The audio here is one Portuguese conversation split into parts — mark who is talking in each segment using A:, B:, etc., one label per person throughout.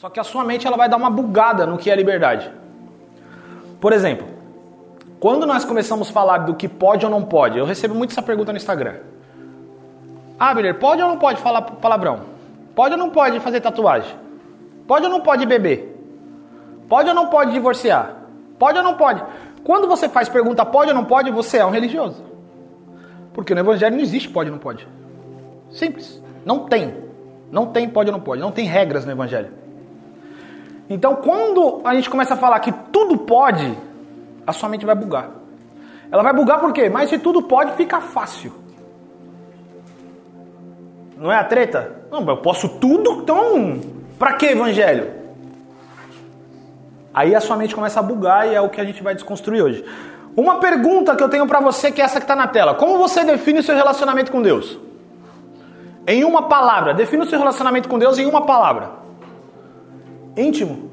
A: Só que a sua mente ela vai dar uma bugada no que é liberdade. Por exemplo, quando nós começamos a falar do que pode ou não pode, eu recebo muito essa pergunta no Instagram. Ah, Biller, pode ou não pode falar palavrão? Pode ou não pode fazer tatuagem? Pode ou não pode beber? Pode ou não pode divorciar? Pode ou não pode? Quando você faz pergunta pode ou não pode, você é um religioso. Porque no evangelho não existe pode ou não pode. Simples. Não tem. Não tem pode ou não pode. Não tem regras no evangelho. Então, quando a gente começa a falar que tudo pode, a sua mente vai bugar. Ela vai bugar por quê? Mas se tudo pode, fica fácil. Não é a treta? Não, eu posso tudo, então para que evangelho? Aí a sua mente começa a bugar e é o que a gente vai desconstruir hoje. Uma pergunta que eu tenho para você, que é essa que está na tela. Como você define o seu relacionamento com Deus? Em uma palavra. Defina o seu relacionamento com Deus em uma palavra. Íntimo.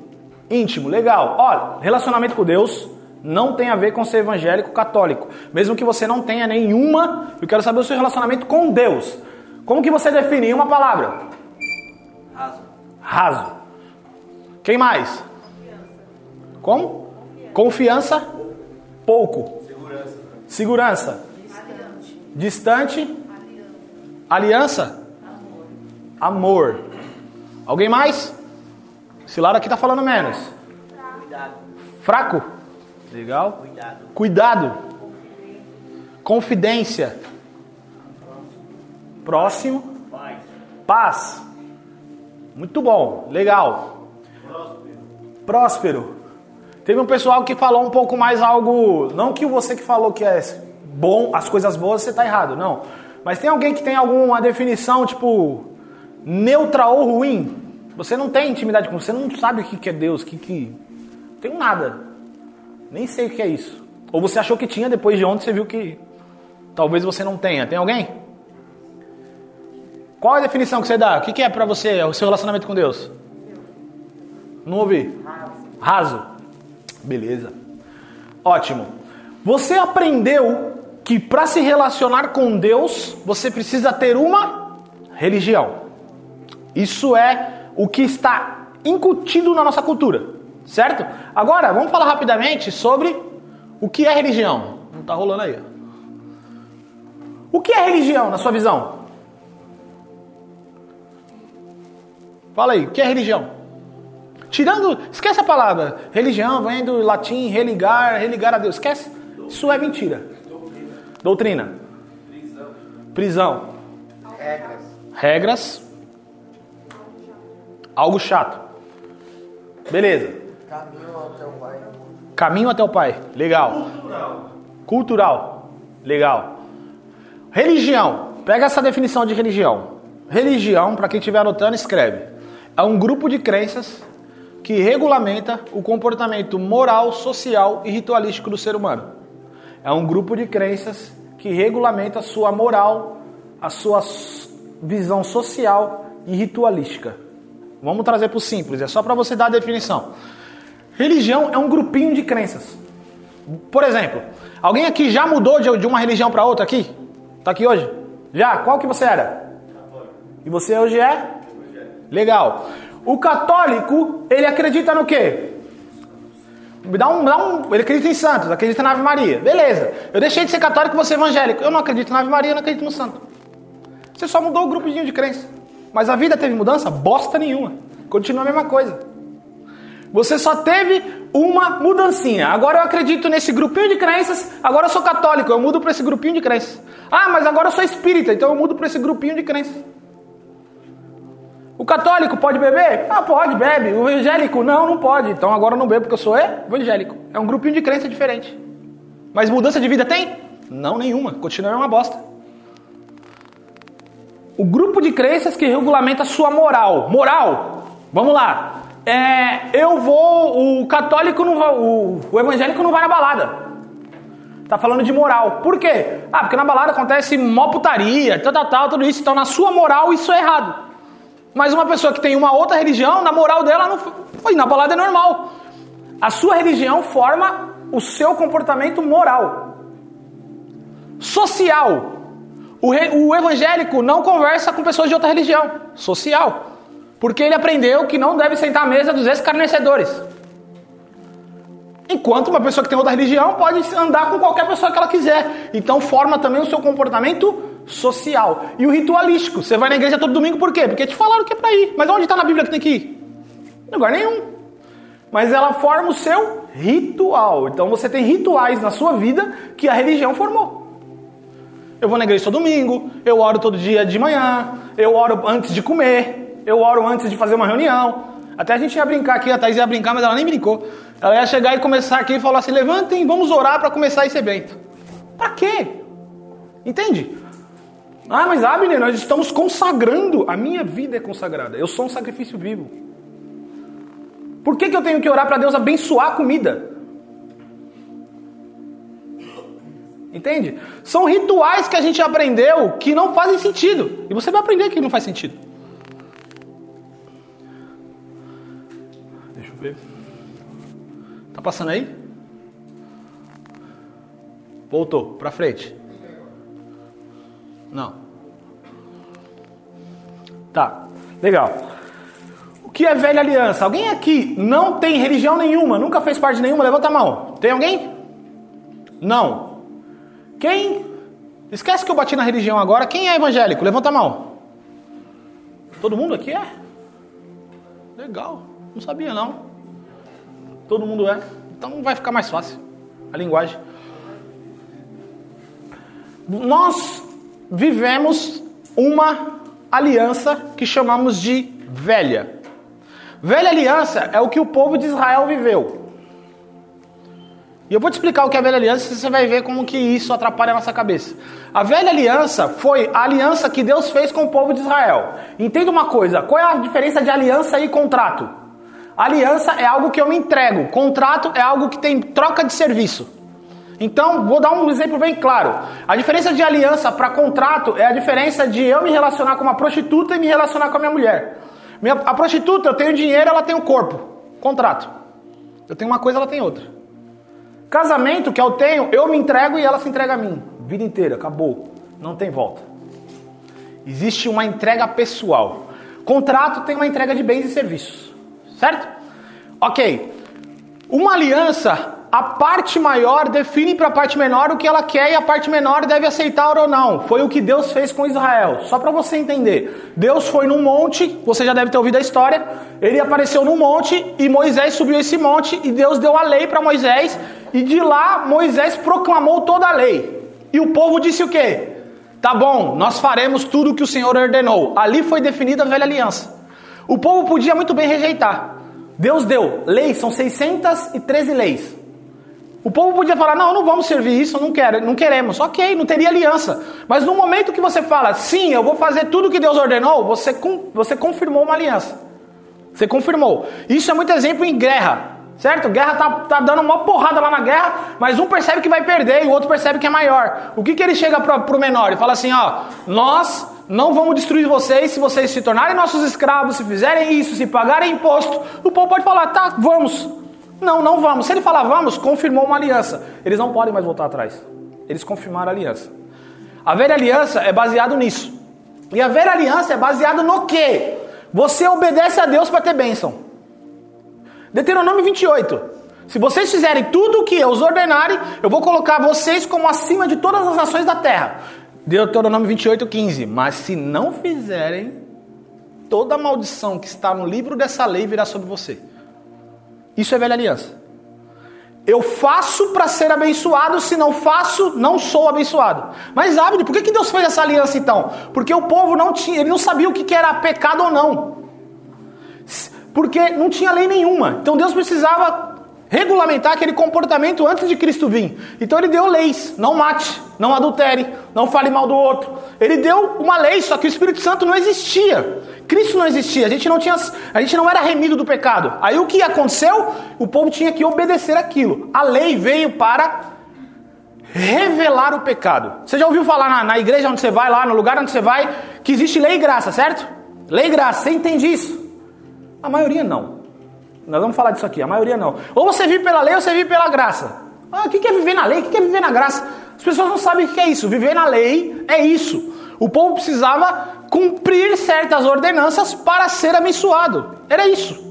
A: Íntimo, legal. Olha, relacionamento com Deus não tem a ver com ser evangélico católico. Mesmo que você não tenha nenhuma, eu quero saber o seu relacionamento com Deus. Como que você define uma palavra?
B: Raso.
A: Raso. Quem mais? Como? Confiança. Pouco.
B: Segurança.
A: Segurança. Distante. Aliança. Amor. Alguém mais? Esse lado aqui tá falando menos.
B: Cuidado.
A: Fraco? Legal.
B: Cuidado.
A: Cuidado. Confidência. Próximo.
B: Paz.
A: Paz. Muito bom. Legal.
B: Próspero.
A: Próspero. Teve um pessoal que falou um pouco mais algo. Não que você que falou que é bom, as coisas boas, você tá errado. Não. Mas tem alguém que tem alguma definição, tipo, neutra ou ruim? Você não tem intimidade com você, não sabe o que é Deus, o que que. Tenho nada. Nem sei o que é isso. Ou você achou que tinha, depois de ontem você viu que talvez você não tenha. Tem alguém? Qual a definição que você dá? O que é pra você o seu relacionamento com Deus? Não ouvi. Raso. Beleza. Ótimo. Você aprendeu que para se relacionar com Deus, você precisa ter uma religião. Isso é o que está incutido na nossa cultura, certo? Agora, vamos falar rapidamente sobre o que é religião. Não tá rolando aí. ó. O que é religião na sua visão? Fala aí, o que é religião? Tirando, esquece a palavra. Religião vem do latim religar, religar a Deus. Esquece. Isso é mentira. Doutrina. Prisão.
B: Regras.
A: Regras. Algo chato. Beleza.
B: Caminho até o Pai.
A: Caminho até o Pai. Legal.
B: Cultural.
A: Cultural. Legal. Religião. Pega essa definição de religião. Religião, para quem estiver anotando, escreve. É um grupo de crenças que regulamenta o comportamento moral, social e ritualístico do ser humano. É um grupo de crenças que regulamenta a sua moral, a sua visão social e ritualística. Vamos trazer para o simples, é só para você dar a definição. Religião é um grupinho de crenças. Por exemplo, alguém aqui já mudou de uma religião para outra aqui? Tá aqui hoje? Já? Qual que você era? E você hoje é? Legal. O católico, ele acredita no quê? Me dá um, dá um, ele acredita em santos, acredita na Ave Maria. Beleza. Eu deixei de ser católico e vou ser evangélico. Eu não acredito na Ave Maria, eu não acredito no santo. Você só mudou o grupinho de crença. Mas a vida teve mudança? Bosta nenhuma. Continua a mesma coisa. Você só teve uma mudancinha. Agora eu acredito nesse grupinho de crenças, agora eu sou católico, eu mudo para esse grupinho de crenças. Ah, mas agora eu sou espírita, então eu mudo para esse grupinho de crenças. O católico pode beber? Ah, pode, bebe. O evangélico? Não, não pode. Então agora eu não bebo porque eu sou evangélico. É um grupinho de crença diferente. Mas mudança de vida tem? Não, nenhuma. Continua uma bosta. O grupo de crenças que regulamenta a sua moral. Moral, vamos lá. É, eu vou. O católico não vai. O, o evangélico não vai na balada. Tá falando de moral. Por quê? Ah, porque na balada acontece mó putaria, tal, tal, tal, tudo isso. Então, na sua moral, isso é errado. Mas uma pessoa que tem uma outra religião, na moral dela, não foi. Na balada é normal. A sua religião forma o seu comportamento moral. Social. O, re- o evangélico não conversa com pessoas de outra religião. Social. Porque ele aprendeu que não deve sentar à mesa dos escarnecedores. Enquanto uma pessoa que tem outra religião pode andar com qualquer pessoa que ela quiser. Então forma também o seu comportamento social. E o ritualístico. Você vai na igreja todo domingo por quê? Porque te falaram que é para ir. Mas onde está na Bíblia que tem que ir? Em lugar nenhum. Mas ela forma o seu ritual. Então você tem rituais na sua vida que a religião formou. Eu vou na igreja todo domingo, eu oro todo dia de manhã, eu oro antes de comer, eu oro antes de fazer uma reunião. Até a gente ia brincar aqui, a Thais ia brincar, mas ela nem brincou. Ela ia chegar e começar aqui e falar assim: levantem, vamos orar para começar esse evento. Para quê? Entende? Ah, mas Abner, nós estamos consagrando. A minha vida é consagrada. Eu sou um sacrifício vivo. Por que, que eu tenho que orar para Deus abençoar a comida? Entende? São rituais que a gente aprendeu que não fazem sentido. E você vai aprender que não faz sentido. Deixa eu ver. Tá passando aí? Voltou, pra frente. Não. Tá, legal. O que é velha aliança? Alguém aqui não tem religião nenhuma, nunca fez parte de nenhuma? Levanta a mão. Tem alguém? Não. Quem? Esquece que eu bati na religião agora. Quem é evangélico? Levanta a mão. Todo mundo aqui é? Legal. Não sabia não. Todo mundo é. Então vai ficar mais fácil a linguagem. Nós vivemos uma aliança que chamamos de velha. Velha aliança é o que o povo de Israel viveu. E eu vou te explicar o que é a velha aliança e você vai ver como que isso atrapalha a nossa cabeça. A velha aliança foi a aliança que Deus fez com o povo de Israel. Entenda uma coisa, qual é a diferença de aliança e contrato? Aliança é algo que eu me entrego, contrato é algo que tem troca de serviço. Então, vou dar um exemplo bem claro. A diferença de aliança para contrato é a diferença de eu me relacionar com uma prostituta e me relacionar com a minha mulher. Minha, a prostituta, eu tenho dinheiro, ela tem o um corpo. Contrato. Eu tenho uma coisa, ela tem outra. Casamento que eu tenho, eu me entrego e ela se entrega a mim. Vida inteira, acabou. Não tem volta. Existe uma entrega pessoal. Contrato tem uma entrega de bens e serviços. Certo? Ok. Uma aliança, a parte maior define para a parte menor o que ela quer e a parte menor deve aceitar ou não. Foi o que Deus fez com Israel. Só para você entender. Deus foi num monte, você já deve ter ouvido a história. Ele apareceu num monte e Moisés subiu esse monte e Deus deu a lei para Moisés e de lá Moisés proclamou toda a lei. E o povo disse o quê? Tá bom, nós faremos tudo o que o Senhor ordenou. Ali foi definida a velha aliança. O povo podia muito bem rejeitar. Deus deu leis, são 613 leis. O povo podia falar: não, não vamos servir isso, não, quero, não queremos. Ok, não teria aliança. Mas no momento que você fala, sim, eu vou fazer tudo que Deus ordenou, você, você confirmou uma aliança. Você confirmou. Isso é muito exemplo em guerra. Certo? Guerra tá, tá dando uma porrada lá na guerra, mas um percebe que vai perder e o outro percebe que é maior. O que, que ele chega pro, pro menor? Ele fala assim: ó, nós não vamos destruir vocês se vocês se tornarem nossos escravos, se fizerem isso, se pagarem imposto. O povo pode falar, tá, vamos. Não, não vamos. Se ele falar vamos, confirmou uma aliança. Eles não podem mais voltar atrás. Eles confirmaram a aliança. A velha aliança é baseado nisso. E a velha aliança é baseada no quê? Você obedece a Deus para ter bênção. Deuteronômio 28. Se vocês fizerem tudo o que eu os ordenarem, eu vou colocar vocês como acima de todas as nações da terra. Deuteronômio 28, 15. Mas se não fizerem, toda maldição que está no livro dessa lei virá sobre você. Isso é velha aliança. Eu faço para ser abençoado, se não faço, não sou abençoado. Mas Abner, por que, que Deus fez essa aliança então? Porque o povo não tinha, ele não sabia o que, que era pecado ou não. Porque não tinha lei nenhuma. Então Deus precisava regulamentar aquele comportamento antes de Cristo vir. Então ele deu leis: não mate, não adultere, não fale mal do outro. Ele deu uma lei, só que o Espírito Santo não existia. Cristo não existia, a gente não tinha, a gente não era remido do pecado. Aí o que aconteceu? O povo tinha que obedecer aquilo. A lei veio para revelar o pecado. Você já ouviu falar na, na igreja onde você vai, lá no lugar onde você vai, que existe lei e graça, certo? Lei e graça, você entende isso? A maioria não. Nós vamos falar disso aqui, a maioria não. Ou você vive pela lei ou você vive pela graça. Ah, o que é viver na lei? O que é viver na graça? As pessoas não sabem o que é isso. Viver na lei é isso. O povo precisava cumprir certas ordenanças para ser abençoado. Era isso.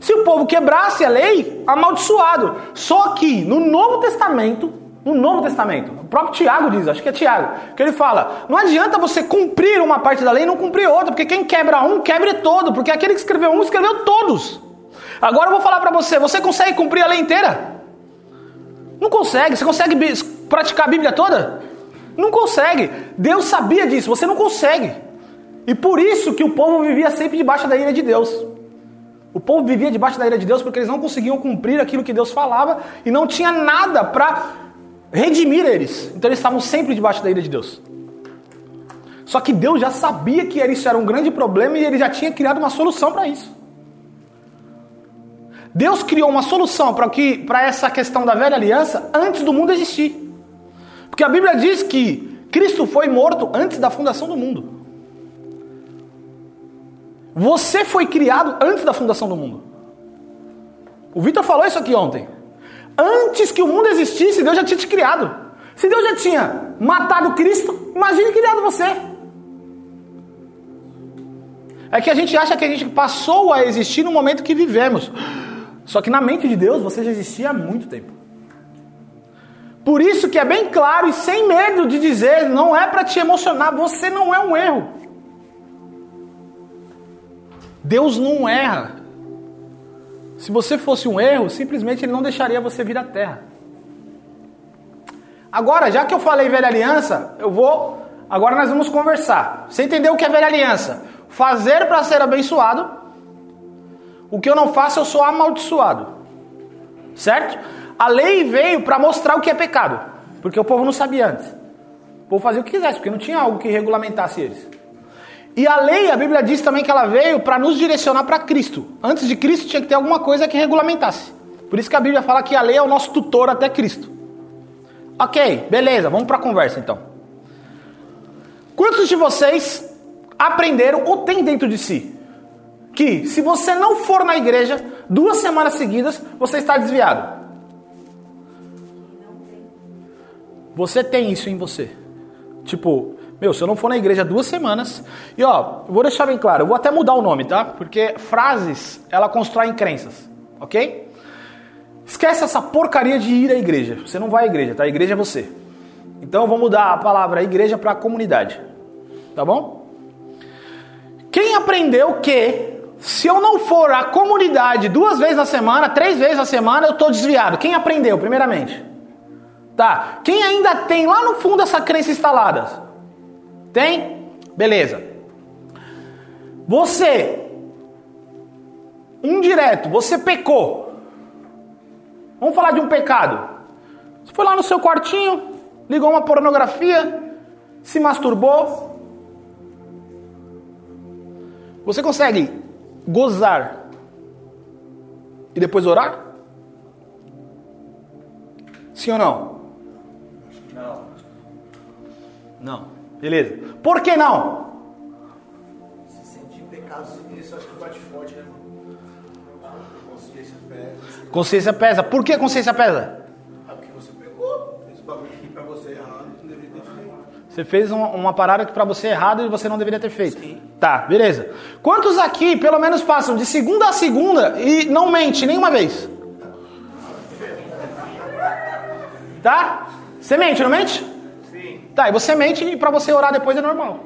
A: Se o povo quebrasse a lei, amaldiçoado. Só que no Novo Testamento, no Novo Testamento, o próprio Tiago diz, acho que é Tiago, que ele fala: não adianta você cumprir uma parte da lei e não cumprir outra, porque quem quebra um, quebra todo, porque aquele que escreveu um, escreveu todos. Agora eu vou falar para você: você consegue cumprir a lei inteira? Não consegue. Você consegue praticar a Bíblia toda? Não consegue. Deus sabia disso, você não consegue. E por isso que o povo vivia sempre debaixo da ira de Deus. O povo vivia debaixo da ira de Deus porque eles não conseguiam cumprir aquilo que Deus falava e não tinha nada para redimir eles. Então eles estavam sempre debaixo da ira de Deus. Só que Deus já sabia que isso era um grande problema e ele já tinha criado uma solução para isso. Deus criou uma solução para que para essa questão da velha aliança antes do mundo existir. Porque a Bíblia diz que Cristo foi morto antes da fundação do mundo. Você foi criado antes da fundação do mundo. O Vitor falou isso aqui ontem. Antes que o mundo existisse, Deus já tinha te criado. Se Deus já tinha matado Cristo, imagine criado você. É que a gente acha que a gente passou a existir no momento que vivemos. Só que na mente de Deus você já existia há muito tempo. Por isso que é bem claro e sem medo de dizer, não é para te emocionar, você não é um erro. Deus não erra. Se você fosse um erro, simplesmente ele não deixaria você vir à terra. Agora, já que eu falei velha aliança, eu vou. Agora nós vamos conversar. Você entendeu o que é velha aliança? Fazer para ser abençoado. O que eu não faço, eu sou amaldiçoado. Certo? A lei veio para mostrar o que é pecado. Porque o povo não sabia antes. O povo fazia o que quisesse, porque não tinha algo que regulamentasse eles. E a lei, a Bíblia diz também que ela veio para nos direcionar para Cristo. Antes de Cristo tinha que ter alguma coisa que regulamentasse. Por isso que a Bíblia fala que a lei é o nosso tutor até Cristo. Ok, beleza, vamos para a conversa então. Quantos de vocês aprenderam ou têm dentro de si que se você não for na igreja duas semanas seguidas, você está desviado? Você tem isso em você. Tipo, meu, se eu não for na igreja duas semanas. E ó, vou deixar bem claro, eu vou até mudar o nome, tá? Porque frases, ela constrói crenças, ok? Esquece essa porcaria de ir à igreja. Você não vai à igreja, tá? A igreja é você. Então eu vou mudar a palavra igreja para comunidade. Tá bom? Quem aprendeu que se eu não for à comunidade duas vezes na semana, três vezes na semana, eu estou desviado? Quem aprendeu, primeiramente? Tá. Quem ainda tem lá no fundo essa crença instalada? Tem? Beleza. Você, um direto, você pecou. Vamos falar de um pecado. Você foi lá no seu quartinho, ligou uma pornografia, se masturbou. Você consegue gozar e depois orar? Sim ou não?
B: Não.
A: Não. Beleza. Por que não?
B: Se sentir pecado, isso acho que bate forte, né, mano? Consciência pesa.
A: Consciência pesa. Por que consciência pesa?
B: Ah, porque você pegou. Fez bagulho aqui pra você errado, não deveria ter feito.
A: Você fez uma, uma parada que pra você é errado e você não deveria ter feito.
B: Sim.
A: Tá, beleza. Quantos aqui, pelo menos, passam de segunda a segunda e não mente nenhuma vez? Tá? Você mente, não mente? Tá, e você mente e pra você orar depois é normal.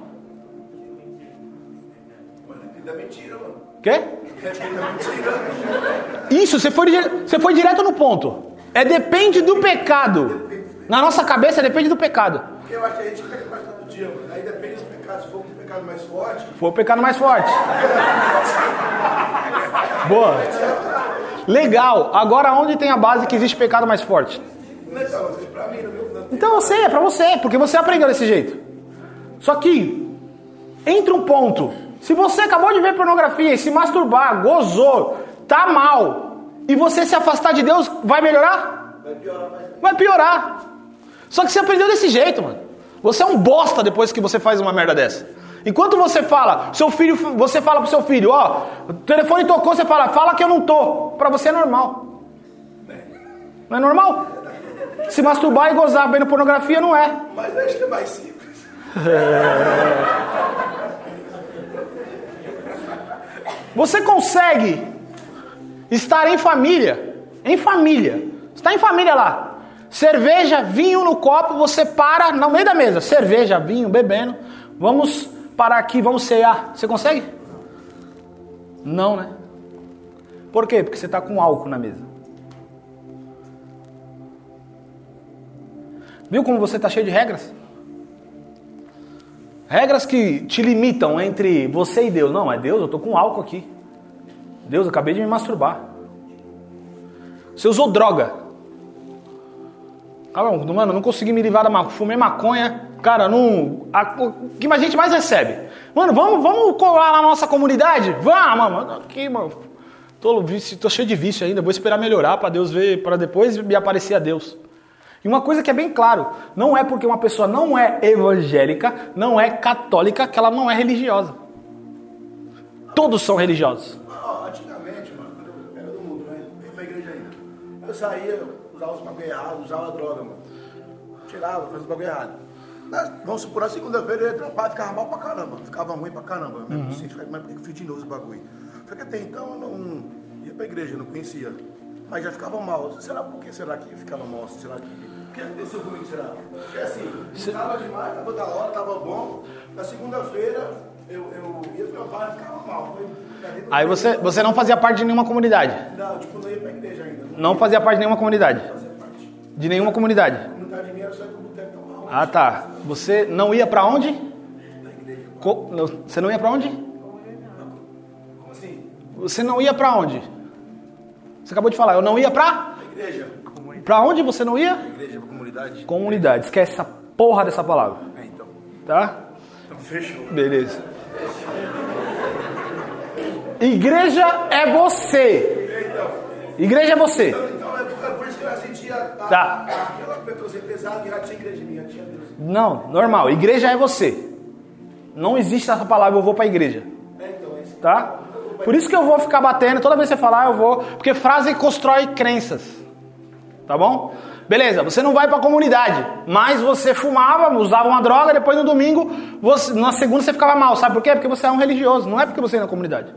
B: É mentira, mano.
A: Quê?
B: É.
A: Isso, você foi, você foi direto no ponto. É depende do pecado. Na nossa cabeça depende do pecado.
B: Porque eu acho que a gente peca mais todo dia, mano. Aí depende dos pecados. Se for um pecado mais forte,
A: Foi o pecado mais forte. Boa. Legal. Agora onde tem a base que existe pecado mais forte?
B: Não é pra você, pra mim, no meu.
A: Então eu sei, é pra você, porque você aprendeu desse jeito. Só que entra um ponto. Se você acabou de ver pornografia e se masturbar, gozou, tá mal, e você se afastar de Deus, vai melhorar?
B: Vai piorar.
A: Vai piorar. Só que você aprendeu desse jeito, mano. Você é um bosta depois que você faz uma merda dessa. Enquanto você fala, seu filho, você fala pro seu filho, ó, o telefone tocou, você fala, fala que eu não tô. Pra você é normal. Não é normal? Se masturbar e gozar vendo pornografia não é.
B: Mas acho que é mais simples.
A: Você consegue estar em família, em família, está em família lá. Cerveja, vinho no copo, você para no meio da mesa, cerveja, vinho, bebendo. Vamos parar aqui, vamos cear. Você consegue? Não, né? Por quê? Porque você está com álcool na mesa. Viu como você está cheio de regras? Regras que te limitam entre você e Deus. Não, é Deus, eu estou com álcool aqui. Deus, eu acabei de me masturbar. Você usou droga. Mano, mano, não consegui me livrar da maconha. Fumei maconha. Cara, não. A, o que a gente mais recebe? Mano, vamos, vamos colar na nossa comunidade? Vamos, mano. Aqui, mano. Tô, tô cheio de vício ainda. Vou esperar melhorar para Deus ver, para depois me aparecer a Deus. E uma coisa que é bem claro, não é porque uma pessoa não é evangélica, não é católica, que ela não é religiosa. Todos são religiosos.
B: Antigamente, mano, quando eu era do mundo, né? Eu ia pra igreja ainda. Eu saía, usava os bagulho errado, usava droga, mano. Tirava, fazia os bagulho errado. Mas, vamos supor, na segunda-feira eu ia trampar, ficava mal pra caramba. Ficava ruim pra caramba. Uhum. Assim, mas por que o bagulho? Só que até então eu não ia pra igreja, não conhecia. Mas já ficava mal. Será por que será que ficava mal? Será que o que aconteceu comigo, será? Porque assim, estava demais, estava da hora, estava bom. Na segunda-feira, eu, eu ia trampar e ficava mal.
A: Aí você, você não fazia parte de nenhuma comunidade?
B: Não, tipo, não ia pra igreja ainda.
A: Não fazia parte de nenhuma comunidade?
B: Não fazia parte.
A: De nenhuma comunidade?
B: A comunidade minha era só que o boteco tava
A: Ah, tá. Você não ia pra onde?
B: Na igreja.
A: Co- Você não ia pra onde?
B: Como assim?
A: Você não ia pra onde? Você acabou de falar, eu não ia pra?
B: Igreja.
A: Pra onde você não ia?
B: Igreja, comunidade.
A: Comunidade. Esquece essa porra dessa palavra,
B: É, então.
A: tá?
B: Então fechou.
A: Beleza. Igreja é você. Igreja é você.
B: Então é é
A: Tá.
B: a, aquela pessoa pesada que já tinha igreja minha, tinha Deus.
A: Não, normal. Igreja é você. Não existe essa palavra, eu vou pra igreja.
B: É, então, é isso.
A: Tá? Por isso que eu vou ficar batendo, toda vez que você falar, eu vou. Porque frase constrói crenças. Tá bom? Beleza, você não vai pra comunidade, mas você fumava, usava uma droga, depois no domingo, você, na segunda você ficava mal. Sabe por quê? Porque você é um religioso, não é porque você é na comunidade.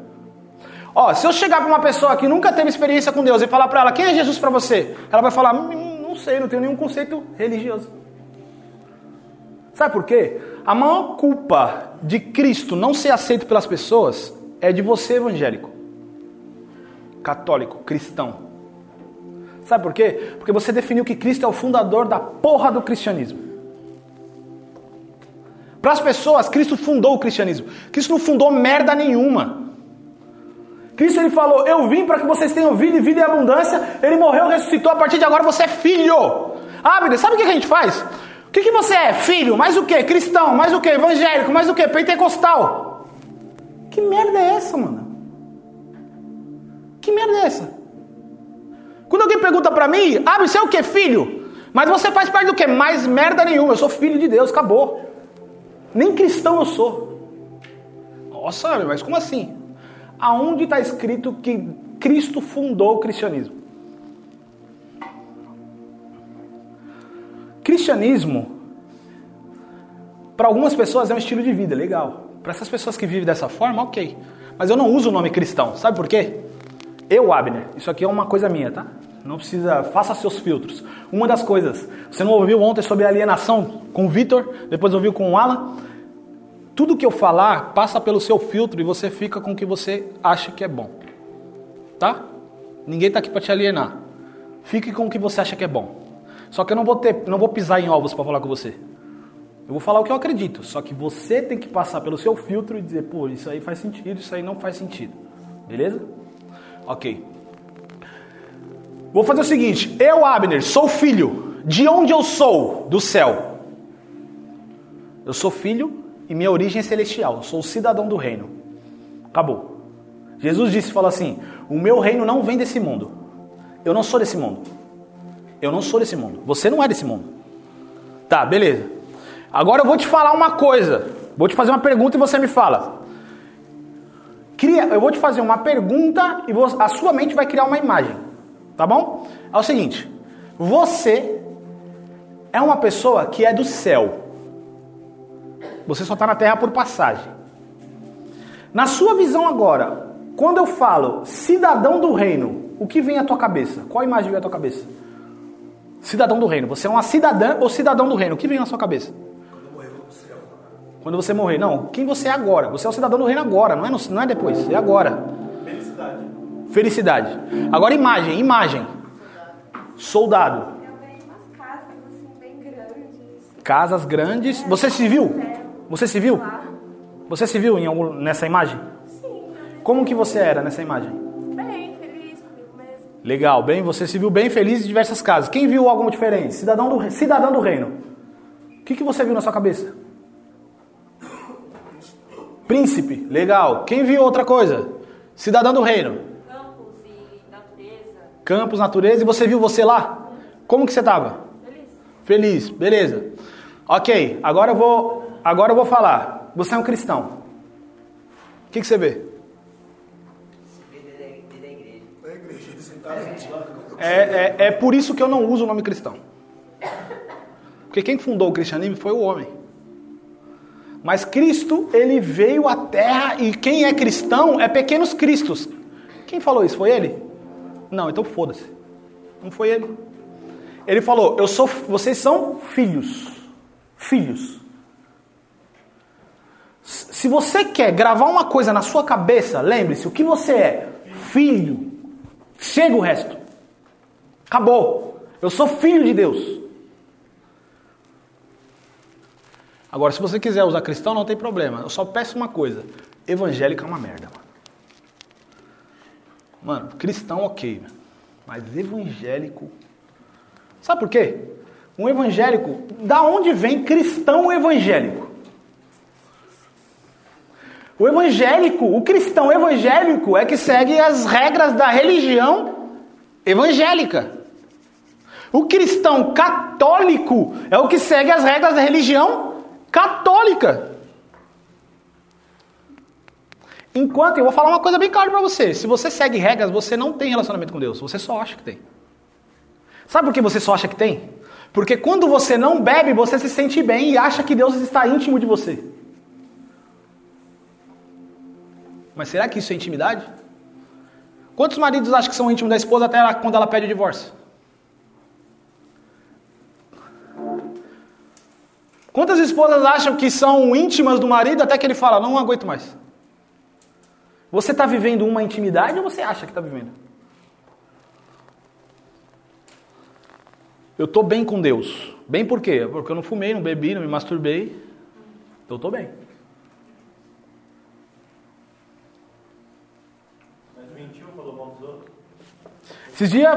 A: Ó, se eu chegar pra uma pessoa que nunca teve experiência com Deus e falar pra ela, quem é Jesus pra você? Ela vai falar, "Hum, não sei, não tenho nenhum conceito religioso. Sabe por quê? A maior culpa de Cristo não ser aceito pelas pessoas é de você, evangélico, católico, cristão. Sabe por quê? Porque você definiu que Cristo é o fundador da porra do cristianismo. Para as pessoas, Cristo fundou o cristianismo. Cristo não fundou merda nenhuma. Cristo ele falou: Eu vim para que vocês tenham vida e vida em abundância. Ele morreu, ressuscitou. A partir de agora você é filho. Ah, sabe o que a gente faz? O que, que você é? Filho? Mais o que? Cristão? Mais o que? Evangélico? Mais o que? Pentecostal? Que merda é essa, mano? Que merda é essa? Quando alguém pergunta pra mim, ah, você é o que? Filho? Mas você faz parte do que? Mais merda nenhuma. Eu sou filho de Deus, acabou. Nem cristão eu sou. Nossa, mas como assim? Aonde está escrito que Cristo fundou o cristianismo? Cristianismo, para algumas pessoas é um estilo de vida, legal. Para essas pessoas que vivem dessa forma, ok. Mas eu não uso o nome cristão, sabe por quê? Eu, Abner, isso aqui é uma coisa minha, tá? Não precisa, faça seus filtros. Uma das coisas, você não ouviu ontem sobre alienação com o Vitor, depois ouviu com o Alan? Tudo que eu falar passa pelo seu filtro e você fica com o que você acha que é bom. Tá? Ninguém está aqui para te alienar. Fique com o que você acha que é bom. Só que eu não vou ter, não vou pisar em ovos para falar com você. Eu vou falar o que eu acredito. Só que você tem que passar pelo seu filtro e dizer, pô, isso aí faz sentido, isso aí não faz sentido. Beleza? Ok. Vou fazer o seguinte: eu, Abner, sou filho. De onde eu sou? Do céu. Eu sou filho e minha origem é celestial. Eu sou cidadão do reino. Acabou. Jesus disse, falou assim: O meu reino não vem desse mundo. Eu não sou desse mundo. Eu não sou desse mundo. Você não é desse mundo. Tá, beleza. Agora eu vou te falar uma coisa. Vou te fazer uma pergunta e você me fala. Cria, eu vou te fazer uma pergunta e a sua mente vai criar uma imagem. Tá bom? É o seguinte: você é uma pessoa que é do céu. Você só está na terra por passagem. Na sua visão agora, Quando eu falo cidadão do reino, o que vem à tua cabeça? Qual imagem vem à tua cabeça? Cidadão do reino. Você é uma cidadã ou cidadão do reino? O que vem na sua cabeça?
B: Quando
A: você morrer. Não, quem você é agora? Você é o cidadão do reino agora, não é, no- não é depois, é agora.
C: Felicidade.
A: Felicidade. Agora imagem, imagem. Soldado.
D: Eu vejo umas casas assim bem grandes.
A: Casas grandes. Você se viu? Você se viu? Você se viu em algum, nessa imagem?
D: Sim,
A: Como que você era nessa imagem?
D: eu bem feliz comigo mesmo.
A: Legal, bem, você se viu bem feliz em diversas casas. Quem viu alguma diferente? Cidadão do, cidadão do reino. O que, que você viu na sua cabeça? Príncipe, legal. Quem viu outra coisa? Cidadão do reino.
E: Campos e natureza.
A: Campos, natureza, e você viu você lá? Como que você estava?
E: Feliz.
A: Feliz, beleza. Ok, agora eu vou, agora eu vou falar. Você é um cristão. O que, que você vê? É, é, é por isso que eu não uso o nome cristão. Porque quem fundou o cristianismo foi o homem. Mas Cristo, ele veio à terra e quem é cristão é pequenos cristos. Quem falou isso? Foi ele? Não, então foda-se. Não foi ele. Ele falou: "Eu sou, vocês são filhos. Filhos. Se você quer gravar uma coisa na sua cabeça, lembre-se, o que você é? Filho. Chega o resto. Acabou. Eu sou filho de Deus. Agora, se você quiser usar cristão, não tem problema. Eu só peço uma coisa: evangélico é uma merda, mano. Mano, cristão ok, mas evangélico. Sabe por quê? Um evangélico, da onde vem cristão evangélico? O evangélico, o cristão evangélico é que segue as regras da religião evangélica. O cristão católico é o que segue as regras da religião católica. Enquanto, eu vou falar uma coisa bem clara para você: se você segue regras, você não tem relacionamento com Deus, você só acha que tem. Sabe por que você só acha que tem? Porque quando você não bebe, você se sente bem e acha que Deus está íntimo de você. Mas será que isso é intimidade? Quantos maridos acham que são íntimos da esposa até ela- quando ela pede o divórcio? Quantas esposas acham que são íntimas do marido até que ele fala, não aguento mais? Você está vivendo uma intimidade ou você acha que está vivendo? Eu estou bem com Deus. Bem por quê? Porque eu não fumei, não bebi, não me masturbei. Então eu estou bem.
C: Mas mentiu, falou mal dos outros.
A: Esses dias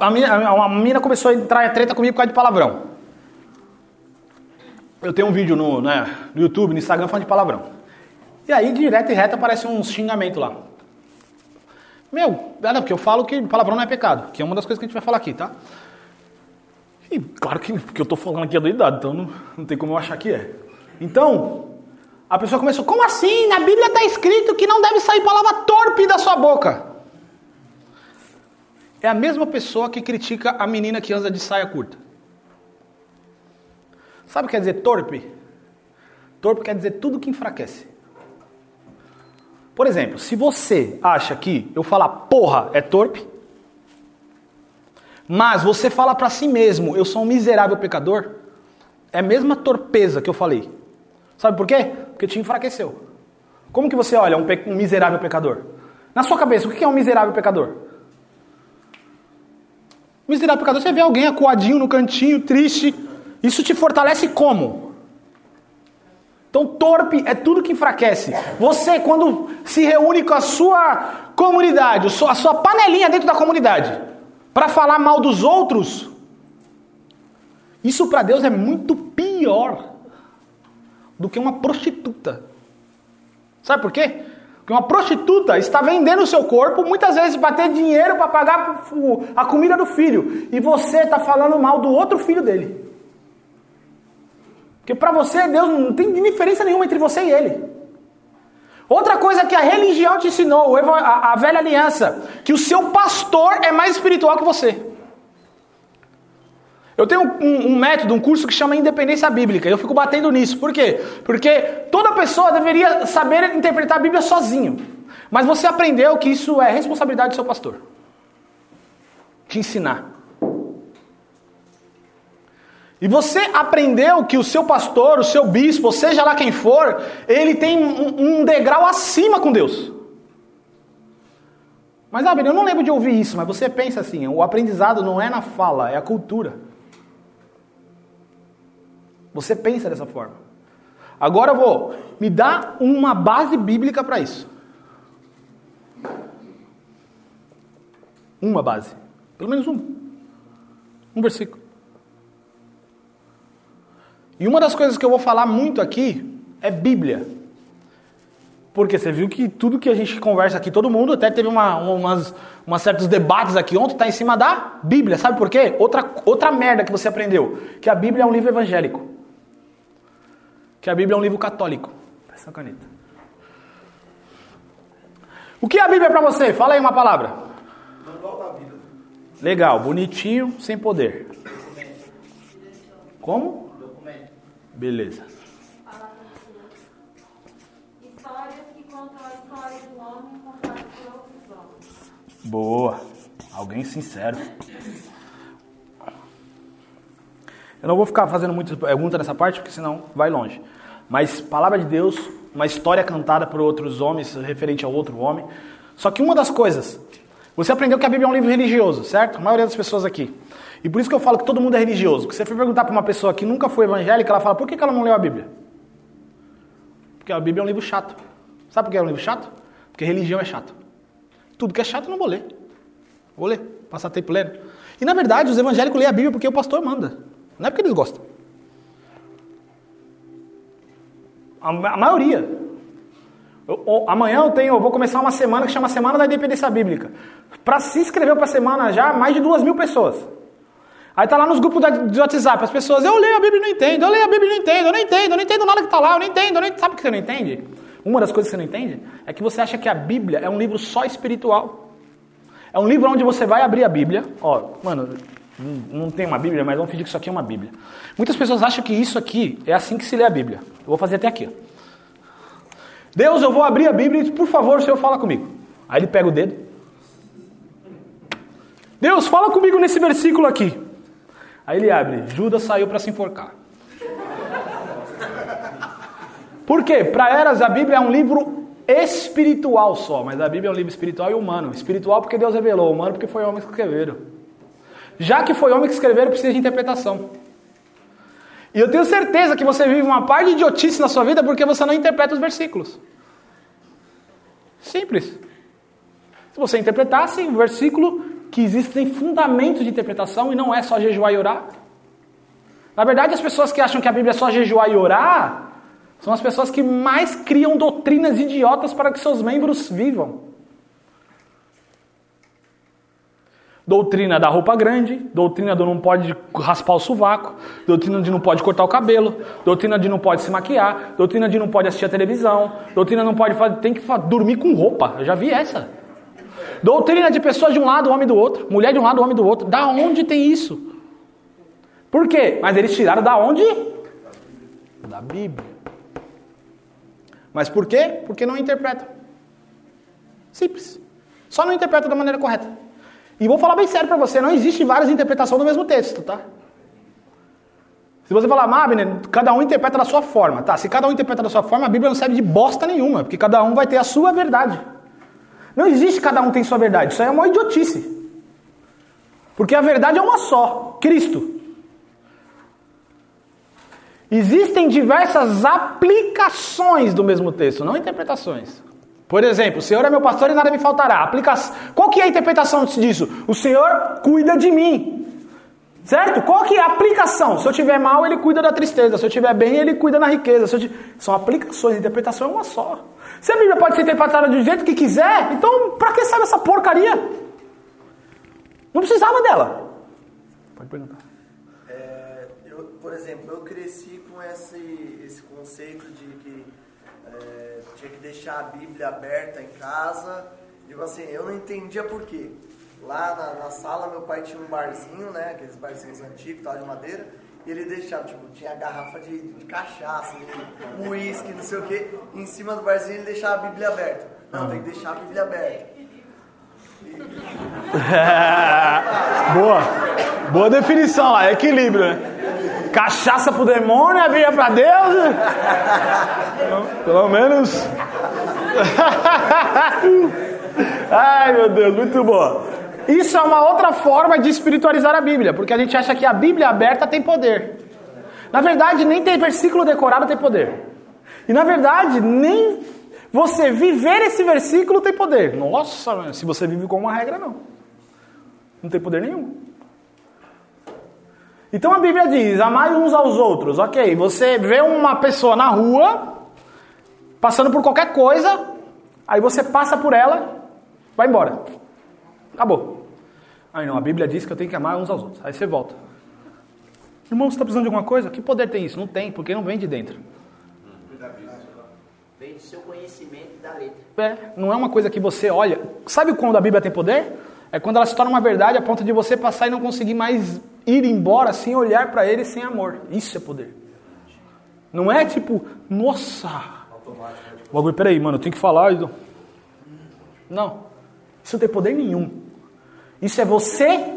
A: a mina, a- uma menina começou a entrar em treta comigo por causa de palavrão. Eu tenho um vídeo no, né, no YouTube, no Instagram falando de palavrão. E aí, direto e reto, aparece um xingamento lá. Meu, não, porque eu falo que palavrão não é pecado, que é uma das coisas que a gente vai falar aqui, tá? E claro que o que eu tô falando aqui é doidado, então não, não tem como eu achar que é. Então, a pessoa começou, como assim? Na Bíblia está escrito que não deve sair palavra torpe da sua boca. É a mesma pessoa que critica a menina que anda de saia curta. Sabe o que quer dizer torpe? Torpe quer dizer tudo que enfraquece. Por exemplo, se você acha que eu falar porra é torpe, mas você fala pra si mesmo, eu sou um miserável pecador, é a mesma torpeza que eu falei. Sabe por quê? Porque te enfraqueceu. Como que você olha um, pe- um miserável pecador? Na sua cabeça, o que é um miserável pecador? Miserável pecador, você vê alguém acuadinho no cantinho, triste. Isso te fortalece como? Então, torpe é tudo que enfraquece. Você, quando se reúne com a sua comunidade, a sua- panelinha dentro da comunidade, para falar mal dos outros, isso para Deus é muito pior do que uma prostituta. Sabe por quê? Porque uma prostituta está vendendo o seu corpo, muitas vezes para ter dinheiro para pagar a comida do filho. E você está falando mal do outro filho dele. Porque para você, Deus não tem diferença nenhuma entre você e ele. Outra coisa que a religião te ensinou, a, velha aliança, que o seu pastor é mais espiritual que você. Eu tenho um, um método, um curso que chama Independência Bíblica. Eu fico batendo nisso. Por quê? Porque toda pessoa deveria saber interpretar a Bíblia sozinho. Mas você aprendeu que isso é responsabilidade do seu pastor. Te ensinar. E você aprendeu que o seu pastor, o seu bispo, seja lá quem for, ele tem um, degrau acima com Deus. Mas, Abner, eu não lembro de ouvir isso, mas você pensa assim: o aprendizado não é na fala, é a cultura. Você pensa dessa forma. Agora eu vou me dar uma base bíblica para isso. Uma base. Pelo menos um. Um versículo. E uma das coisas que eu vou falar muito aqui é Bíblia. Porque você viu que tudo que a gente conversa aqui, todo mundo, até teve uma, umas, umas certos debates aqui ontem, está em cima da Bíblia. Sabe por quê? Outra, outra merda que você aprendeu. Que a Bíblia é um livro evangélico. Que a Bíblia é um livro católico. Presta a caneta. O que é a Bíblia para você? Fala aí uma palavra.
B: Manual da vida.
A: Legal, bonitinho, sem poder. Como? Beleza.
E: Histórias que contam a história do homem contada por outros homens.
A: Boa. Alguém sincero. Eu não vou ficar fazendo muitas perguntas nessa parte, porque senão vai longe. Mas palavra de Deus, uma história cantada por outros homens, referente a outro homem. Só que uma das coisas, você aprendeu que a Bíblia é um livro religioso, certo? A maioria das pessoas aqui. E por isso que eu falo que todo mundo é religioso. Porque você for perguntar para uma pessoa que nunca foi evangélica, ela fala, por que ela não leu a Bíblia? Porque a Bíblia é um livro chato. Sabe por que é um livro chato? Porque religião é chato. Tudo que é chato eu não vou ler. Vou ler, passar tempo lendo. E na verdade, os evangélicos lêem a Bíblia porque o pastor manda. Não é porque eles gostam. A, a maioria. Eu, eu, amanhã eu tenho, eu vou começar uma semana que chama Semana da Independência Bíblica. Para se inscrever para a semana já, mais de duas mil pessoas. Aí tá lá nos grupos de WhatsApp, as pessoas, eu leio a Bíblia e não entendo, eu leio a Bíblia e não entendo, eu não entendo, eu não entendo nada que tá lá, eu não entendo, eu não entendo. Sabe o que você não entende? Uma das coisas que você não entende é que você acha que a Bíblia é um livro só espiritual. É um livro onde você vai abrir a Bíblia. Ó, mano, não tem uma Bíblia, mas vamos fingir que isso aqui é uma Bíblia. Muitas pessoas acham que isso aqui é assim que se lê a Bíblia. Eu vou fazer até aqui. Deus, eu vou abrir a Bíblia e, por favor, o Senhor fala comigo. Aí ele pega o dedo. Deus, fala comigo nesse versículo aqui. Aí ele abre. Judas saiu para se enforcar. Por quê? Para eras a Bíblia é um livro espiritual só, mas a Bíblia é um livro espiritual e humano. Espiritual porque Deus revelou, humano porque foi homens que escreveram. Já que foi homem que escreveram, precisa de interpretação. E eu tenho certeza que você vive uma parte de idiotice na sua vida porque você não interpreta os versículos. Simples. Se você interpretasse o versículo que existem fundamentos de interpretação e não é só jejuar e orar. Na verdade, as pessoas que acham que a Bíblia é só jejuar e orar são as pessoas que mais criam doutrinas idiotas para que seus membros vivam. Doutrina da roupa grande, doutrina do não pode raspar o sovaco, doutrina de não pode cortar o cabelo, doutrina de não pode se maquiar, doutrina de não pode assistir a televisão, doutrina não pode fazer, tem que dormir com roupa. Eu já vi essa. Doutrina de pessoas de um lado, homem do outro, mulher de um lado, homem do outro. Da onde tem isso? Por quê? Mas eles tiraram da onde? Da Bíblia. Mas por quê? Porque não interpretam. Simples. Só não interpreta da maneira correta. E vou falar bem sério para você, não existe várias interpretações do mesmo texto, tá? Se você falar, Mabner, cada um interpreta da sua forma, tá? Se cada um interpreta da sua forma, a Bíblia não serve de bosta nenhuma, porque cada um vai ter a sua verdade. Não existe cada um tem sua verdade, isso aí é uma idiotice. Porque a verdade é uma só, Cristo. Existem diversas aplicações do mesmo texto, não interpretações. Por exemplo, o Senhor é meu pastor e nada me faltará. Aplica... Qual que é a interpretação disso? O Senhor cuida de mim. Certo? Qual que é a aplicação? Se eu tiver mal, ele cuida da tristeza. Se eu tiver bem, ele cuida da riqueza. Eu... São aplicações, interpretação é uma só. Se a Bíblia pode ser interpretada do jeito que quiser, então pra que sabe essa porcaria? Não precisava dela. Pode perguntar.
F: É, eu, por exemplo, eu cresci com esse, esse conceito de que é, tinha que deixar a Bíblia aberta em casa. Tipo assim, eu não entendia por quê. Lá na, na sala, meu pai tinha um barzinho, né? Aqueles barzinhos antigos, tal, de madeira. E ele deixava, tipo, tinha garrafa de, de cachaça, de uísque, não sei o quê. Em cima do barzinho ele deixava a Bíblia aberta. Não, tem que deixar a Bíblia aberta.
A: Boa. Boa definição lá, equilíbrio, né? Cachaça pro demônio, a Bíblia pra Deus. né? Pelo menos. Ai, meu Deus, muito boa. Isso é uma outra forma de espiritualizar a Bíblia, porque a gente acha que a Bíblia aberta tem poder. Na verdade, nem tem versículo decorado tem poder. E na verdade, nem você viver esse versículo tem poder. Nossa, se você vive com uma regra, não. Não tem poder nenhum. Então a Bíblia diz: amai uns aos outros. Ok, você vê uma pessoa na rua, passando por qualquer coisa, aí você passa por ela, vai embora. Acabou. Aí não, a Bíblia diz que eu tenho que amar uns aos outros. Aí você volta. Irmão, você está precisando de alguma coisa? Que poder tem isso? Não tem, porque não vem de dentro.
G: Vem do seu conhecimento da letra.
A: É, não é uma coisa que você olha. Sabe quando a Bíblia tem poder? É quando ela se torna uma verdade a ponto de você passar e não conseguir mais ir embora sem olhar para ele sem amor. Isso é poder. Não é tipo, nossa. O bagulho, peraí, mano, eu tenho que falar. e- Não. Isso não tem poder nenhum. Isso é você.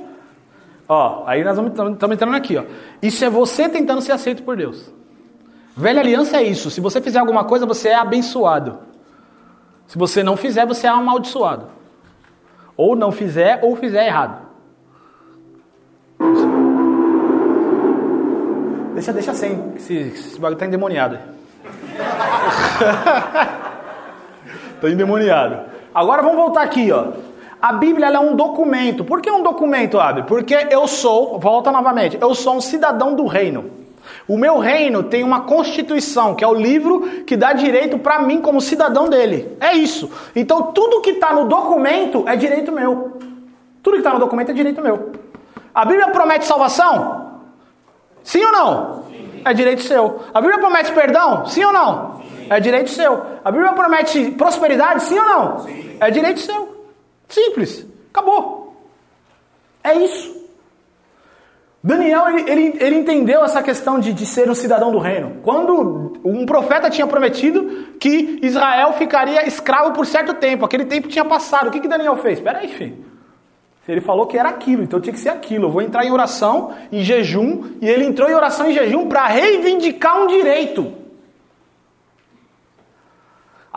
A: Ó, aí nós estamos entrando aqui, ó. Isso é você tentando ser aceito por Deus. Velha aliança é isso. Se você fizer alguma coisa, você é abençoado. Se você não fizer, você é amaldiçoado. Ou não fizer, ou fizer errado. Deixa, deixa sem. Esse, esse bagulho tá endemoniado. tá endemoniado. Agora vamos voltar aqui, ó. A Bíblia é um documento. Por que um documento, Abre? Porque eu sou, volta novamente, eu sou um cidadão do reino. O meu reino tem uma constituição, que é o livro que dá direito para mim como cidadão dele. É isso. Então tudo que está no documento é direito meu. Tudo que está no documento é direito meu. A Bíblia promete salvação? Sim ou não? É direito seu. A Bíblia promete perdão? Sim ou não? É direito seu. A Bíblia promete prosperidade? Sim ou não? É direito seu. Simples. Acabou. É isso. Daniel, ele, ele, ele entendeu essa questão de, de ser um cidadão do reino. Quando um profeta tinha prometido que Israel ficaria escravo por certo tempo, aquele tempo tinha passado. O que, que Daniel fez? Espera aí, filho. Ele falou que era aquilo, então tinha que ser aquilo. Eu vou entrar em oração, em jejum, e ele entrou em oração e jejum para reivindicar um direito.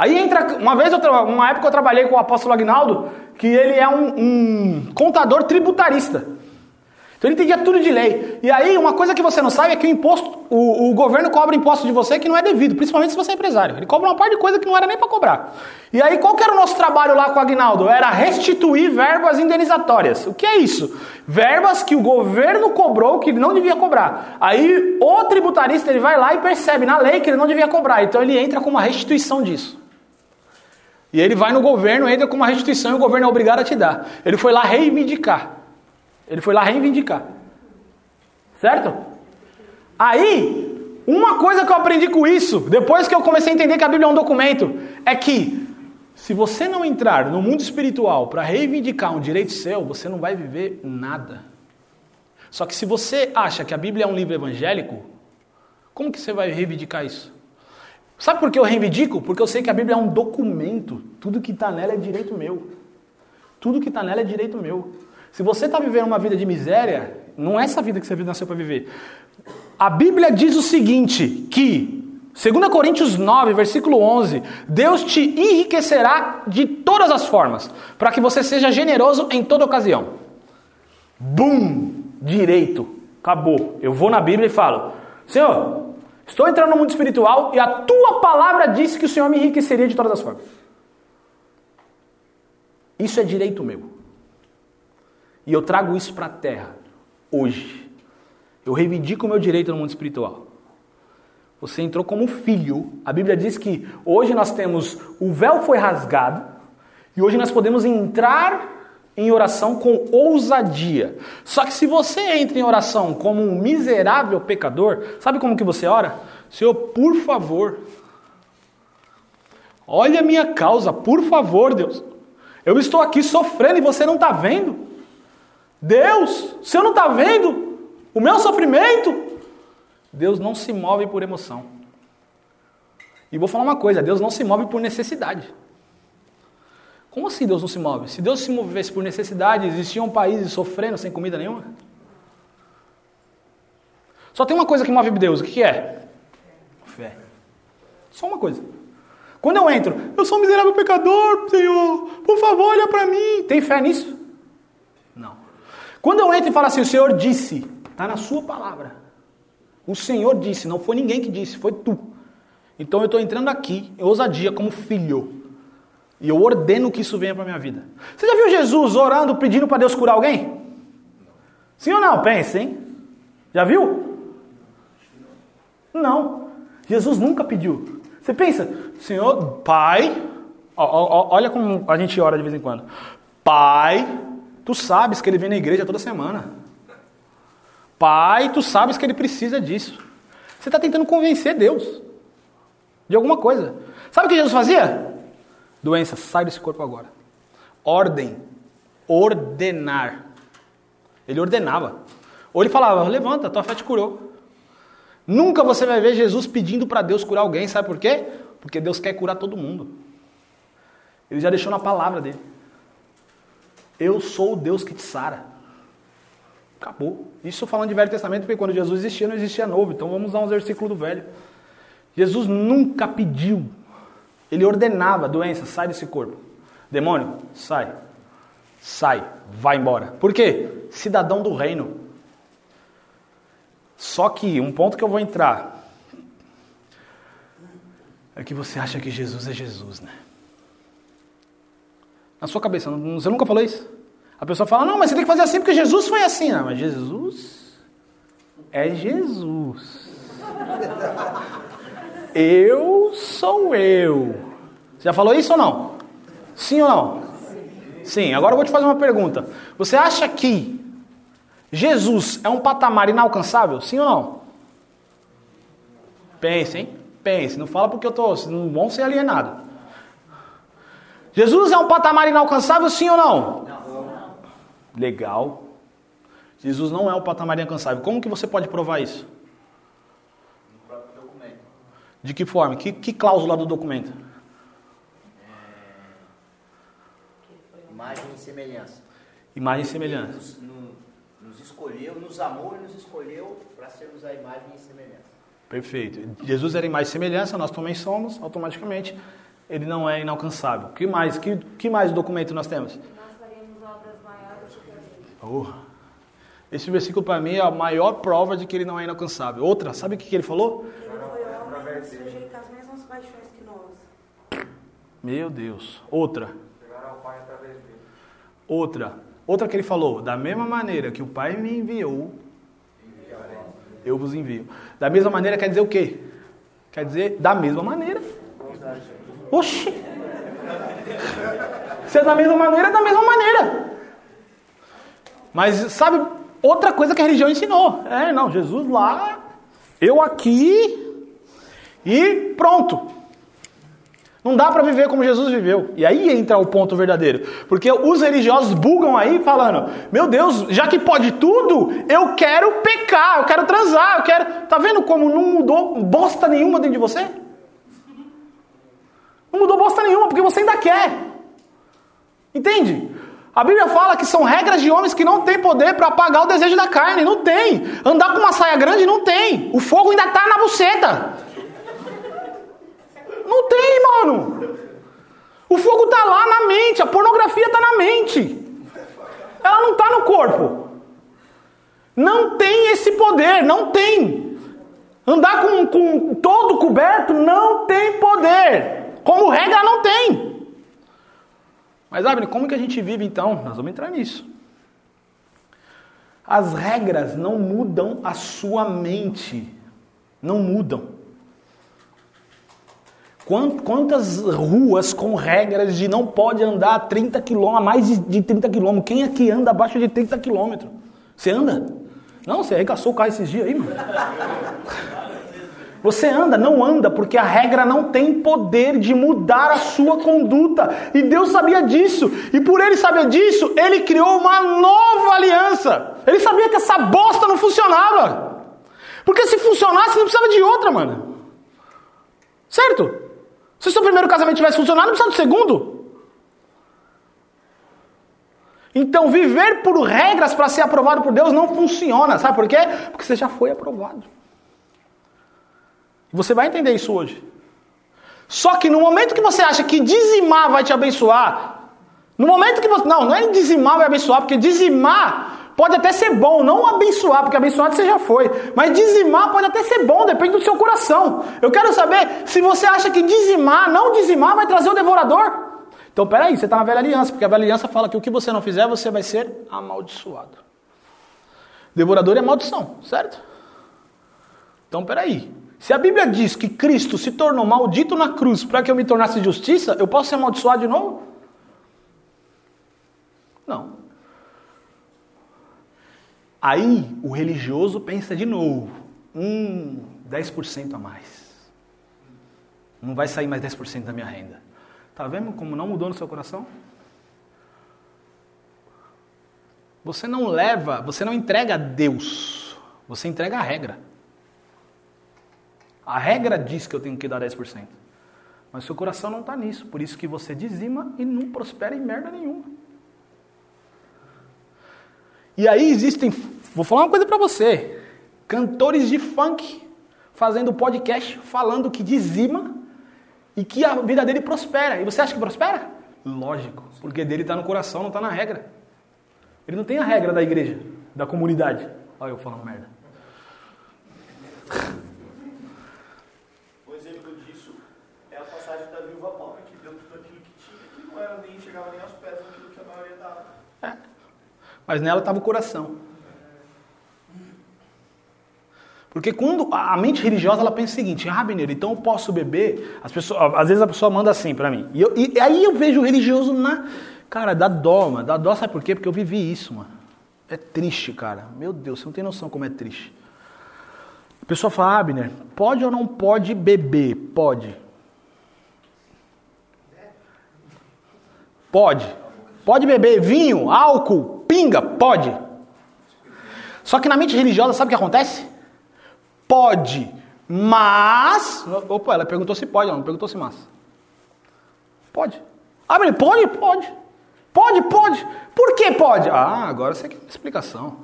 A: Aí entra, uma vez, eu, uma época eu trabalhei com o apóstolo Agnaldo, que ele é um, um contador tributarista. Então ele entendia tudo de lei. E aí, uma coisa que você não sabe é que o imposto, o, o governo cobra imposto de você que não é devido, principalmente se você é empresário. Ele cobra uma parte de coisa que não era nem para cobrar. E aí, qual que era o nosso trabalho lá com o Agnaldo? Era restituir verbas indenizatórias. O que é isso? Verbas que o governo cobrou que ele não devia cobrar. Aí, o tributarista ele vai lá e percebe na lei que ele não devia cobrar. Então ele entra com uma restituição disso. E ele vai no governo, entra com uma restituição e o governo é obrigado a te dar. Ele foi lá reivindicar. Ele foi lá reivindicar. Certo? Aí, uma coisa que eu aprendi com isso, depois que eu comecei a entender que a Bíblia é um documento, é que se você não entrar no mundo espiritual para reivindicar um direito seu, você não vai viver nada. Só que se você acha que a Bíblia é um livro evangélico, como que você vai reivindicar isso? Sabe por que eu reivindico? Porque eu sei que a Bíblia é um documento. Tudo que está nela é direito meu. Tudo que está nela é direito meu. Se você está vivendo uma vida de miséria, não é essa vida que você nasceu para viver. A Bíblia diz o seguinte, que 2 Coríntios 9, versículo 11, Deus te enriquecerá de todas as formas, para que você seja generoso em toda ocasião. Bum! Direito. Acabou. Eu vou na Bíblia e falo: Senhor, estou entrando no mundo espiritual e a tua palavra disse que o Senhor me enriqueceria de todas as formas. Isso é direito meu. E eu trago isso para a terra, hoje. Eu reivindico o meu direito no mundo espiritual. Você entrou como filho. A Bíblia diz que hoje nós temos o véu foi rasgado e hoje nós podemos entrar em oração com ousadia. Só que se você entra em oração como um miserável pecador, sabe como que você ora? Senhor, por favor, olha a minha causa, por favor, Deus. Eu estou aqui sofrendo e você não está vendo. Deus, você não está vendo o meu sofrimento? Deus não se move por emoção. E vou falar uma coisa: Deus não se move por necessidade. Como assim Deus não se move? Se Deus se movesse por necessidade, existiam países sofrendo sem comida nenhuma? Só tem uma coisa que move Deus, o que é? Fé. Só uma coisa. Quando eu entro, eu sou um miserável pecador, Senhor, por favor, olha para mim. Tem fé nisso? Não. Quando eu entro e falo assim, o Senhor disse, está na sua palavra. O Senhor disse, não foi ninguém que disse, foi tu. Então eu estou entrando aqui, em ousadia, como filho. E eu ordeno que isso venha para minha vida. Você já viu Jesus orando, pedindo para Deus curar alguém? Sim ou não? Pense, hein? Já viu? Não. Jesus nunca pediu. Você pensa, Senhor, Pai, ó, ó, olha como a gente ora de vez em quando. Pai, tu sabes que ele vem na igreja toda semana. Pai, tu sabes que ele precisa disso. Você está tentando convencer Deus de alguma coisa. Sabe o que Jesus fazia? Doença, sai desse corpo agora. Ordem, ordenar. Ele ordenava. Ou ele falava, levanta, tua fé te curou. Nunca você vai ver Jesus pedindo para Deus curar alguém, sabe por quê? Porque Deus quer curar todo mundo. Ele já deixou na palavra dele. Eu sou o Deus que te sara. Acabou. Isso falando de Velho Testamento, porque quando Jesus existia, não existia novo. Então vamos usar uns versículos do Velho. Jesus nunca pediu. Ele ordenava, doença, sai desse corpo. Demônio, sai. Sai, vai embora. Por quê? Cidadão do reino. Só que um ponto que eu vou entrar é que você acha que Jesus é Jesus, né? Na sua cabeça, você nunca falou isso? A pessoa fala, não, mas você tem que fazer assim porque Jesus foi assim. Não, mas Jesus é Jesus. Eu sou eu. Você já falou isso ou não? Sim ou não? Sim. Agora eu vou te fazer uma pergunta. Você acha que Jesus é um patamar inalcançável? Sim ou não? Pense, hein? Pense. Não fala porque eu tô. Não vão ser alienado. Jesus é um patamar inalcançável? Sim ou não? Não. Legal. Jesus não é um patamar inalcançável. Como que você pode provar isso? De que forma? Que, que cláusula do documento?
G: Imagem e semelhança.
A: Imagem e semelhança.
G: Nos, no- nos escolheu, nos amou e nos escolheu para sermos a imagem e semelhança.
A: Perfeito. Jesus era imagem e semelhança, nós também somos, automaticamente ele não é inalcançável. Que mais? Que, que mais documento nós temos?
E: Nós faremos obras maiores do que ele.
A: Oh. Esse versículo para mim é a maior prova de que ele não é inalcançável. Outra, sabe o que, que ele falou?
D: Ele às mesmas paixões que nós.
A: Meu Deus. Outra. Outra. Outra que ele falou, da mesma maneira que o Pai me enviou, eu vos envio. Da mesma maneira quer dizer o quê? Quer dizer, da mesma maneira. Oxi! Se é da mesma maneira, é da mesma maneira. Mas sabe outra coisa que a religião ensinou? É, não, Jesus lá, eu aqui e pronto. Não dá para viver como Jesus viveu. E aí entra o ponto verdadeiro. Porque os religiosos bugam aí falando: Meu Deus, já que pode tudo, eu quero pecar, eu quero transar, eu quero. Tá vendo como não mudou bosta nenhuma dentro de você? Não mudou bosta nenhuma, porque você ainda quer. Entende? A Bíblia fala que são regras de homens que não têm poder para apagar o desejo da carne. Não tem. Andar com uma saia grande não tem. O fogo ainda tá na buceta. Não tem, mano. O fogo tá lá na mente, a pornografia tá na mente. Ela não tá no corpo. Não tem esse poder, não tem. Andar com, com todo coberto não tem poder. Como regra, não tem. Mas, Abner, como que a gente vive então? Nós vamos entrar nisso. As regras não mudam a sua mente. Não mudam. Quantas ruas com regras de não pode andar a 30 km, a mais de 30 km? Quem aqui anda abaixo de 30 km? Você anda? Não, você arregaçou o carro esses dias aí, mano. Você anda, não anda, porque a regra não tem poder de mudar a sua conduta. E Deus sabia disso. E por ele saber disso, ele criou uma nova aliança. Ele sabia que essa bosta não funcionava. Porque se funcionasse, não precisava de outra, mano. Certo? Se o seu primeiro casamento tivesse funcionado, não precisava do segundo. Então, viver por regras para ser aprovado por Deus não funciona. Sabe por quê? Porque você já foi aprovado. Você vai entender isso hoje. Só que no momento que você acha que dizimar vai te abençoar, no momento que você. Não, não é dizimar vai abençoar, porque dizimar pode até ser bom, não abençoar, porque abençoado você já foi. Mas dizimar pode até ser bom, depende do seu coração. Eu quero saber se você acha que dizimar, não dizimar, vai trazer o devorador. Então, peraí, você está na velha aliança, porque a velha aliança fala que o que você não fizer, você vai ser amaldiçoado. Devorador é maldição, certo? Então, peraí. Se a Bíblia diz que Cristo se tornou maldito na cruz para que eu me tornasse justiça, eu posso ser amaldiçoado de novo? Não. Aí o religioso pensa de novo. Hum, 10% a mais. Não vai sair mais 10% da minha renda. Tá vendo como não mudou no seu coração? Você não leva, você não entrega a Deus, você entrega a regra. A regra diz que eu tenho que dar 10%. Mas seu coração não está nisso, por isso que você dizima e não prospera em merda nenhuma. E aí existem, vou falar uma coisa para você, cantores de funk fazendo podcast falando que dizima e que a vida dele prospera. E você acha que prospera? Lógico, porque dele está no coração, não está na regra. Ele não tem a regra da igreja, da comunidade. Olha eu falando merda.
C: Um exemplo disso é a passagem da viúva pobre, que deu tudo aquilo que tinha, que não era nem chegava nem aos pés daquilo que a maioria dava.
A: Mas nela estava o coração. Porque quando a mente religiosa ela pensa o seguinte, ah, Mineiro, então eu posso beber? As pessoas, às vezes a pessoa manda assim para mim. E, eu, e, aí eu vejo o religioso na. Cara, dá dó, mano. Dá dó, sabe por quê? Porque eu vivi isso, mano. É triste, cara. Meu Deus, você não tem noção como é triste. A pessoa fala, ah, Abner, pode ou não pode beber? Pode. Pode. Pode beber vinho, álcool, pinga? Pode. Só que na mente religiosa, sabe o que acontece? Pode, mas. Opa, ela perguntou se pode, ela não perguntou se mas. Pode. Ah, pode? Pode. Pode, pode. Por que pode? Ah, agora você quer explicação.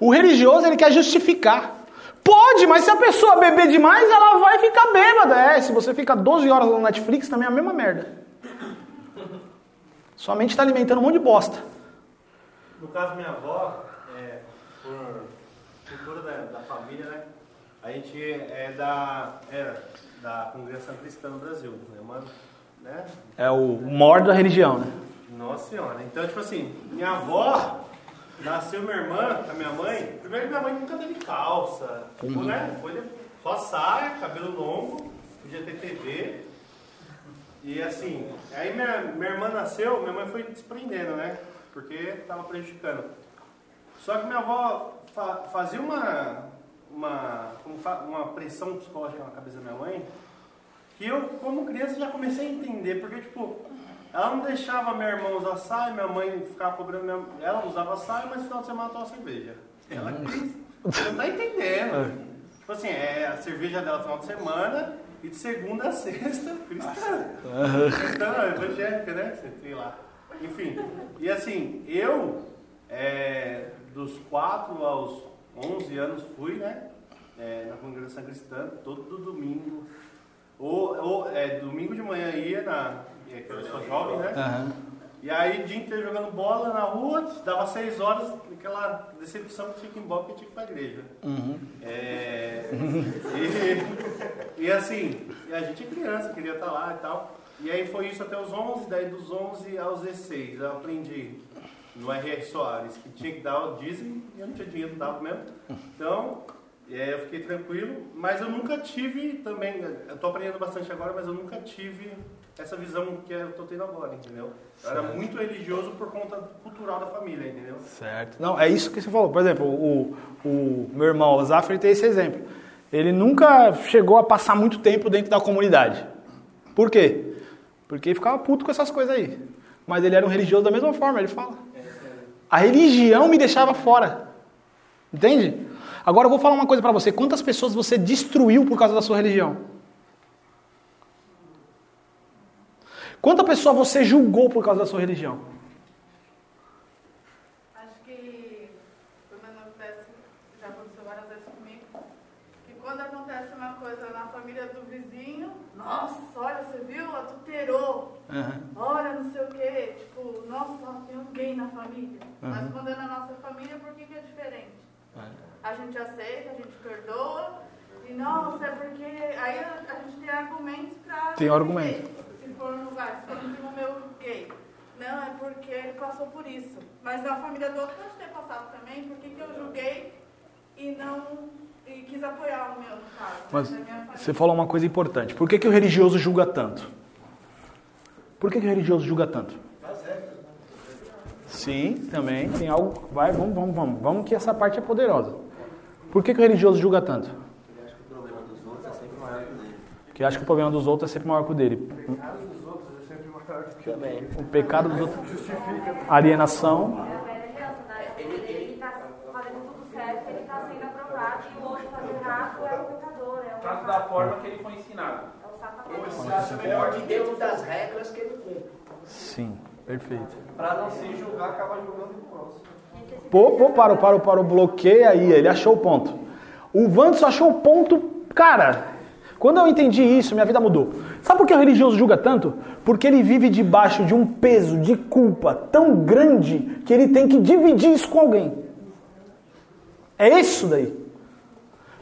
A: O religioso ele quer justificar. Pode, mas se a pessoa beber demais, ela vai ficar bêbada. É, se você fica 12 horas no Netflix, também é a mesma merda. Sua mente está alimentando um monte de bosta.
C: No caso, minha avó, é, por cultura da, da família, né? A gente é da, era da Congregação Cristã no Brasil, né? Uma, né?
A: É o mor da religião, né?
C: Nossa senhora. Então, tipo assim, minha avó, nasceu minha irmã, a minha mãe. Primeiro, minha mãe nunca teve calça, tipo, né? Foi só saia, cabelo longo, podia ter TV. E assim, aí minha, minha irmã nasceu, minha mãe foi desprendendo, né? Porque tava prejudicando. Só que minha avó fa- fazia uma, uma, uma pressão psicológica na cabeça da minha mãe, que eu, como criança, já comecei a entender, porque, tipo, ela não deixava minha irmã usar saia, minha mãe ficava cobrando, minha, ela usava saia, mas no final de semana tomava cerveja. Ela quis, você não tá entendendo. Tipo assim, é a cerveja dela no final de semana e de segunda a sexta, cristã. Cristã, evangélica, né? Sei lá. Enfim, e assim, eu, é, dos 4 aos 11 anos, fui, né? é, na congregação cristã, todo domingo. Ou, ou é, domingo de manhã ia na. é, que eu sou jovem, né?
A: Aham.
C: E aí, o dia inteiro jogando bola na rua, dava seis horas, aquela decepção que tinha que ir embora porque tinha que ir pra igreja. É, e, e assim, a gente é criança, queria estar lá e tal. E aí foi isso até os 11, daí dos 11 aos 16, eu aprendi no R.R. Soares que tinha que dar o dízimo e eu não tinha dinheiro, dava mesmo. Então, é, eu fiquei tranquilo, mas eu nunca tive também, eu tô aprendendo bastante agora, mas eu nunca tive essa visão que eu tô tendo agora, entendeu? Eu era muito religioso por conta cultural da família, entendeu?
A: Certo. Não, é isso que você falou. Por exemplo, o, o meu irmão, o Zafre, tem esse exemplo. Ele nunca chegou a passar muito tempo dentro da comunidade. Por quê? Porque ele ficava puto com essas coisas aí. Mas ele era um religioso da mesma forma, ele fala. A religião me deixava fora. Entende? Agora eu vou falar uma coisa pra você. Quantas pessoas você destruiu por causa da sua religião? Quanta pessoa você julgou por causa da sua religião?
H: que quando acontece uma coisa na família do vizinho, nossa, olha, você viu? Adulterou.
A: Aham.
H: Olha, não sei o quê. Nossa, tem um gay na família. Mas quando é na nossa família, por que, que é diferente? A gente aceita, a gente perdoa. E nossa, é porque. Aí a, gente tem argumentos pra.
A: Tem argumento.
H: Se for no lugar, se for no meu gay. Não, é porque ele passou por isso. Mas na família do outro pode ter passado também. Por que, que eu julguei e não. e quis apoiar o meu, no caso?
A: Mas
H: minha família?
A: você falou uma coisa importante. Por que, que o religioso julga tanto? Por que, que o religioso julga tanto? Sim, também tem algo. Vai, vamos, vamos, vamos. Vamos que essa parte é poderosa. Por que, que o religioso julga tanto? Que acha que o problema dos outros é sempre maior que o dele.
F: Também.
A: O pecado dos outros. Alienação.
E: É a velha aliança, né? Ele está fazendo tudo certo, ele está sendo aprovado e o outro fazendo errado é o pecador, é o
I: Trata da forma que ele foi ensinado.
E: é o satanás.
G: Ele se acha melhor de dentro das regras que ele cumpre.
A: Sim, perfeito.
I: Para não se julgar, acaba julgando o próximo.
A: Pô, pô, parou, parou, parou, bloqueia aí, ele achou o ponto. O Vanderson achou o ponto, cara, quando eu entendi isso, minha vida mudou. Sabe por que o religioso julga tanto? Porque ele vive debaixo de um peso de culpa tão grande que ele tem que dividir isso com alguém. É isso daí.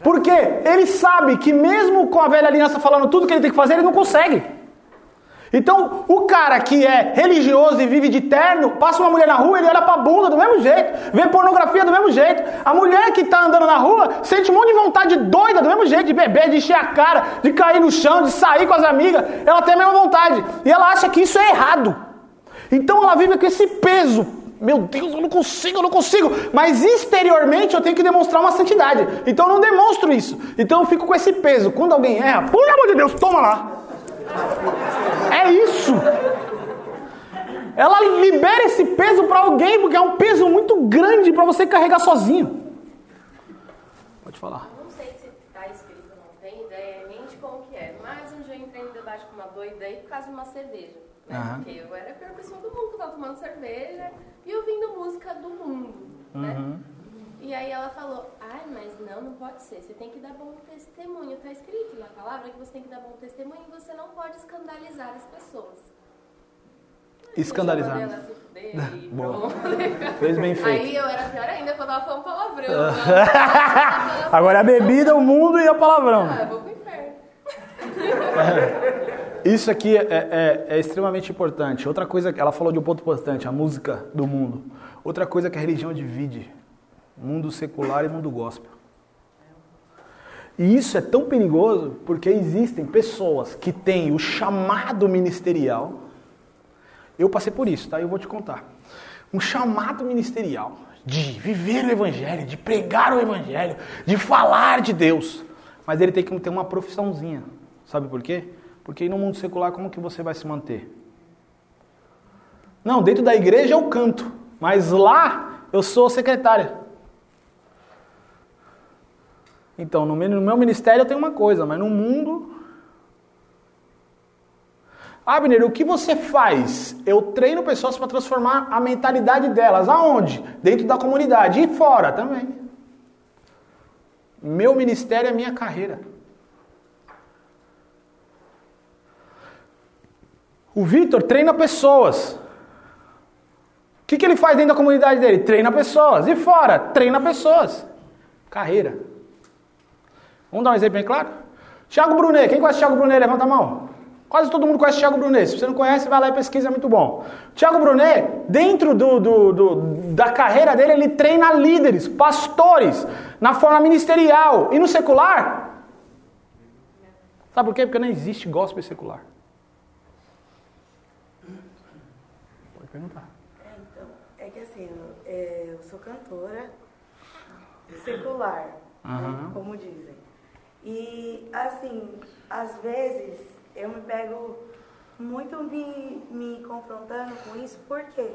A: Porque ele sabe que mesmo com a velha aliança falando tudo que ele tem que fazer, ele não consegue. Então, o cara que é religioso e vive de terno, passa uma mulher na rua, ele olha pra bunda do mesmo jeito, vê pornografia do mesmo jeito. A mulher que tá andando na rua sente um monte de vontade doida do mesmo jeito, de beber, de encher a cara, de cair no chão, de sair com as amigas. Ela tem a mesma vontade. E ela acha que isso é errado. Então ela vive com esse peso. Meu Deus, eu não consigo, eu não consigo. Mas exteriormente eu tenho que demonstrar uma santidade. Então eu não demonstro isso. Então eu fico com esse peso. Quando alguém erra, por amor de Deus, toma lá. É isso. Ela libera esse peso para alguém, porque é um peso muito grande para você carregar sozinho. Pode falar.
J: Não sei se está escrito, não tenho ideia nem de como que é. Mas um dia eu entrei no debate com uma doida aí por causa de uma cerveja. Né?
A: Aham.
J: Porque eu era a pior pessoa do mundo que tava tomando cerveja e ouvindo música do mundo. Né?
A: Uhum.
J: E aí ela falou, ai, mas não, não pode ser. Você tem que dar bom testemunho. Tá escrito na palavra que você tem que dar bom testemunho e você não pode escandalizar as pessoas.
A: Escandalizar.
J: Pronto.
A: Fez bem feito.
J: Aí eu era pior ainda quando ela falou um palavrão. né?
A: Agora é a bebida, o mundo e o palavrão.
J: Ah, eu vou pro inferno.
A: Isso aqui é, é- é extremamente importante. Outra coisa, ela falou de um ponto importante, a música do mundo. Outra coisa que a religião divide, mundo secular e mundo gospel. E isso é tão perigoso porque existem pessoas que têm o chamado ministerial. Eu passei por isso, tá? Eu vou te contar. Um chamado ministerial de viver o evangelho, de pregar o evangelho, de falar de Deus. Mas ele tem que ter uma profissãozinha. Sabe por quê? Porque no mundo secular como que você vai se manter? Não, dentro da igreja eu canto, mas lá eu sou secretária. Então, no meu, ministério eu tenho uma coisa, mas no mundo. Abner, o que você faz? Eu treino pessoas para transformar a mentalidade delas. Aonde? Dentro da comunidade e fora também. Meu ministério é minha carreira. O Vitor treina pessoas. O que, que ele faz dentro da comunidade dele? Treina pessoas. E fora? Treina pessoas. Carreira. Vamos dar um exemplo bem claro? Thiago Brunet. Quem conhece Thiago Brunet? Levanta a mão. Quase todo mundo conhece Thiago Brunet. Se você não conhece, vai lá e pesquisa, é muito bom. Thiago Brunet, dentro do, do- do- da carreira dele, ele treina líderes, pastores, na forma ministerial. E no secular? Sabe por quê? Porque não existe gospel secular. Pode perguntar.
D: É, então, é que assim, eu, é, eu sou cantora secular, né,
A: Aham.
D: como dizem. E, assim, às vezes eu me pego muito me, me confrontando com isso, porque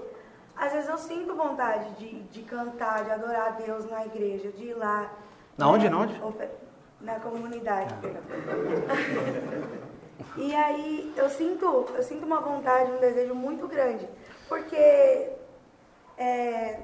D: às vezes eu sinto vontade de, de cantar, de adorar a Deus na igreja, de ir lá.
A: Na onde, na onde?
D: ofe- Na comunidade, perdão. E aí eu sinto, eu sinto uma vontade, um desejo muito grande, porque é,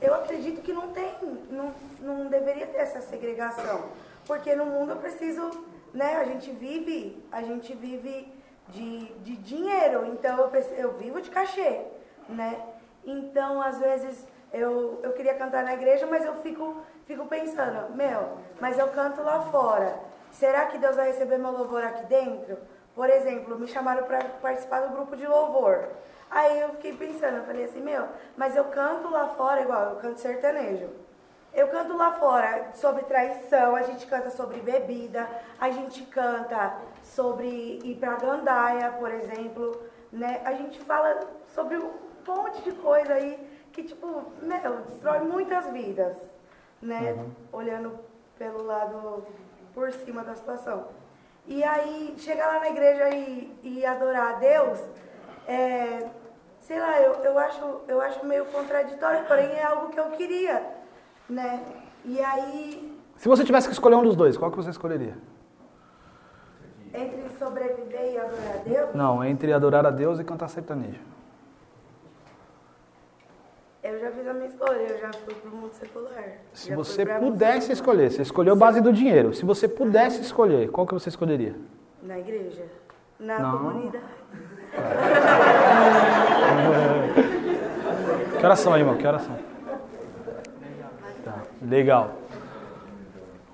D: eu acredito que não tem, não, não deveria ter essa segregação. Porque no mundo eu preciso, né? A gente vive, a gente vive de, de dinheiro, então eu, preciso, eu vivo de cachê, né? Então, às vezes, eu, eu queria cantar na igreja, mas eu fico, fico pensando, meu, mas eu canto lá fora. Será que Deus vai receber meu louvor aqui dentro? Por exemplo, me chamaram para participar do grupo de louvor. Aí eu fiquei pensando, eu falei assim, meu, mas eu canto lá fora igual, eu canto sertanejo. Eu canto lá fora sobre traição, a gente canta sobre bebida, a gente canta sobre ir pra gandaia, por exemplo, né? A gente fala sobre um monte de coisa aí que, tipo, meu, destrói muitas vidas, né?
A: Uhum.
D: Olhando pelo lado por cima da situação. E aí, chegar lá na igreja e, e adorar a Deus, é, sei lá, eu, eu, acho, eu acho meio contraditório, porém é algo que eu queria, né? E aí,
A: Se você tivesse que escolher um dos dois, qual que você escolheria?
D: entre sobreviver e adorar a Deus,
A: Não, entre adorar a Deus e cantar sertanejo.
D: eu já fiz a minha escolha, eu já fui pro mundo secular.
A: Se
D: Já
A: você pudesse escolher, você escolheu base do dinheiro. Se você pudesse escolher, qual que você escolheria?
D: Na igreja, na
A: Não.
D: comunidade.
A: Que horas são aí, irmão? Que? Tá, legal.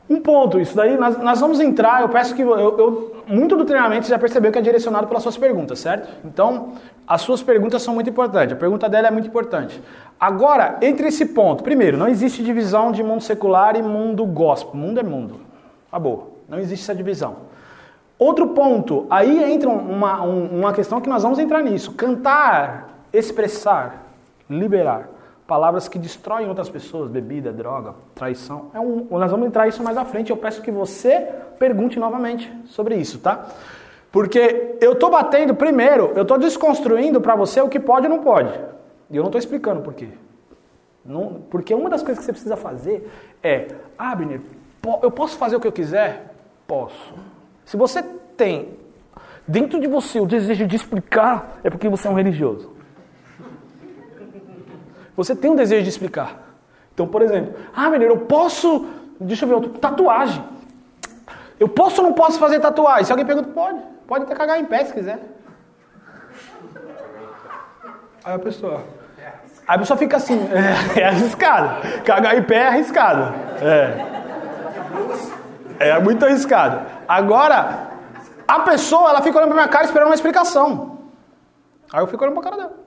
A: Um ponto, isso daí, nós, nós vamos entrar, eu peço que... Eu, eu- muito do treinamento você já percebeu que é direcionado pelas suas perguntas, certo? Então, as suas perguntas são muito importantes, a pergunta dela é muito importante. Agora, entre esse ponto, primeiro, não existe divisão de mundo secular e mundo gospel. Mundo é mundo. Acabou. Não existe essa divisão. Outro ponto, aí entra uma, um- uma questão que nós vamos entrar nisso. Cantar, expressar, liberar. Palavras que destroem outras pessoas, bebida, droga, traição. É um, nós vamos entrar isso mais à frente. Eu peço que você pergunte novamente sobre isso, tá? Porque eu tô batendo, primeiro, eu tô desconstruindo para você o que pode e não pode. E eu não tô explicando por quê. Não- porque uma das coisas que você precisa fazer é, Abner, po- eu posso fazer o que eu quiser? Posso. Se você tem dentro de você o desejo de explicar, é porque você é um religioso. Você tem um desejo de explicar. Então, por exemplo, ah, menino, eu posso. Deixa eu ver outro. Tatuagem. Eu posso ou não posso fazer tatuagem? Se alguém pergunta, pode. Pode até cagar em pé se quiser. Aí a pessoa. Aí a pessoa fica assim, é, é arriscado. Cagar em pé é arriscado. É. É muito arriscado. Agora, a pessoa, ela fica olhando pra minha cara esperando uma explicação. Aí eu fico olhando pra cara dela.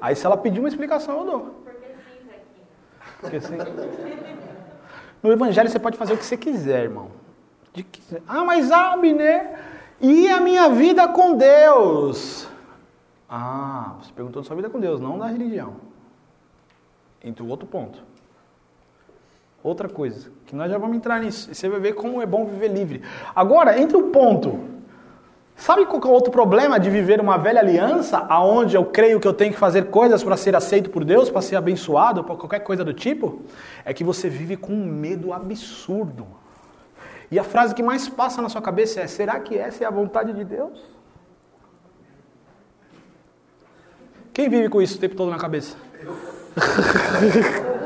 A: Aí se ela pedir uma explicação, eu dou. Porque sim. No evangelho você pode fazer o que você quiser, irmão. De que- Ah, mas Abner, e a minha vida com Deus? Ah, você perguntou da sua vida com Deus, não da religião. Entre o outro ponto. Outra coisa, que nós já vamos entrar nisso. E você vai ver como é bom viver livre. Agora, entre o ponto. Sabe qual é o outro problema de viver uma velha aliança, aonde eu creio que eu tenho que fazer coisas para ser aceito por Deus, para ser abençoado, para qualquer coisa do tipo? É que você vive com um medo absurdo. E a frase que mais passa na sua cabeça é: será que essa é a vontade de Deus? Quem vive com isso o tempo todo na cabeça?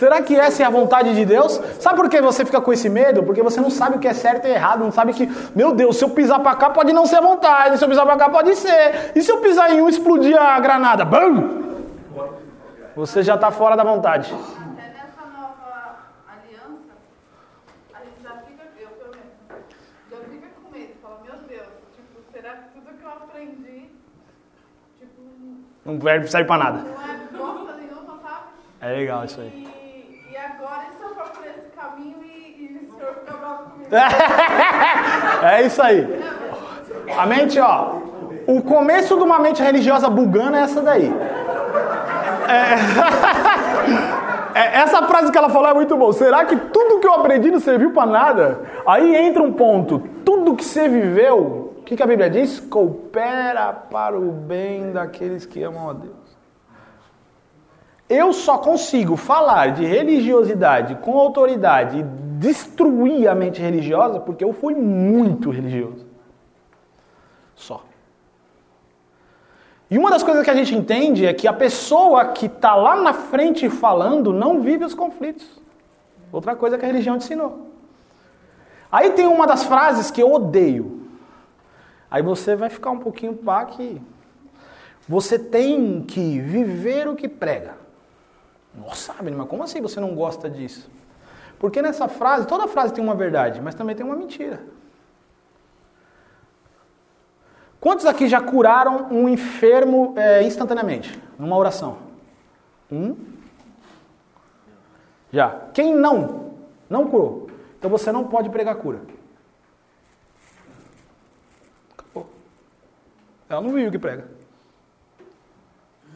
A: Será que essa é a vontade de Deus? Sabe por que você fica com esse medo? Porque você não sabe o que é certo e errado, não sabe que, meu Deus, se eu pisar pra cá pode não ser a vontade, se eu pisar pra cá pode ser. E se eu pisar em um explodir a granada? Bum! Você já tá fora da vontade.
H: Até nessa nova aliança, a gente já fica, eu pelo menos, já fica com medo, fala, meu Deus, será que tudo que eu aprendi,
A: Não serve pra nada.
H: não é bosta nenhuma, sabe?
A: É legal isso aí.
H: Agora, e eu for por esse caminho e, e o senhor ficar bravo comigo?
A: É isso aí. A mente, ó. O começo de uma mente religiosa bugana é essa daí. É... É, essa frase que ela falou é muito boa. Será que tudo que eu aprendi não serviu para nada? Aí entra um ponto. Tudo que você viveu, o que, que a Bíblia diz? Coopera para o bem daqueles que amam a Deus. Eu só consigo falar de religiosidade com autoridade e destruir a mente religiosa porque eu fui muito religioso. Só. E uma das coisas que a gente entende é que a pessoa que está lá na frente falando não vive os conflitos. Outra coisa que a religião te ensinou. Aí tem uma das frases que eu odeio. Aí você vai ficar um pouquinho pá que você tem que viver o que prega. Nossa, mas como assim você não gosta disso? Porque nessa frase, toda frase tem uma verdade, mas também tem uma mentira. Quantos aqui já curaram um enfermo é, instantaneamente, numa oração? Um? Já. Quem não? Não curou. Então você não pode pregar cura. Acabou. Ela não viu que prega.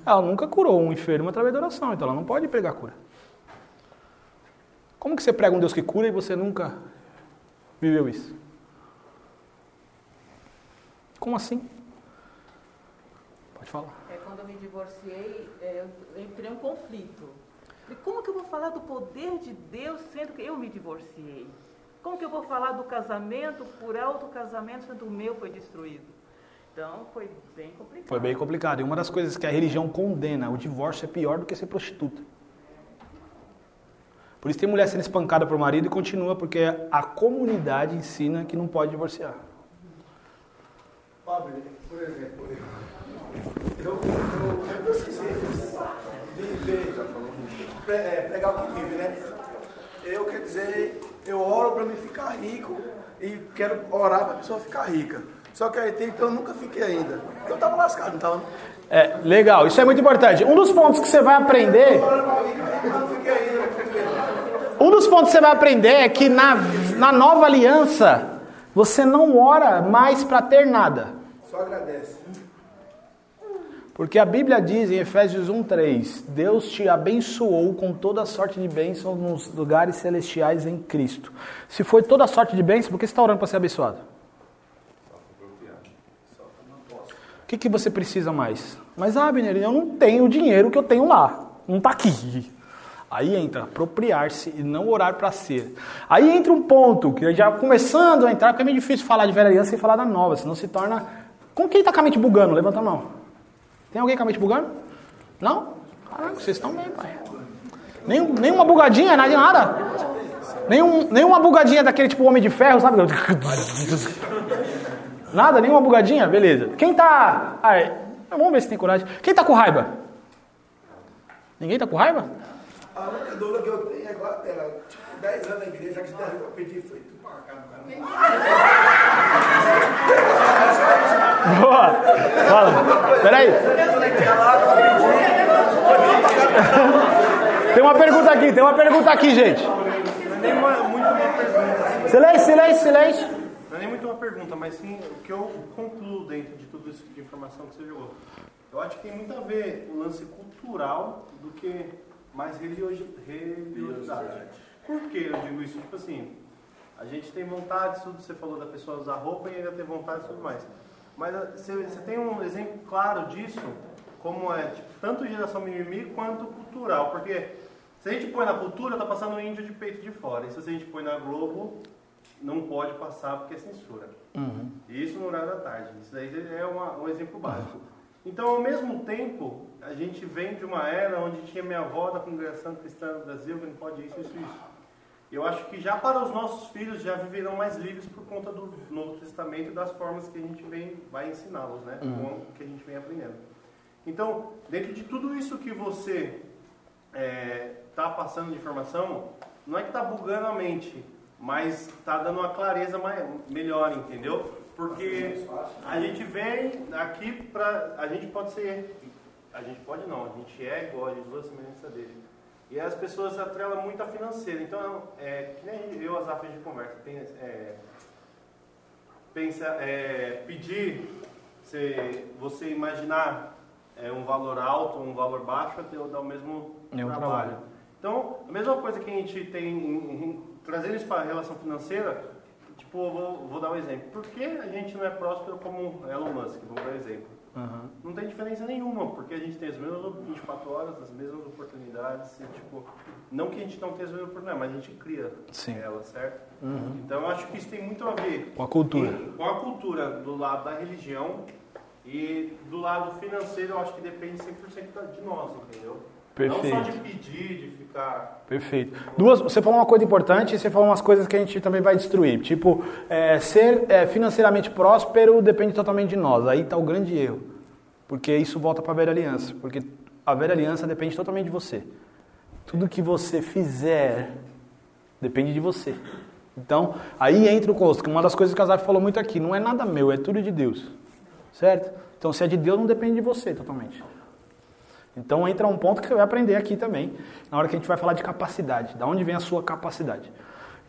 A: Ela nunca curou um enfermo através da oração, então ela não pode pregar cura. Como que você prega um Deus que cura e você nunca viveu isso? Como assim? Pode falar.
K: É, quando eu me divorciei, é, eu entrei em um conflito. Falei, como que eu vou falar do poder de Deus sendo que eu me divorciei? Como que eu vou falar do casamento por alto casamento sendo o meu foi destruído? Então foi bem complicado.
A: Foi bem complicado. E uma das coisas que a religião condena, o divórcio é pior do que ser prostituta. Por isso tem mulher sendo espancada por marido e continua, porque a comunidade ensina que não pode divorciar.
B: Fábio, por exemplo, eu, eu, eu viver, pre, é, pregar o que vive, né? Eu, quer dizer, eu oro para me ficar rico e quero orar para a pessoa ficar rica. Só que aí tem que eu nunca fiquei ainda. Eu tava lascado, não tava?
A: É, legal, isso é muito importante. Um dos pontos que você vai aprender. Um dos pontos que você vai aprender é que na, na nova aliança você não ora mais para ter nada.
B: Só agradece.
A: Porque a Bíblia diz em Efésios 1:3, Deus te abençoou com toda sorte de bênçãos nos lugares celestiais em Cristo. Se foi toda sorte de bênçãos, por que você está orando para ser abençoado? O que, que você precisa mais? Mas, ah, Abner, eu não tenho o dinheiro que eu tenho lá. Não está aqui. Aí entra apropriar-se e não orar para ser. Aí entra um ponto que já começando a entrar, porque é meio difícil falar de velha aliança sem falar da nova, senão se torna. Com quem está com a mente bugando? Levanta a mão. Tem alguém com a mente bugando? Não? Caraca, vocês estão bem, pai. Nenhum, nenhuma bugadinha, nada de nada. Nenhum, nenhuma bugadinha daquele tipo homem de ferro, sabe? Nada, nenhuma bugadinha? Beleza. Quem tá. Ah, é. Vamos ver se tem coragem. Quem tá com raiva? Ninguém tá com raiva?
B: A única dúvida que eu tenho é agora, ela, tipo, 10 anos na igreja, que eu pedi foi tu pra cá no
A: Boa! Fala. Peraí. Tem uma pergunta aqui, tem uma pergunta aqui, gente. Silêncio, silêncio, silêncio.
C: Nem muito uma pergunta, mas sim o que eu concluo dentro de tudo isso de informação que você jogou. Eu acho que tem muito a ver o lance cultural do que mais religiosi- religiosidade. Por que eu digo isso? Tipo assim, a gente tem vontade, tudo você falou da pessoa usar roupa e ainda ter vontade e tudo mais. Mas ah, você, tem um exemplo claro disso, como é tipo, tanto geração mimimi quanto cultural. Porque se a gente põe na cultura, tá passando índio de peito de fora. E se a gente põe na Globo, não pode passar porque é censura. Isso no horário da tarde. Isso daí é uma- um exemplo básico. Então, ao mesmo tempo, a gente vem de uma era onde tinha minha avó da congregação cristã do Brasil, que não pode isso, isso, isso. Eu acho que já para os nossos filhos já viverão mais livres por conta do Novo Testamento e das formas que a gente vem, vai ensiná-los, né? O que a gente vem aprendendo. Então, dentro de tudo isso que você está passando de informação, não é que está bugando a mente, mas está dando uma clareza melhor, entendeu? Porque a gente vem aqui para. A gente pode ser. A gente pode não, a gente é igual a Jesus, a semelhança dele. E as pessoas atrelam muito a financeira. Então, é, que nem eu, as afas de conversa, tem, é, pensa, é, pedir, você, você imaginar é, um valor alto ou um valor baixo, até dar o mesmo
A: É
C: trabalho.
A: trabalho.
C: Então, a mesma coisa que a gente tem, em- em- trazendo isso para a relação financeira, tipo, eu vou, vou dar um exemplo. Por que a gente não é próspero como Elon Musk? Vou dar um exemplo.
A: Aham.
C: Não tem diferença nenhuma, porque a gente tem as mesmas 24 horas, as mesmas oportunidades, e, tipo, não que a gente não tenha as mesmas oportunidades, mas a gente cria
A: Sim.
C: elas, certo?
A: Uhum.
C: Então eu acho que isso tem muito a ver
A: Com a cultura.
C: em- com a cultura do lado da religião E do lado financeiro, eu acho que depende 100% da- de nós, entendeu?
A: Perfeito.
C: Não só de pedir, de ficar.
A: Perfeito. Duas, você falou uma coisa importante e você falou umas coisas que a gente também vai destruir. Tipo, é, ser é, financeiramente próspero depende totalmente de nós. Aí está o grande erro. Porque isso volta para a velha aliança. Porque a velha aliança depende totalmente de você. Tudo que você fizer depende de você. Então, aí entra o custo. que Uma das coisas que o Casar falou muito aqui, não é nada meu, é tudo de Deus. Certo? Então, se é de Deus, não depende de você totalmente. Então entra um ponto que você vai aprender aqui também, na hora que a gente vai falar de capacidade, da onde vem a sua capacidade.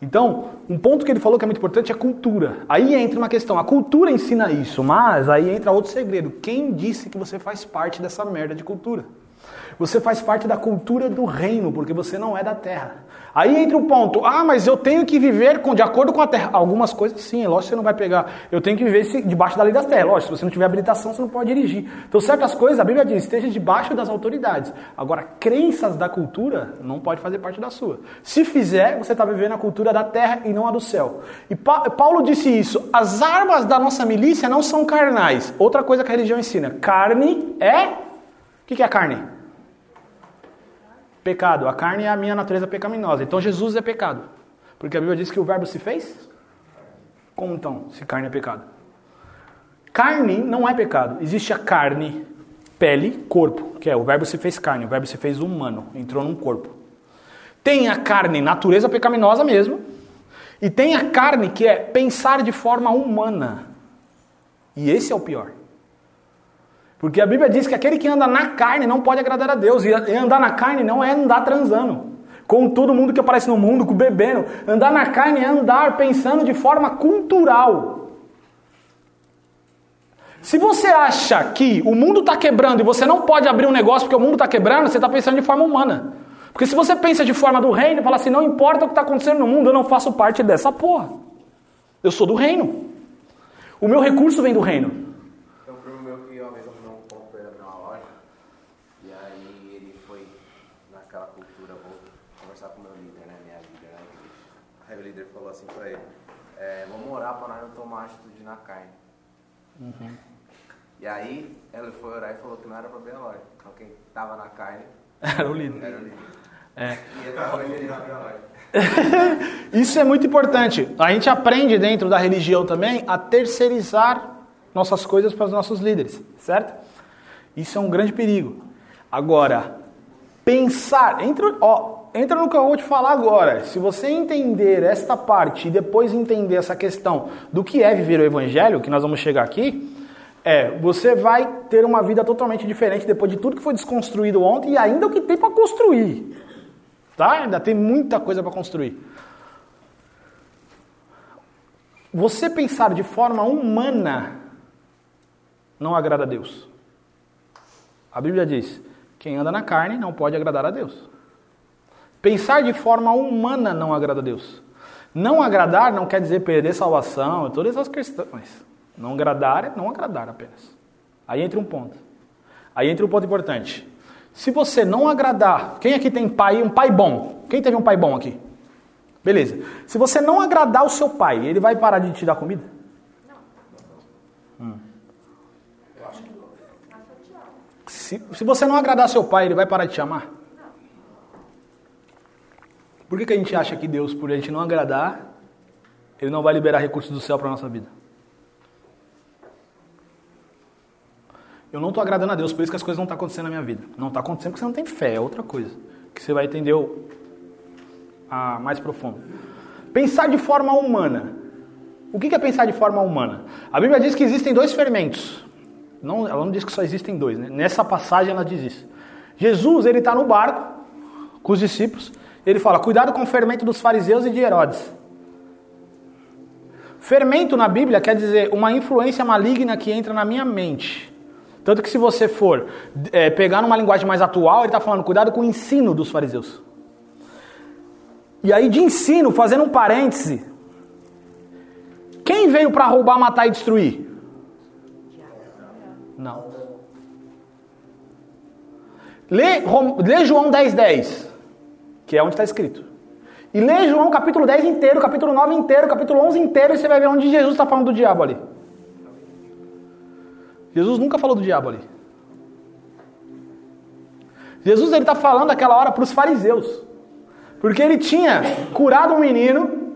A: Então, um ponto que ele falou que é muito importante é cultura. Aí entra uma questão, a cultura ensina isso, mas aí entra outro segredo. Quem disse que você faz parte dessa merda de cultura? Você faz parte da cultura do reino, porque você não é da terra. Aí entra o ponto, ah, mas eu tenho que viver com, de acordo com a terra. Algumas coisas sim, é lógico que você não vai pegar. Eu tenho que viver debaixo da lei das terras. Lógico, se você não tiver habilitação, você não pode dirigir. Então, certas coisas, a Bíblia diz, esteja debaixo das autoridades. Agora, crenças da cultura não pode fazer parte da sua. Se fizer, você está vivendo a cultura da terra e não a do céu. E Pa- Paulo disse isso, as armas da nossa milícia não são carnais. Outra coisa que a religião ensina, carne é... O que é carne? Pecado. A carne é a minha natureza pecaminosa. Então Jesus é pecado. Porque a Bíblia diz que o verbo se fez? Como então, se carne é pecado? Carne não é pecado. Existe a carne, pele, corpo, que é o verbo se fez carne, o verbo se fez humano, entrou num corpo. Tem a carne, natureza pecaminosa mesmo, e tem a carne que é pensar de forma humana. E esse é o pior. Porque a Bíblia diz que aquele que anda na carne não pode agradar a Deus. E andar na carne não é andar transando. Com todo mundo que aparece no mundo, com bebendo. Andar na carne é andar pensando de forma cultural. Se você acha que o mundo está quebrando e você não pode abrir um negócio porque o mundo está quebrando, você está pensando de forma humana. Porque se você pensa de forma do reino, fala assim, não importa o que está acontecendo no mundo, eu não faço parte dessa porra. Eu sou do reino. O meu recurso vem do reino.
L: Tem um primo meu que uma vez arrumou um ponto pra ele abrir uma loja. E aí ele foi naquela cultura, vou conversar com o meu líder, né? Minha líder na igreja. Aí o líder falou assim pra ele, é, vamos orar pra nós não tomar atitude na carne. E aí ele foi orar e falou que não era pra loja. Então quem tava na carne
A: Era o líder.
L: era o líder.
A: É.
L: E.
A: Isso é muito importante. A gente aprende dentro da religião também a terceirizar nossas coisas para os nossos líderes, certo? Isso é um grande perigo. Agora, pensar, entra, ó, entra no que eu vou te falar agora. Se você entender esta parte e depois entender essa questão do que é viver o evangelho, que nós vamos chegar aqui, é, você vai ter uma vida totalmente diferente depois de tudo que foi desconstruído ontem e ainda o que tem para construir. Tá? Ainda tem muita coisa para construir. Você pensar de forma humana não agrada a Deus. A Bíblia diz: quem anda na carne não pode agradar a Deus. Pensar de forma humana não agrada a Deus. Não agradar não quer dizer perder salvação, todas essas questões. Não agradar é não agradar apenas. Aí entra um ponto. Aí entra um ponto importante. Se você não agradar, quem aqui tem pai, um pai bom? Quem teve um pai bom aqui? Beleza. Se você não agradar o seu pai, ele vai parar de te dar comida? Hum. Se, se você não agradar seu pai, ele vai parar de te amar? Por que, que a gente acha que Deus, por a gente não agradar, ele não vai liberar recursos do céu para nossa vida? Eu não estou agradando a Deus, por isso que as coisas não estão acontecendo na minha vida. Não está acontecendo porque você não tem fé, é outra coisa. Que você vai entender o, a mais profundo. Pensar de forma humana. O que é pensar de forma humana? A Bíblia diz que existem dois fermentos. Não, ela não diz que só existem dois. Né? Nessa passagem ela diz isso. Jesus ele está no barco com os discípulos. Ele fala: cuidado com o fermento dos fariseus e de Herodes. Fermento na Bíblia quer dizer uma influência maligna que entra na minha mente. Tanto que se você for é, pegar numa linguagem mais atual, ele está falando, cuidado com o ensino dos fariseus. E aí de ensino, fazendo um parêntese, quem veio para roubar, matar e destruir? Não. Lê, lê João 10, 10, que é onde está escrito. E lê João capítulo 10 inteiro, capítulo 9 inteiro, capítulo 11 inteiro, e você vai ver onde Jesus está falando do diabo ali. Jesus nunca falou do diabo ali. Jesus ele está falando aquela hora para os fariseus. Porque ele tinha curado um menino,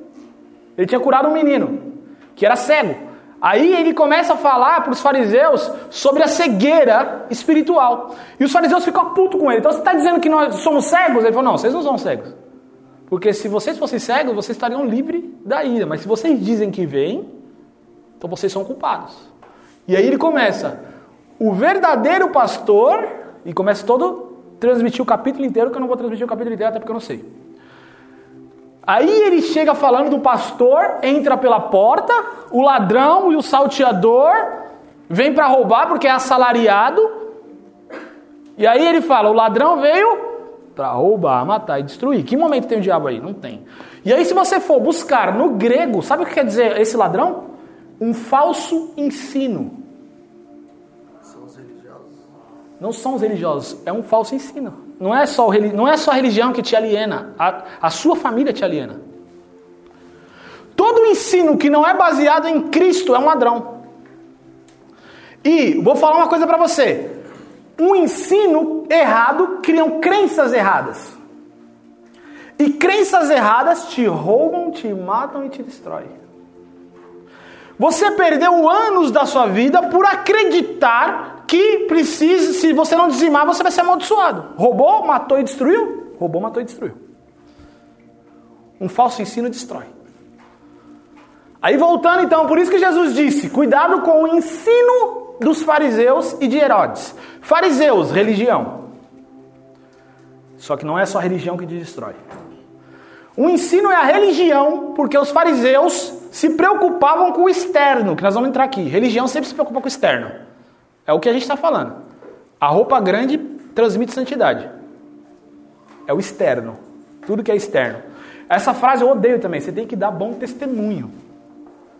A: ele tinha curado um menino, que era cego. Aí ele começa a falar para os fariseus sobre a cegueira espiritual. E os fariseus ficam putos com ele. Então você está dizendo que nós somos cegos? Ele falou: não, vocês não são cegos. Porque se vocês fossem cegos, vocês estariam livres da ira. Mas se vocês dizem que veem, então vocês são culpados. E aí ele começa: o verdadeiro pastor, e começa todo transmitir o capítulo inteiro, que eu não vou transmitir o capítulo inteiro, até porque eu não sei. Aí ele chega falando do pastor, entra pela porta, o ladrão e o salteador vem para roubar porque é assalariado. E aí ele fala: o ladrão veio para roubar, matar e destruir. Que momento tem o diabo aí? Não tem. E aí, se você for buscar no grego, sabe o que quer dizer esse ladrão? Um falso ensino.
F: São os religiosos.
A: Não são os religiosos, é um falso ensino. Não é só, o, não é só a religião que te aliena, a, a sua família te aliena. Todo ensino que não é baseado em Cristo é um ladrão. E vou falar uma coisa para você. Um ensino errado criam crenças erradas. E crenças erradas te roubam, te matam e te destroem. Você perdeu anos da sua vida por acreditar que precisa, se você não dizimar, você vai ser amaldiçoado. Roubou, matou e destruiu? Roubou, matou e destruiu. Um falso ensino destrói. Aí voltando então, por isso que Jesus disse: cuidado com o ensino dos fariseus e de Herodes. Fariseus, religião. Só que não é só a religião que te destrói. O ensino é a religião, porque os fariseus se preocupavam com o externo, que nós vamos entrar aqui. Religião sempre se preocupa com o externo. É o que a gente está falando. A roupa grande transmite santidade. É o externo. Tudo que é externo. Essa frase eu odeio também. Você tem que dar bom testemunho.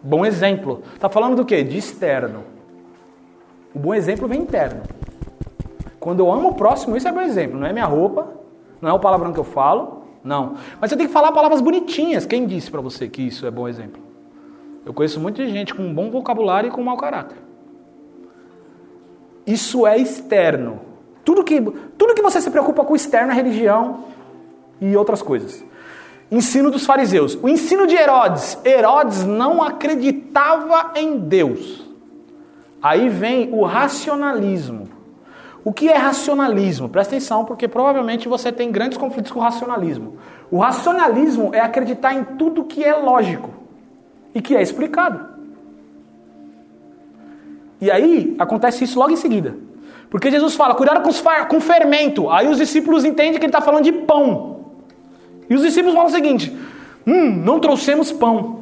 A: Bom exemplo. Está falando do quê? De externo. O bom exemplo vem interno. Quando eu amo o próximo, isso é bom exemplo. Não é minha roupa, não é o palavrão que eu falo, não. Mas você tem que falar palavras bonitinhas. Quem disse para você que isso é bom exemplo? Eu conheço muita gente com um bom vocabulário e com mau caráter. Isso é externo. Tudo que, tudo que você se preocupa com externo é religião e outras coisas. Ensino dos fariseus. O ensino de Herodes. Herodes não acreditava em Deus. Aí vem o racionalismo. O que é racionalismo? Presta atenção, porque provavelmente você tem grandes conflitos com o racionalismo. O racionalismo é acreditar em tudo que é lógico e que é explicado. E aí acontece isso logo em seguida. Porque Jesus fala, cuidado com, com fermento. Aí os discípulos entendem que ele está falando de pão. E os discípulos falam o seguinte: Hum, não trouxemos pão.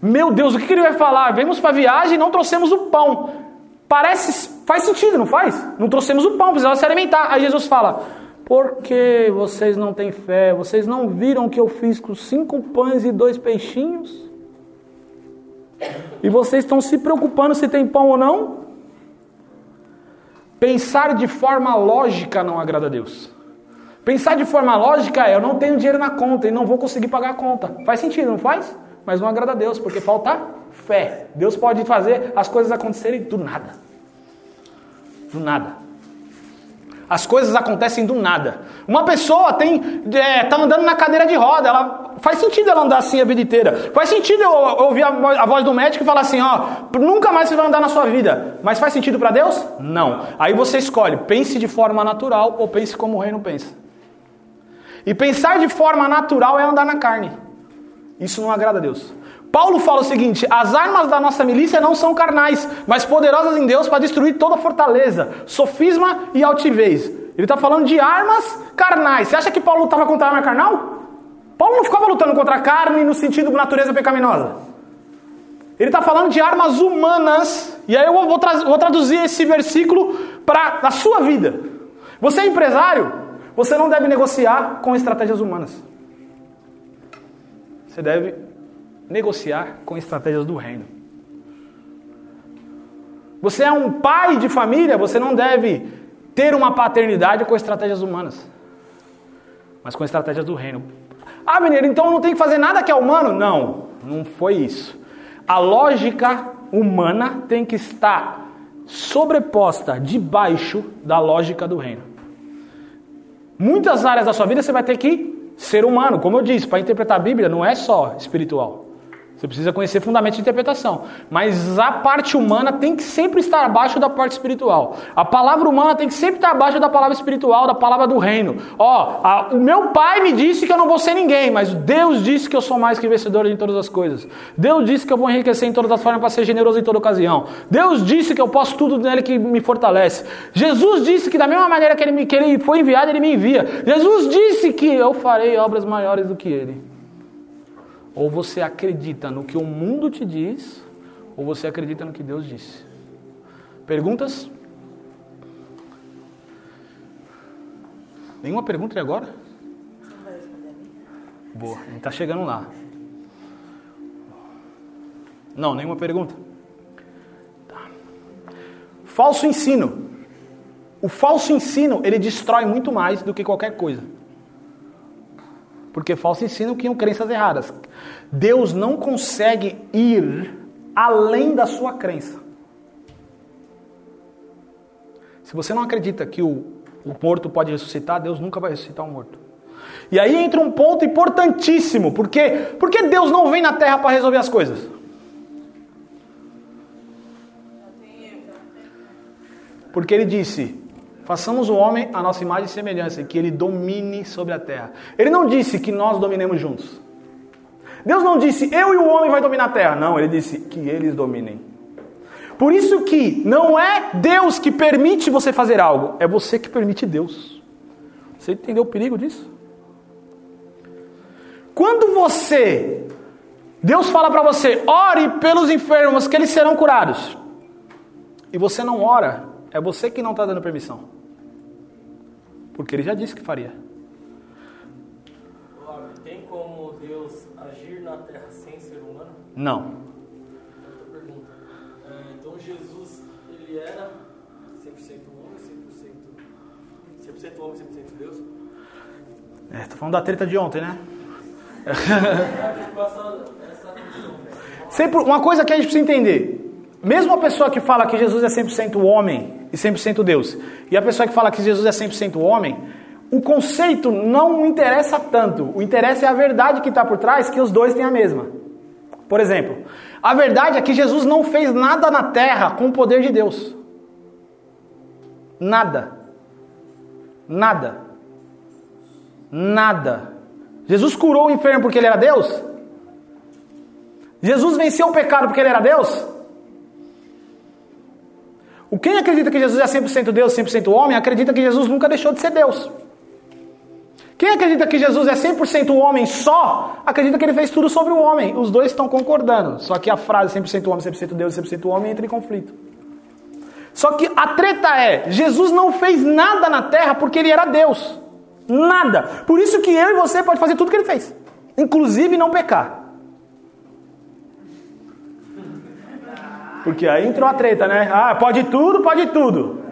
A: Meu Deus, o que, que ele vai falar? Vemos para a viagem e não trouxemos o pão. Parece, faz sentido, não faz? Não trouxemos o pão, precisava se alimentar. Aí Jesus fala: Porque vocês não têm fé? Vocês não viram que eu fiz com cinco pães e dois peixinhos? E vocês estão se preocupando se tem pão ou não? Pensar de forma lógica não agrada a Deus. Pensar de forma lógica é: eu não tenho dinheiro na conta e não vou conseguir pagar a conta. Faz sentido, não faz? Mas não agrada a Deus, porque falta fé. Deus pode fazer as coisas acontecerem do nada. Do nada. As coisas acontecem do nada. Uma pessoa tem é, tá andando na cadeira de roda, ela faz sentido ela andar assim a vida inteira. Faz sentido eu ouvir a, voz do médico e falar assim, ó, nunca mais você vai andar na sua vida. Mas faz sentido para Deus? Não. Aí você escolhe, pense de forma natural ou pense como o reino pensa. E pensar de forma natural é andar na carne. Isso não agrada a Deus. Paulo fala o seguinte: as armas da nossa milícia não são carnais, mas poderosas em Deus para destruir toda fortaleza, sofisma e altivez. Ele está falando de armas carnais. Você acha que Paulo lutava contra a arma carnal? Paulo não ficava lutando contra a carne no sentido de natureza pecaminosa. Ele está falando de armas humanas. E aí eu vou, vou traduzir esse versículo para a sua vida. Você é empresário? Você não deve negociar com estratégias humanas. Você deve negociar com estratégias do reino. Você é um pai de família, você não deve ter uma paternidade com estratégias humanas, mas com estratégias do reino. Ah, Mineiro, então não tem que fazer nada que é humano? Não, não foi isso. A lógica humana tem que estar sobreposta debaixo da lógica do reino. Muitas áreas da sua vida você vai ter que ser humano, como eu disse, para interpretar a Bíblia não é só espiritual. Você precisa conhecer fundamentos de interpretação. Mas a parte humana tem que sempre estar abaixo da parte espiritual. A palavra humana tem que sempre estar abaixo da palavra espiritual, da palavra do reino. Ó, a- o meu pai me disse que eu não vou ser ninguém, mas Deus disse que eu sou mais que vencedor em todas as coisas. Deus disse que eu vou enriquecer em todas as formas para ser generoso em toda ocasião. Deus disse que eu posso tudo nele que me fortalece. Jesus disse que da mesma maneira que ele, me, que ele foi enviado, ele me envia. Jesus disse que eu farei obras maiores do que ele. Ou você acredita no que o mundo te diz, ou você acredita no que Deus disse. Perguntas? Nenhuma pergunta até agora? Boa, a gente está chegando lá. Não, nenhuma pergunta? Tá. Falso ensino. O falso ensino, ele destrói muito mais do que qualquer coisa. Porque falso ensino criam crenças erradas. Deus não consegue ir além da sua crença. Se você não acredita que o, o morto pode ressuscitar, Deus nunca vai ressuscitar um morto. E aí entra um ponto importantíssimo. Por quê? Porque Deus não vem na terra para resolver as coisas. Porque ele disse: Façamos o homem a nossa imagem e semelhança, e que ele domine sobre a terra. Ele não disse que nós dominemos juntos. Deus não disse eu e o homem vai dominar a terra. Não, ele disse que eles dominem. Por isso que não é Deus que permite você fazer algo, é você que permite Deus. Você entendeu o perigo disso? Quando você Deus fala para você, ore pelos enfermos que eles serão curados. E você não ora, é você que não está dando permissão. Porque ele já disse que faria.
M: Tem como Deus agir na terra sem ser humano?
A: Não.
M: Outra pergunta. É, então Jesus, ele era 100% homem, 100%, 100% homem, 100% Deus?
A: É, tô falando da treta de ontem, né? Sempre, uma coisa que a gente precisa entender. Mesmo a pessoa que fala que Jesus é 100% homem e 100% Deus, e a pessoa que fala que Jesus é 100% homem, o conceito não interessa tanto. O interesse é a verdade que está por trás, que os dois têm a mesma. Por exemplo, a verdade é que Jesus não fez nada na terra com o poder de Deus. Nada. Nada. Nada. Jesus curou o enfermo porque ele era Deus? Jesus venceu o pecado porque ele era Deus? O quem acredita que Jesus é 100% Deus, 100% homem, acredita que Jesus nunca deixou de ser Deus. Quem acredita que Jesus é 100% homem só, acredita que ele fez tudo sobre o homem. Os dois estão concordando. Só que a frase 100% homem, 100% Deus, 100% homem entra em conflito. Só que a treta é, Jesus não fez nada na terra porque ele era Deus. Nada. Por isso que eu e você pode fazer tudo que ele fez. Inclusive não pecar. Porque aí entrou a treta, né? Ah, pode tudo, pode tudo.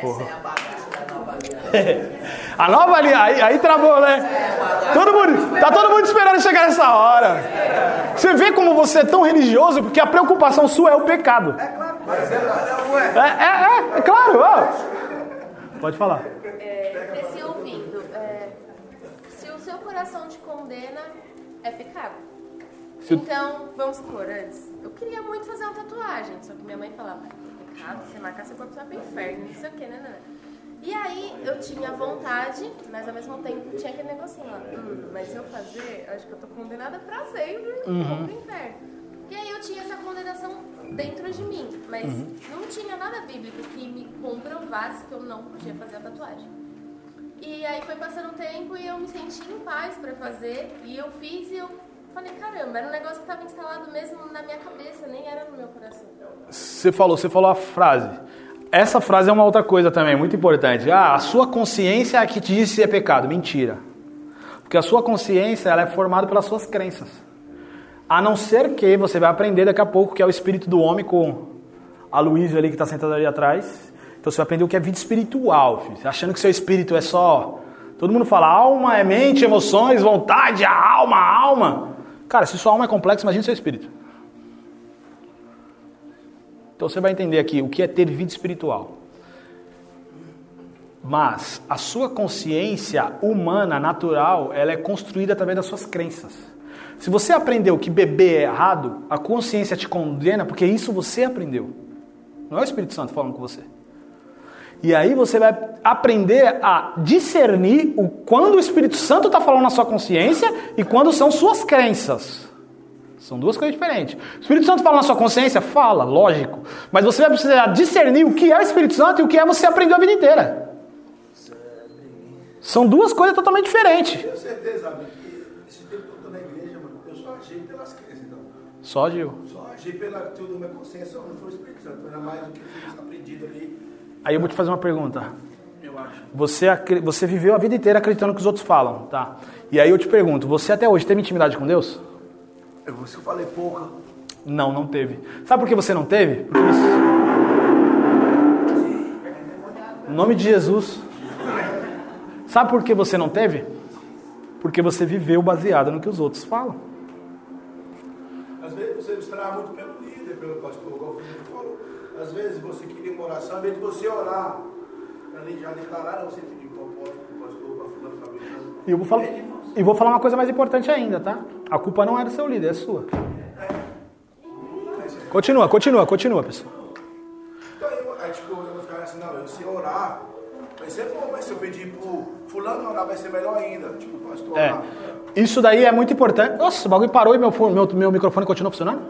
A: Porra. A nova ali, aí, aí travou, né? Todo mundo, tá todo mundo esperando chegar nessa hora. Você vê como você é tão religioso porque a preocupação sua é o pecado. É, é, é, é claro. ó. Pode falar.
J: É, cresci ouvindo. é, se o seu coração te condena, é pecado.
A: Se
J: Então, vamos supor, antes, eu queria muito fazer uma tatuagem, só que minha mãe falava, é pecado, você marcar seu corpo, você vai pro inferno, não sei o que, né, né, né. E aí, eu tinha vontade, mas ao mesmo tempo tinha aquele negocinho lá, hum, mas se eu fazer, acho que eu tô condenada pra sempre,
A: Uhum.
J: vou pro inferno. E aí eu tinha essa condenação dentro de mim, mas
A: Uhum.
J: não tinha nada bíblico que me comprovasse que eu não podia fazer a tatuagem. E aí foi passando o tempo e eu me senti em paz pra fazer. E eu fiz e eu falei, caramba, era um negócio que estava instalado mesmo na minha cabeça, nem era no meu coração.
A: Você falou, você falou a frase. Essa frase é uma outra coisa também, muito importante. Ah, a sua consciência é a que te diz se é pecado. Mentira. Porque a sua consciência ela é formada pelas suas crenças. A não ser que você vai aprender daqui a pouco que é o espírito do homem com a Luísa ali que está sentada ali atrás. Então você vai aprender o que é vida espiritual, filho. Você achando que seu espírito é só. Todo mundo fala alma é mente, emoções, vontade, a alma, a alma. Cara, se sua alma é complexa, imagine seu espírito. Então você vai entender aqui o que é ter vida espiritual. Mas a sua consciência humana, natural, ela é construída através das suas crenças. Se você aprendeu que beber é errado, a consciência te condena porque isso você aprendeu. Não é o Espírito Santo falando com você. E aí você vai aprender a discernir o quando o Espírito Santo está falando na sua consciência e quando são suas crenças. São duas coisas diferentes. O Espírito Santo fala na sua consciência? Fala, lógico. Mas você vai precisar discernir o que é o Espírito Santo e o que é você aprendeu a vida inteira. São duas coisas totalmente diferentes.
B: Tenho certeza, amigo, que esse tempo eu na igreja, mano, eu só agi pelas crenças, então.
A: Só agiu.
B: Só agi pela tudo minha consciência, não foi o Espírito Santo, era mais do que aprendido ali.
A: Aí eu vou te fazer uma pergunta. Você, acre- você viveu a vida inteira acreditando no que os outros falam, tá? E aí eu te pergunto, você até hoje teve intimidade com Deus?
B: Eu, se eu falei pouca,
A: Não, não teve. Sabe por que você não teve? Porque isso... Em nome de Jesus. Sabe por que você não teve? Porque você viveu baseado no que os outros falam.
B: às vezes você muito pelo líder, pelo pastor, igual o Felipe falou. Às vezes você queria uma oração, ao invés de você orar, ali já declarar, você pediu para o apóstolo, para o pastor, para fulano, para beltrano.
A: E eu vou falar, e vou falar uma coisa mais importante ainda, tá? A culpa não é do seu líder, é sua. Continua, continua, continua, pessoal.
B: Então, eu, aí, tipo, eu vou ficar assim, não, eu sei orar, vai ser bom, mas se eu pedir pro fulano orar, vai ser melhor ainda. Tipo, pastor
A: É.
B: orar.
A: Isso daí é muito importante. Nossa, o bagulho parou e meu, meu, meu microfone continua funcionando?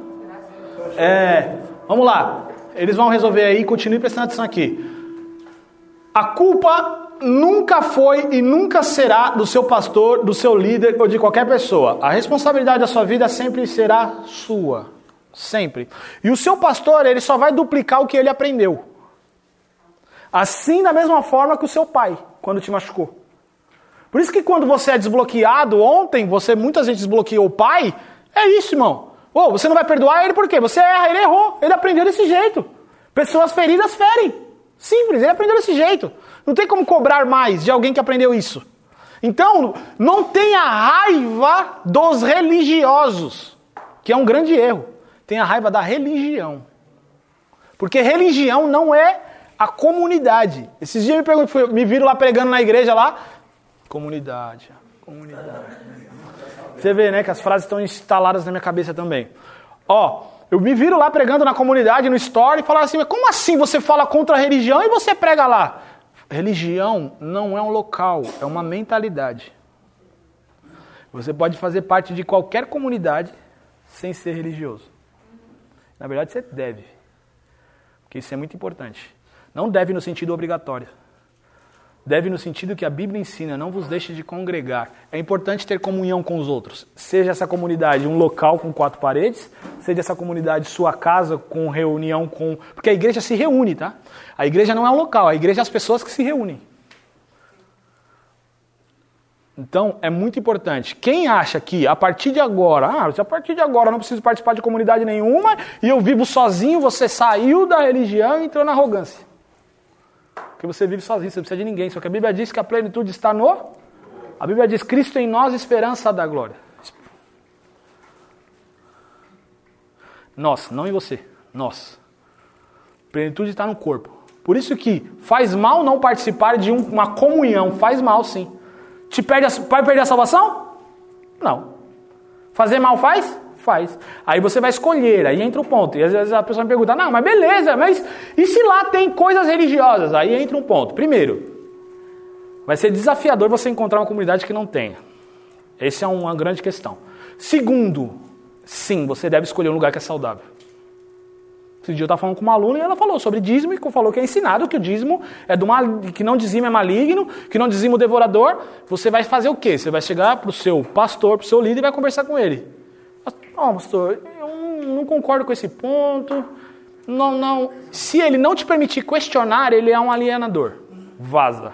A: É. Vamos lá. Eles vão resolver aí, continue prestando atenção aqui. A culpa nunca foi e nunca será do seu pastor, do seu líder ou de qualquer pessoa. A responsabilidade da sua vida sempre será sua. Sempre. E o seu pastor, ele só vai duplicar o que ele aprendeu. Assim, da mesma forma que o seu pai, quando te machucou. Por isso que quando você é desbloqueado, ontem você muitas vezes desbloqueou o pai, é isso, irmão. Ô, você não vai perdoar ele por quê? Você erra, ele errou, ele aprendeu desse jeito. Pessoas feridas ferem. Simples, ele aprendeu desse jeito. Não tem como cobrar mais de alguém que aprendeu isso. Então, não tenha raiva dos religiosos, que é um grande erro. Tenha raiva da religião. Porque religião não é a comunidade. Esses dias me, perguntam, fui- me viram lá pregando na igreja lá. Comunidade, comunidade. Você vê, né, que as frases estão instaladas na minha cabeça também. Ó, eu me viro lá pregando na comunidade, no story, e falaram assim, mas como assim você fala contra a religião e você prega lá? Religião não é um local, é uma mentalidade. Você pode fazer parte de qualquer comunidade sem ser religioso. Na verdade, você deve. Porque isso é muito importante. Não deve no sentido obrigatório. Deve no sentido que a Bíblia ensina, não vos deixe de congregar. É importante ter comunhão com os outros. Seja essa comunidade um local com quatro paredes, seja essa comunidade sua casa com reunião com. Porque a igreja se reúne, tá? A igreja não é um local, a igreja é as pessoas que se reúnem. Então, é muito importante. Quem acha que a partir de agora, ah, a partir de agora eu não preciso participar de comunidade nenhuma e eu vivo sozinho, você saiu da religião e entrou na arrogância. Porque você vive sozinho, você não precisa de ninguém. Só que a Bíblia diz que a plenitude está no. A Bíblia diz: Cristo em nós, esperança da glória. Nós, não em você. Nós. Plenitude está no corpo. Por isso que faz mal não participar de um- uma comunhão. Faz mal, sim. Te perde a, vai perder a salvação? Não. Fazer mal faz? Faz. Aí você vai escolher, aí entra o ponto. E às vezes a pessoa me pergunta, não, mas beleza, mas e se lá tem coisas religiosas? Aí entra um ponto. Primeiro, vai ser desafiador você encontrar uma comunidade que não tenha. Essa é uma grande questão. Segundo, sim, você deve escolher um lugar que é saudável. Esse dia eu estava falando com uma aluna e ela falou sobre dízimo e falou que é ensinado que o dízimo é do mal, que não dizimo é maligno, que não dizimo devorador. Você vai fazer o quê? Você vai chegar para o seu pastor, para o seu líder e vai conversar com ele. Não, pastor, eu não- concordo com esse ponto. Não, não. Se ele não te permitir questionar, ele é um alienador. Vaza.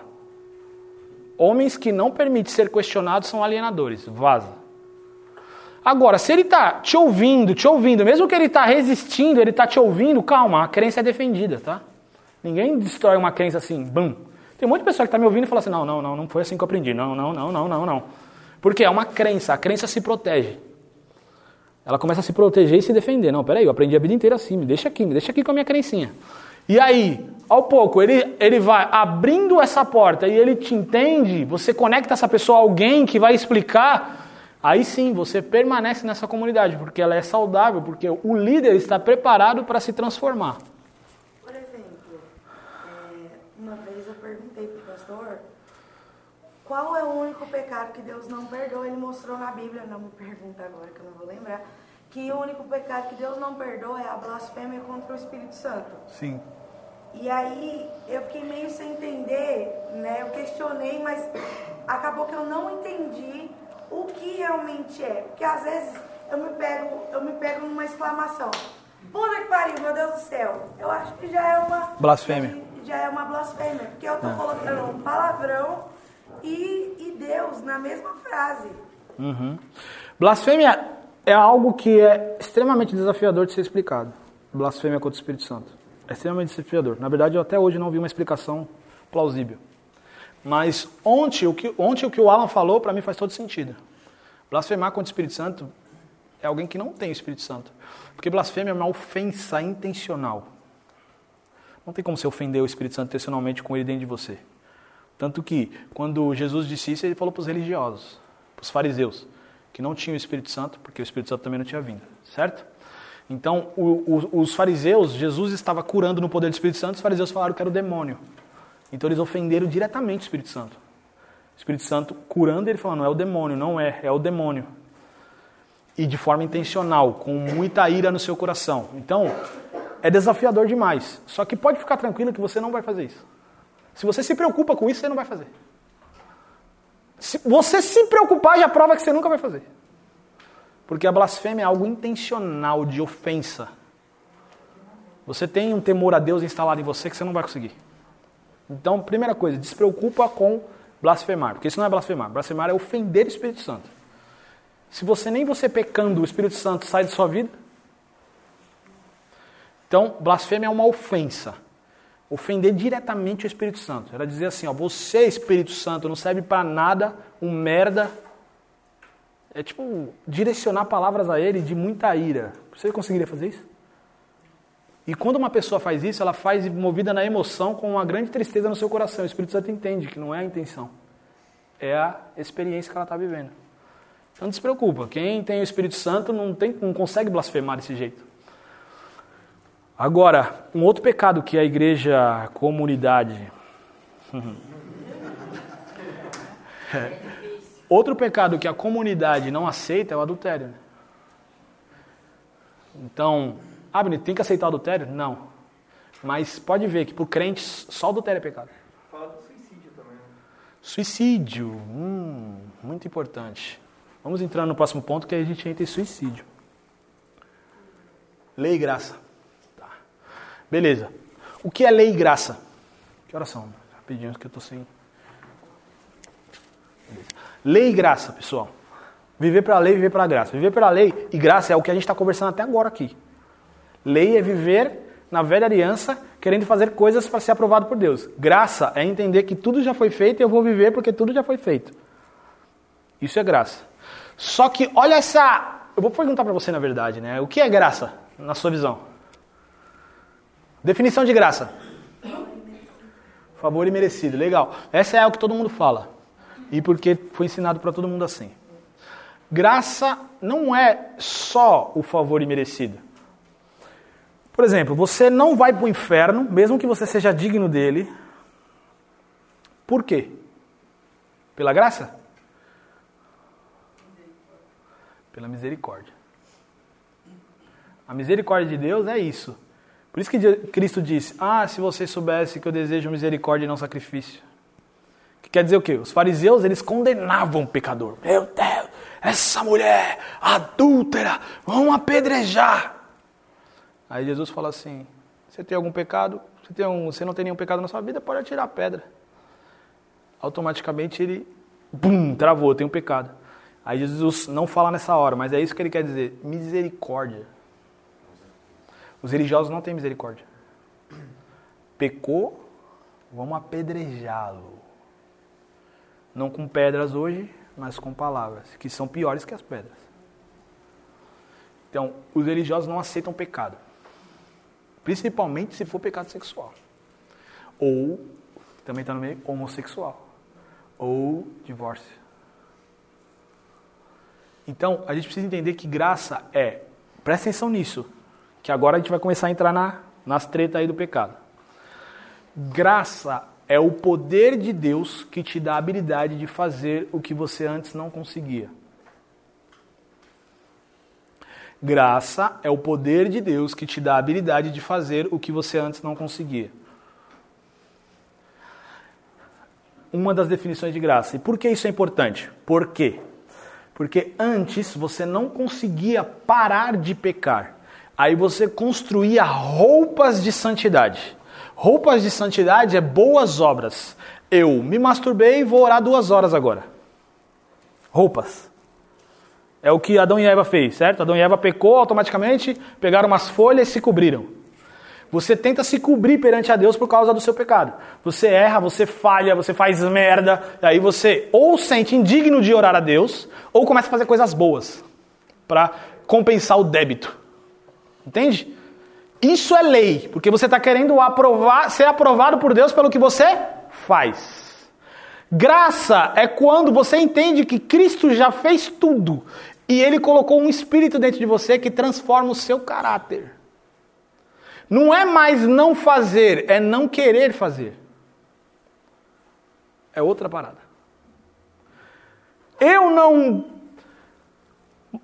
A: Homens que não permitem ser questionados são alienadores. Vaza. Agora, se ele está te ouvindo, te ouvindo, mesmo que ele está resistindo, ele está te ouvindo, calma, a crença é defendida, tá? Ninguém destrói uma crença assim, bum. Tem um monte de pessoa que está me ouvindo e fala assim, não, não, não, não foi assim que eu aprendi. Não, não, não, não, não, não. Porque é uma crença, a crença se protege. Ela começa a se proteger e se defender. Não, peraí, eu aprendi a vida inteira assim, me deixa aqui, me deixa aqui com a minha crencinha. E aí, ao pouco, ele, ele vai abrindo essa porta e ele te entende, você conecta essa pessoa a alguém que vai explicar, aí sim você permanece nessa comunidade, porque ela é saudável, porque o líder está preparado para se transformar.
D: Por exemplo, é, uma vez eu perguntei qual é o único pecado que Deus não perdoa. Ele mostrou na Bíblia, não me pergunta agora que eu não vou lembrar, que o único pecado que Deus não perdoa é a blasfêmia contra o Espírito Santo.
A: Sim.
D: E aí eu fiquei meio sem entender, né? Eu questionei, mas acabou que eu não entendi o que realmente é. Porque às vezes eu me pego, eu me pego numa exclamação. Puta que pariu, meu Deus do céu. Eu acho que já é uma.
A: Blasfêmia.
D: Já é uma blasfêmia. Porque eu tô
A: É.
D: colocando um palavrão e, e Deus na mesma frase.
A: Uhum. Blasfêmia é algo que é extremamente desafiador de ser explicado. Blasfêmia contra o Espírito Santo. É extremamente desafiador. Na verdade, eu até hoje não vi uma explicação plausível. Mas ontem o que, ontem, o, que o Alan falou, para mim, faz todo sentido. Blasfemar contra o Espírito Santo é alguém que não tem o Espírito Santo. Porque blasfêmia é uma ofensa intencional. Não tem como você ofender o Espírito Santo intencionalmente com ele dentro de você. Tanto que, quando Jesus disse isso, ele falou para os religiosos, para os fariseus, que não tinham o Espírito Santo, porque o Espírito Santo também não tinha vindo, certo? Então, o- o- os fariseus, Jesus estava curando no poder do Espírito Santo, os fariseus falaram que era o demônio. Então, eles ofenderam diretamente o Espírito Santo. O Espírito Santo curando, ele falando, é o demônio, não é, é o demônio. E de forma intencional, com muita ira no seu coração. Então, é desafiador demais. Só que pode ficar tranquilo que você não vai fazer isso. Se você se preocupa com isso, você não vai fazer. Se você se preocupar, já prova que você nunca vai fazer. Porque a blasfêmia é algo intencional, de ofensa. Você tem um temor a Deus instalado em você que você não vai conseguir. Então, primeira coisa, despreocupa com blasfemar. Porque isso não é blasfemar. Blasfemar é ofender o Espírito Santo. Se você nem você pecando, o Espírito Santo sai de sua vida. Então, blasfêmia é uma ofensa. Ofender diretamente o Espírito Santo. Era dizer assim, ó, você, Espírito Santo, não serve para nada, um merda. É tipo direcionar palavras a ele de muita ira. Você conseguiria fazer isso? E quando uma pessoa faz isso, ela faz movida na emoção com uma grande tristeza no seu coração. O Espírito Santo entende que não é a intenção. É a experiência que ela está vivendo. Então não se preocupa. Quem tem o Espírito Santo não, tem, não consegue blasfemar desse jeito. Agora, um outro pecado que a igreja, a comunidade. É. Outro pecado que a comunidade não aceita é o adultério. né? Então, ah, Benito, tem que aceitar o adultério? Não. Mas pode ver que para o crente só o adultério é pecado.
I: Fala do suicídio também. né?
A: Suicídio, hum, muito importante. Vamos entrar no próximo ponto que aí a gente entra em suicídio. Lei e graça. Beleza. O que é lei e graça? Que horas são? Rapidinho, que eu tô sem. Lei e graça, pessoal. Viver pela lei, viver pela graça. Viver pela lei e graça é o que a gente está conversando até agora aqui. Lei é viver na velha aliança, querendo fazer coisas para ser aprovado por Deus. Graça é entender que tudo já foi feito e eu vou viver porque tudo já foi feito. Isso é graça. Só que olha essa. Eu vou perguntar para você na verdade, né? O que é graça, na sua visão? Definição de graça. Favor imerecido, legal. Essa é o que todo mundo fala. E porque foi ensinado para todo mundo assim. Graça não é só o favor imerecido. Por exemplo, você não vai para o inferno, mesmo que você seja digno dele. Por quê? Pela graça? Pela misericórdia. A misericórdia de Deus é isso. Por isso que Cristo disse: Ah, se você soubesse que eu desejo misericórdia e não sacrifício. Que quer dizer o quê? Os fariseus, eles condenavam o pecador. Meu Deus, essa mulher adúltera, vamos apedrejar. Aí Jesus fala assim: Você tem algum pecado? Você, tem um, você não tem nenhum pecado na sua vida? Pode atirar a pedra. Automaticamente ele, bum, travou, tem um pecado. Aí Jesus não fala nessa hora, mas é isso que ele quer dizer: misericórdia. Os religiosos não têm misericórdia. Pecou, vamos apedrejá-lo. Não com pedras hoje, mas com palavras, que são piores que as pedras. Então, os religiosos não aceitam pecado. Principalmente se for pecado sexual. Ou, também está no meio, homossexual. Ou divórcio. Então, a gente precisa entender que graça é, presta atenção nisso, que agora a gente vai começar a entrar na, nas tretas aí do pecado. Graça é o poder de Deus que te dá a habilidade de fazer o que você antes não conseguia. Graça é o poder de Deus que te dá a habilidade de fazer o que você antes não conseguia. Uma das definições de graça. E por que isso é importante? Por quê? Porque antes você não conseguia parar de pecar. Aí você construía roupas de santidade. Roupas de santidade é boas obras. Eu me masturbei e vou orar duas horas agora. Roupas. É o que Adão e Eva fez, certo? Adão e Eva pecou automaticamente, pegaram umas folhas e se cobriram. Você tenta se cobrir perante a Deus por causa do seu pecado. Você erra, você falha, você faz merda, e aí você ou sente indigno de orar a Deus, ou começa a fazer coisas boas para compensar o débito. Entende? Isso é lei, porque você está querendo aprovar, ser aprovado por Deus pelo que você faz. Graça é quando você entende que Cristo já fez tudo e ele colocou um espírito dentro de você que transforma o seu caráter. Não é mais não fazer, é não querer fazer. É outra parada. Eu não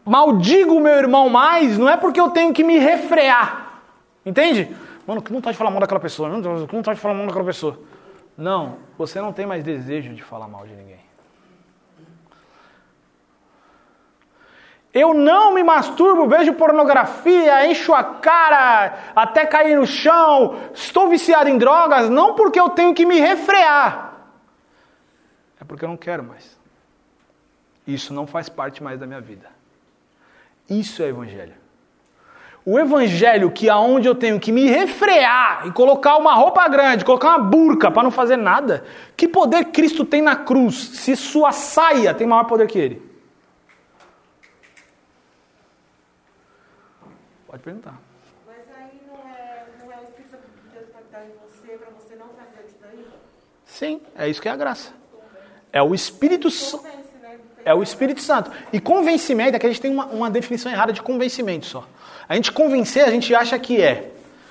A: maldigo o meu irmão mais, não é porque eu tenho que me refrear. Entende? Mano, que não tá de falar mal daquela pessoa, não, que não tá de falar mal daquela pessoa. Não, você não tem mais desejo de falar mal de ninguém. Eu não me masturbo, vejo pornografia, encho a cara até cair no chão, estou viciado em drogas, não porque eu tenho que me refrear, é porque eu não quero mais. Isso não faz parte mais da minha vida. Isso é evangelho. O evangelho que aonde eu tenho que me refrear e colocar uma roupa grande, colocar uma burca para não fazer nada, que poder Cristo tem na cruz se sua saia tem maior poder que ele? Pode perguntar.
N: Mas aí não é, não é o Espírito Santo de Deus para estar em você, para você não fazer isso daí?
A: Sim, é isso que é a graça. É o Espírito Santo. É o Espírito Santo. E convencimento, é que a gente tem uma, uma definição errada de convencimento só. A gente convencer, a gente acha que é.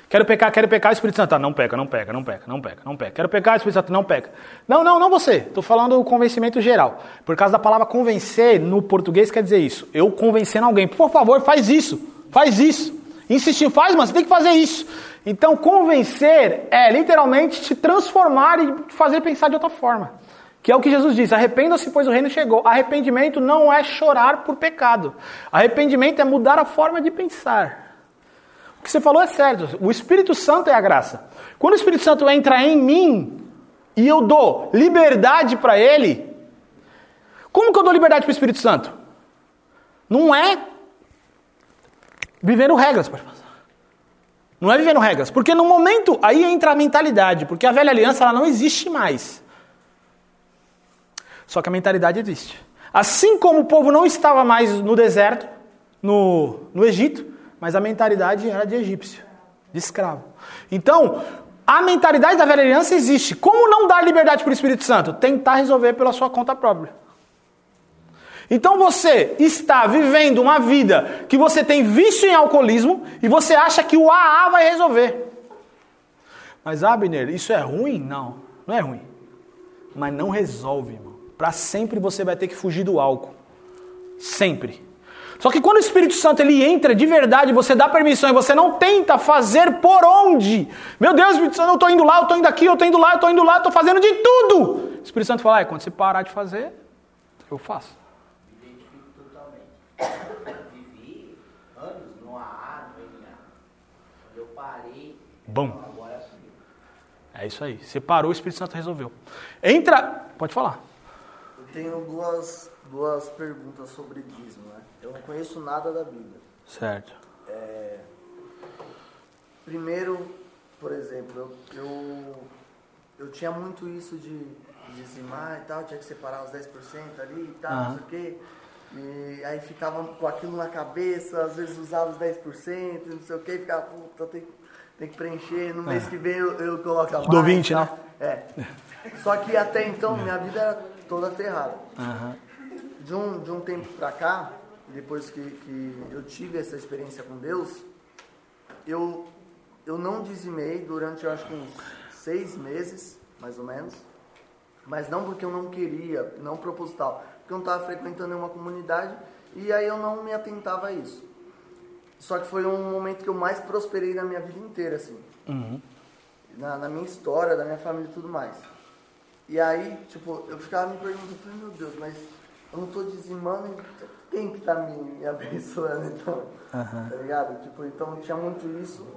A: Quero pecar, quero pecar, o Espírito Santo. Ah, não peca, não peca, não peca, não peca, não peca. Quero pecar, o Espírito Santo não peca. Não, não, não você. Estou falando o convencimento geral. Por causa da palavra convencer, no português quer dizer isso. Eu convencendo alguém. Por favor, faz isso. Faz isso. Insistir, faz, mas você tem que fazer isso. Então, convencer é literalmente te transformar e fazer pensar de outra forma. Que é o que Jesus diz: arrependa-se, pois o reino chegou. Arrependimento não é chorar por pecado. Arrependimento é mudar a forma de pensar. O que você falou é certo. O Espírito Santo é a graça. Quando o Espírito Santo entra em mim e eu dou liberdade para ele, como que eu dou liberdade para o Espírito Santo? Não é vivendo regras. Não é vivendo regras. Porque no momento, aí entra a mentalidade. Porque a velha aliança ela não existe mais. Só que a mentalidade existe. Assim como o povo não estava mais no deserto, no, no Egito, mas a mentalidade era de egípcio, de escravo. Então, a mentalidade da velha aliança existe. Como não dar liberdade para o Espírito Santo? Tentar resolver pela sua conta própria. Então você está vivendo uma vida que você tem vício em alcoolismo e você acha que o AA vai resolver. Mas Abner, isso é ruim? Não, não é ruim. Mas não resolve, irmão. Para sempre você vai ter que fugir do álcool. Sempre. Só que quando o Espírito Santo ele entra de verdade, você dá permissão e você não tenta fazer por onde. Meu Deus, Espírito Santo, eu estou indo lá, eu estou indo aqui, eu estou indo lá, eu estou indo lá, eu estou fazendo de tudo. O Espírito Santo fala, ah, quando você parar de fazer, eu faço. Bom. É isso aí. Você parou, o Espírito Santo resolveu. Entra. Pode falar.
F: Tenho duas, duas perguntas sobre dízimo. Né? Eu não conheço nada da Bíblia.
A: Certo.
F: É, primeiro, por exemplo, eu, eu, eu tinha muito isso de dizimar e tal, tinha que separar os 10% ali e tal, não sei o quê. E aí ficava com aquilo na cabeça, às vezes usava os 10%, não sei o que, ficava, puta, tem, tem que preencher, no mês
A: É.
F: que vem eu, eu coloco a mais.
A: Do 20,
F: tá?
A: né?
F: É. Só que até então minha vida era toda ferrada.
A: Aham.
F: De um, de um tempo pra cá, depois que, que eu tive essa experiência com Deus, eu, eu não dizimei durante, eu acho que uns seis meses, mais ou menos. Mas não porque eu não queria, não proposital. Porque eu não estava frequentando nenhuma comunidade e aí eu não me atentava a isso. Só que foi um momento que eu mais prosperei na minha vida inteira, assim.
A: Uhum.
F: Na, na minha história, da minha família e tudo mais. E aí, tipo, eu ficava me perguntando, falei, meu Deus, mas eu não tô dizimando, quem que tá me, me abençoando, então?
A: Aham.
F: Tá ligado? Tipo, então tinha muito isso.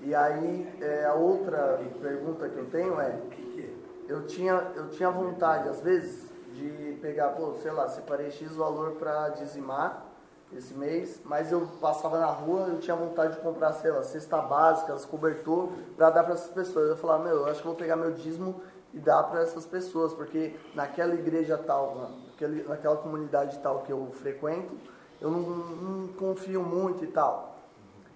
F: E aí, é, a outra pergunta que eu tenho é, eu tinha, eu tinha vontade, às vezes, de pegar, pô, sei lá, separei X valor pra dizimar esse mês, mas eu passava na rua, eu tinha vontade de comprar, sei lá, cesta básica, cobertor, pra dar pra essas pessoas. Eu falava, meu, eu acho que vou pegar meu dízimo e dar pra essas pessoas, porque naquela igreja tal, naquela comunidade tal que eu frequento, eu não, não confio muito e tal.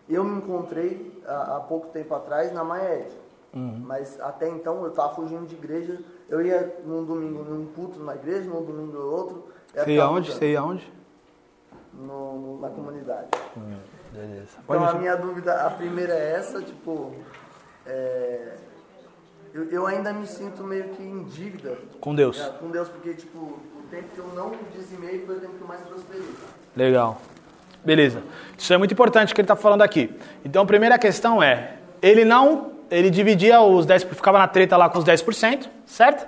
F: Eu me encontrei há, há pouco tempo atrás na Maed.
A: Uhum.
F: Mas até então eu estava fugindo de igreja. Eu ia num domingo num culto numa igreja, num domingo no outro.
A: Sei aonde? Sei aonde?
F: No, na comunidade.
A: Beleza.
F: Então a minha dúvida, a primeira é essa, tipo, é, eu, eu ainda me sinto meio que em dívida.
A: Com Deus.
F: É, com Deus, porque tipo, o tempo que eu não dizimei foi o tempo que eu mais prosperei.
A: Legal. Beleza. Isso é muito importante que ele está falando aqui. Então, a primeira questão é, ele não, ele dividia os 10%, ficava na treta lá com os 10%, certo?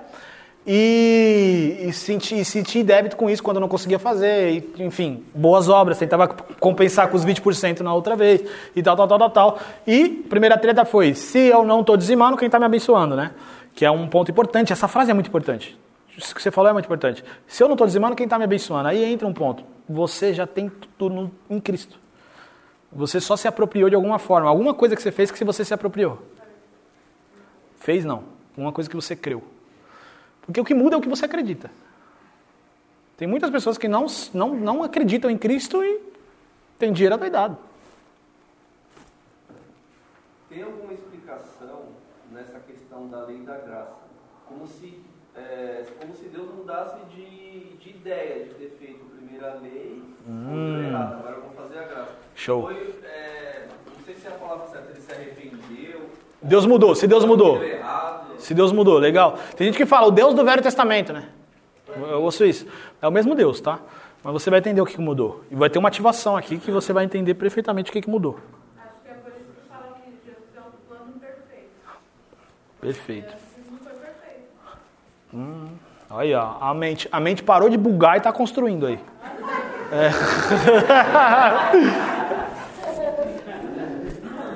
A: E, e sentia, e sentia débito com isso quando não conseguia fazer, e, enfim, boas obras, tentava compensar com os 20% na outra vez, e tal, tal, tal, tal, tal. E primeira treta foi, se eu não estou dizimando, quem está me abençoando, né? Que é um ponto importante, essa frase é muito importante. Isso que você falou é muito importante. Se eu não estou dizimando, quem está me abençoando? Aí entra um ponto. Você já tem tudo no- em Cristo. Você só se apropriou de alguma forma. Alguma coisa que você fez que você se apropriou. Fez não. Uma coisa que você creu. Porque o que muda é o que você acredita. Tem muitas pessoas que não, não, não acreditam em Cristo e tem dinheiro adoidado.
O: Tem alguma explicação nessa questão da lei da graça? Como se, é, como se Deus mudasse de, de ideia de ter feito primeiro a lei,
A: Hum.
O: errado, agora eu vou fazer a graça.
A: Show.
O: Foi, é, não sei se é a palavra certa, ele se arrependeu.
A: Deus mudou, se Deus mudou. Se Deus mudou, legal. Tem gente que fala, o Deus do Velho Testamento, né? Eu ouço isso. É o mesmo Deus, tá? Mas você vai entender o que mudou. E vai ter uma ativação aqui que você vai entender perfeitamente o que que mudou.
H: Acho que é por isso que fala que Jesus é um plano perfeito.
A: Perfeito.
H: Jesus não foi perfeito.
A: Hum, aí, ó, a mente, a mente parou de bugar e está construindo aí. É.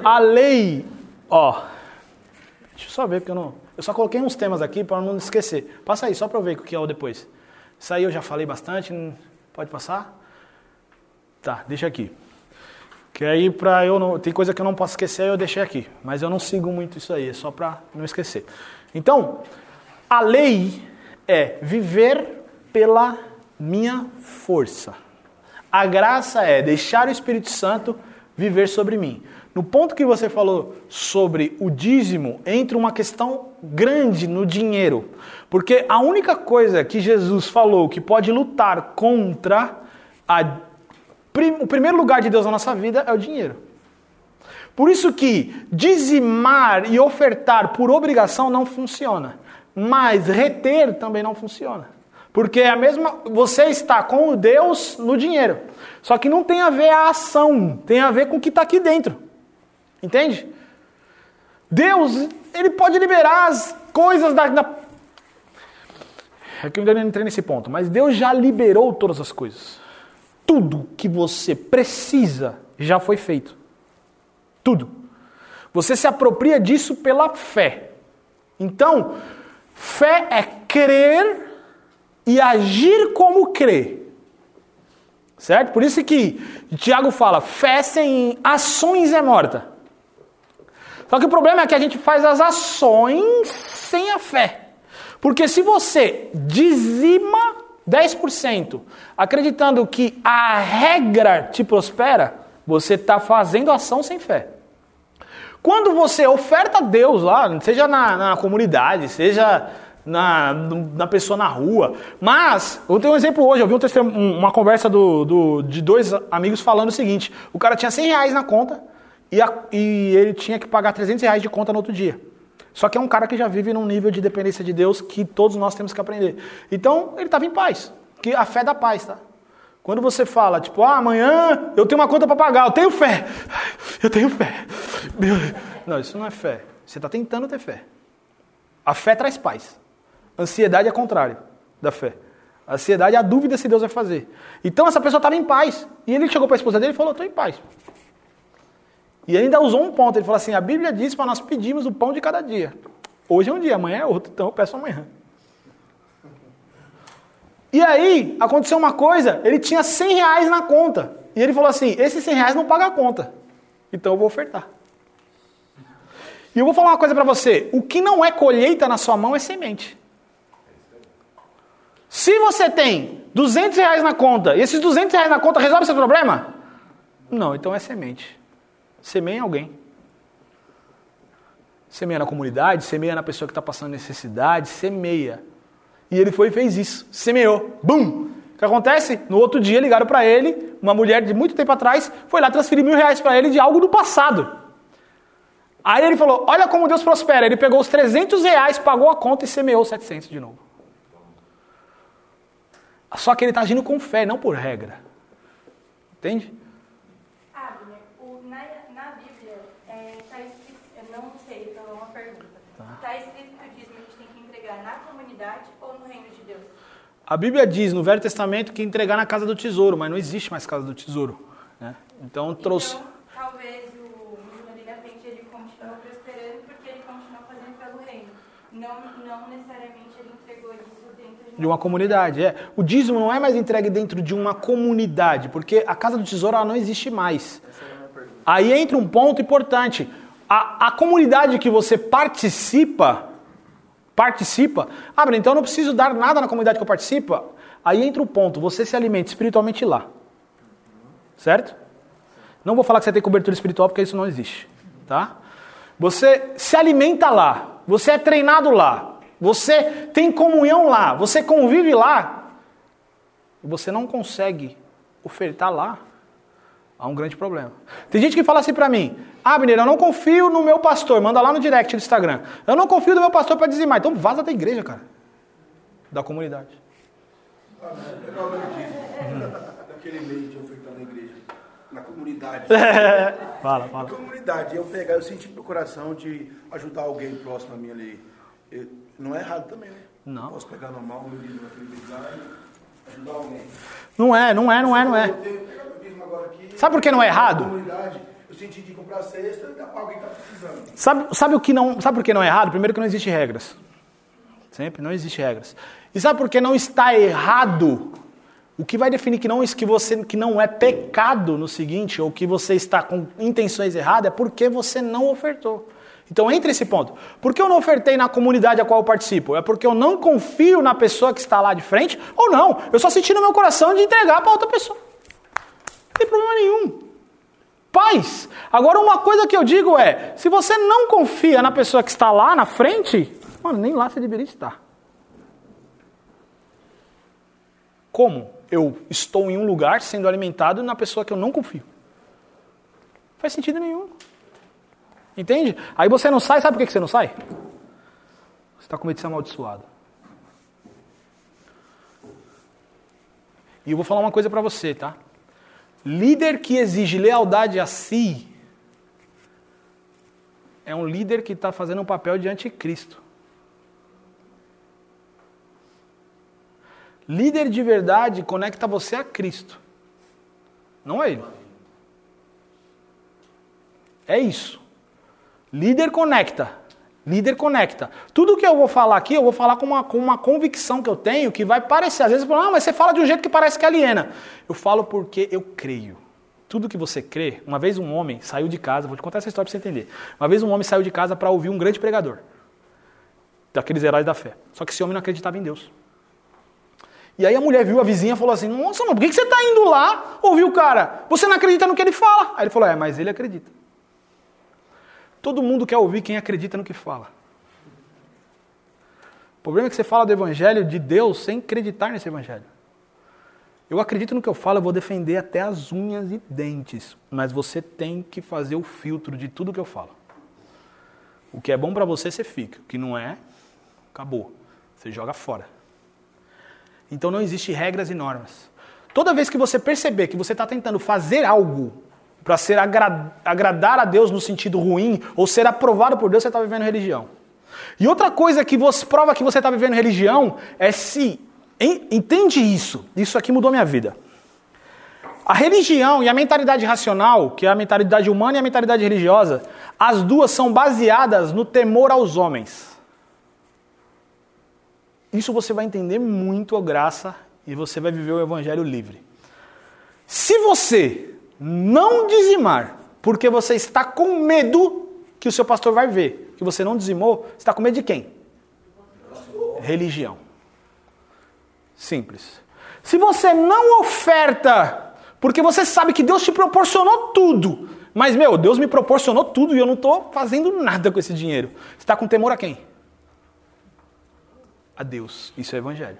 A: a lei, ó. Deixa eu só ver porque eu não. Eu só coloquei uns temas aqui para não esquecer. Passa aí, só para eu ver o que é o depois. Isso aí eu já falei bastante. Pode passar? Tá, deixa aqui. Que aí pra eu não. Tem coisa que eu não posso esquecer, eu deixei aqui. Mas eu não sigo muito isso aí, é só pra não esquecer. Então, a lei é viver pela minha força. A graça é deixar o Espírito Santo viver sobre mim. No ponto que você falou sobre o dízimo, entra uma questão grande no dinheiro. Porque a única coisa que Jesus falou que pode lutar contra a o primeiro lugar de Deus na nossa vida é o dinheiro. Por isso que dizimar e ofertar por obrigação não funciona. Mas reter também não funciona. Porque é a mesma. Você está com o Deus no dinheiro. Só que não tem a ver a ação, tem a ver com o que está aqui dentro. Entende? Deus, ele pode liberar as coisas da. da... É que eu ainda não entrei nesse ponto, mas Deus já liberou todas as coisas. Tudo que você precisa já foi feito. Tudo. Você se apropria disso pela fé. Então, fé é crer e agir como crê. Certo? Por isso que Tiago fala: fé sem ações é morta. Só que o problema é que a gente faz as ações sem a fé. Porque se você dizima 10%, acreditando que a regra te prospera, você está fazendo ação sem fé. Quando você oferta a Deus lá, seja na, na comunidade, seja na, na pessoa na rua. Mas, eu tenho um exemplo hoje, eu vi um um- uma conversa do, do- de dois amigos falando o seguinte: o cara tinha 100 reais na conta e, a- e ele tinha que pagar 300 reais de conta no outro dia. Só que é um cara que já vive num nível de dependência de Deus que todos nós temos que aprender. Então, ele estava em paz. Que a fé dá paz, tá? Quando você fala, tipo, ah, amanhã eu tenho uma conta para pagar, eu tenho fé. Eu tenho fé. Não, isso não é fé. Você está tentando ter fé. A fé traz paz. Ansiedade é contrário da fé. A ansiedade é a dúvida se Deus vai fazer. Então essa pessoa estava em paz. E ele chegou para a esposa dele e falou: Estou em paz. E ainda usou um ponto. Ele falou assim: A Bíblia diz para nós pedirmos o pão de cada dia. Hoje é um dia, amanhã é outro, então eu peço amanhã. E aí, aconteceu uma coisa: ele tinha 100 reais na conta. E ele falou assim: Esses 100 reais não pagam a conta. Então eu vou ofertar. E eu vou falar uma coisa para você: o que não é colheita na sua mão é semente. Se você tem 200 reais na conta e esses 200 reais na conta resolve seu problema? Não, então é semente. Semeia em alguém. Semeia na comunidade, semeia na pessoa que está passando necessidade, semeia. E ele foi e fez isso. Semeou. Bum! O que acontece? No outro dia ligaram para ele, uma mulher de muito tempo atrás, foi lá transferir mil reais para ele de algo do passado. Aí ele falou: Olha como Deus prospera. Ele pegou os 300 reais, pagou a conta e semeou 700 de novo. Só que ele está agindo com fé, não por regra. Entende?
E: Abner, o- na, na Bíblia está escrito, eu não sei, então é uma pergunta. Está escrito que o dízimo a gente tem que entregar na comunidade ou no reino de Deus?
A: A Bíblia diz no Velho Testamento que entregar na casa do tesouro, mas não existe mais casa do tesouro. né? Então trouxe.
E: Então, talvez o menino ali na frente ele continua prosperando porque ele continua fazendo pelo reino. Não, não necessariamente ele entregou isso dentro de
A: De uma comunidade, é. O dízimo não é mais entregue dentro de uma comunidade, porque a casa do tesouro ela não existe mais. Aí entra um ponto importante. A, a comunidade que você participa, participa, ah, então eu não preciso dar nada na comunidade que eu participo. Aí entra o ponto, você se alimenta espiritualmente lá. Certo? Não vou falar que você tem cobertura espiritual, porque isso não existe. Tá? Você se alimenta lá, você é treinado lá, você tem comunhão lá, você convive lá, e você não consegue ofertar lá, há um grande problema. Tem gente que fala assim pra mim, Abner, eu não confio no meu pastor, manda lá no direct do Instagram. Eu não confio no meu pastor para dizimar, então vaza da igreja, cara. Da comunidade.
B: Disso. Daquele meio de ofertar na igreja. Na comunidade.
A: Fala, fala.
B: Na comunidade, eu pegar, eu senti no meu coração de ajudar alguém próximo a mim ali. Eu- não é errado também, né?
A: Não.
B: Posso pegar normal, meu dízimo naquele lugar e ajudar alguém.
A: Não é, não é, não é, não é.
B: Agora aqui.
A: Sabe por que não é errado?
B: Na comunidade, eu senti de comprar cesta e dar pra alguém que tá precisando.
A: Sabe, sabe o que não, sabe por que não é errado? Primeiro que não existe regras. Sempre não existe regras. E sabe por que não está errado? O que vai definir que não, que você que não é pecado no seguinte, ou que você está com intenções erradas, é porque você não ofertou. Então entra esse ponto. Por que eu não ofertei na comunidade a qual eu participo? É porque eu não confio na pessoa que está lá de frente, ou não. Eu só senti no meu coração de entregar para outra pessoa. Tem problema nenhum. Paz. Agora, uma coisa que eu digo é: se você não confia na pessoa que está lá na frente, mano, nem lá você deveria estar. Como eu estou em um lugar sendo alimentado na pessoa que eu não confio? Faz sentido nenhum. Entende? Aí você não sai, sabe por que você não sai? Você está com medo de ser amaldiçoado. E eu vou falar uma coisa para você, tá? Líder que exige lealdade a si é um líder que está fazendo um papel de anticristo. Líder de verdade conecta você a Cristo, não a Ele. É isso. Líder conecta. Líder conecta. Tudo que eu vou falar aqui, eu vou falar com uma, com uma convicção que eu tenho que vai parecer. Às vezes, você fala, ah, mas você fala de um jeito que parece que aliena. Eu falo porque eu creio. Tudo que você crê. Uma vez um homem saiu de casa, vou te contar essa história para você entender. Uma vez um homem saiu de casa para ouvir um grande pregador. Daqueles heróis da fé. Só que esse homem não acreditava em Deus. E aí a mulher viu a vizinha e falou assim: Nossa, mano, por que você está indo lá ouvir o cara? Você não acredita no que ele fala. Aí ele falou: É, mas ele acredita. Todo mundo quer ouvir quem acredita no que fala. O problema é que você fala do evangelho de Deus sem acreditar nesse evangelho. Eu acredito no que eu falo, eu vou defender até as unhas e dentes, mas você tem que fazer o filtro de tudo que eu falo. O que é bom para você, você fica. O que não é, acabou. Você joga fora. Então não existe regras e normas. Toda vez que você perceber que você está tentando fazer algo para ser agra agradar a Deus no sentido ruim ou ser aprovado por Deus, você está vivendo religião. E outra coisa que você, prova que você está vivendo religião é se. Entende isso? Isso aqui mudou minha vida. A religião e a mentalidade racional, que é a mentalidade humana e a mentalidade religiosa, as duas são baseadas no temor aos homens. Isso você vai entender muito graça e você vai viver o evangelho livre. Se você não dizimar porque você está com medo que o seu pastor vai ver que você não dizimou, você está com medo de quem? Religião. Simples. Se você não oferta porque você sabe que Deus te proporcionou tudo, mas meu, Deus me proporcionou tudo e eu não estou fazendo nada com esse dinheiro. Você está com temor a quem? a Deus. Isso é evangelho.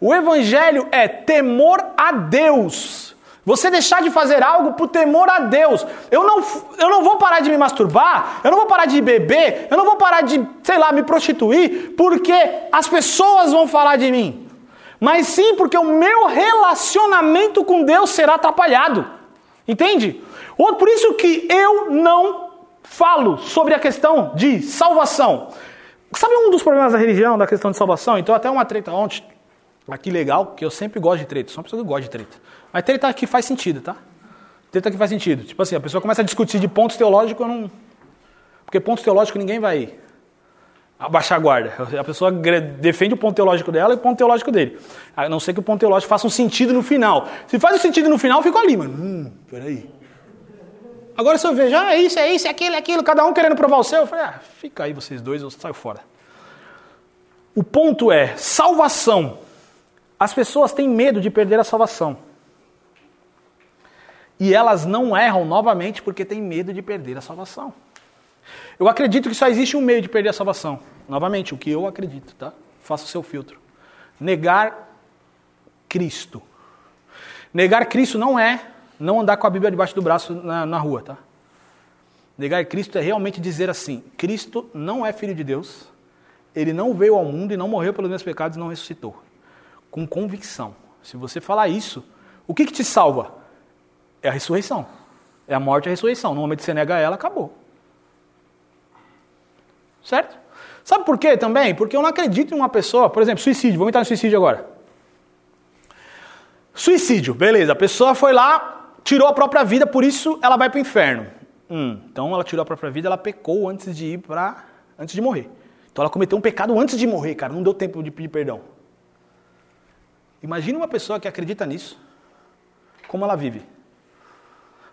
A: O evangelho é temor a Deus. Você deixar de fazer algo por temor a Deus. Eu não, eu não vou parar de me masturbar, eu não vou parar de beber, eu não vou parar de, sei lá, me prostituir, porque as pessoas vão falar de mim. Mas sim porque o meu relacionamento com Deus será atrapalhado. Entende? Por isso que eu não falo sobre a questão de salvação. Sabe um dos problemas da religião, da questão de salvação? Então, até uma treta ontem, aqui legal, que eu sempre gosto de treta, sou uma pessoa que gosta de treta. Mas treta que faz sentido, tá? Treta que faz sentido. Tipo assim, a pessoa começa a discutir de pontos teológicos, eu não. Porque pontos teológicos ninguém vai abaixar a guarda. A pessoa defende o ponto teológico dela e o ponto teológico dele. A não ser que o ponto teológico faça um sentido no final. Se faz um sentido no final, eu fico ali, mano. Hum, peraí. Agora se eu vejo, ah, é isso, é isso, é aquilo, é aquilo, cada um querendo provar o seu, eu falei, ah, fica aí vocês dois, eu saio fora. O ponto é, salvação. As pessoas têm medo de perder a salvação. E elas não erram novamente porque têm medo de perder a salvação. Eu acredito que só existe um meio de perder a salvação. Novamente, o que eu acredito, tá? Faça o seu filtro. Negar Cristo. Negar Cristo não é não andar com a Bíblia debaixo do braço na, na rua, tá? Negar Cristo é realmente dizer assim: Cristo não é filho de Deus, ele não veio ao mundo e não morreu pelos meus pecados e não ressuscitou. Com convicção. Se você falar isso, o que, que te salva? É a ressurreição. É a morte e a ressurreição. No momento que você nega ela, acabou. Certo? Sabe por quê também? Porque eu não acredito em uma pessoa, por exemplo, suicídio. Vamos entrar no suicídio agora. Suicídio, beleza. A pessoa foi lá, tirou a própria vida, por isso ela vai para o inferno. Hum, então ela tirou a própria vida, ela pecou antes de ir para, antes de morrer. Então ela cometeu um pecado antes de morrer, cara. Não deu tempo de pedir perdão. Imagina uma pessoa que acredita nisso, como ela vive.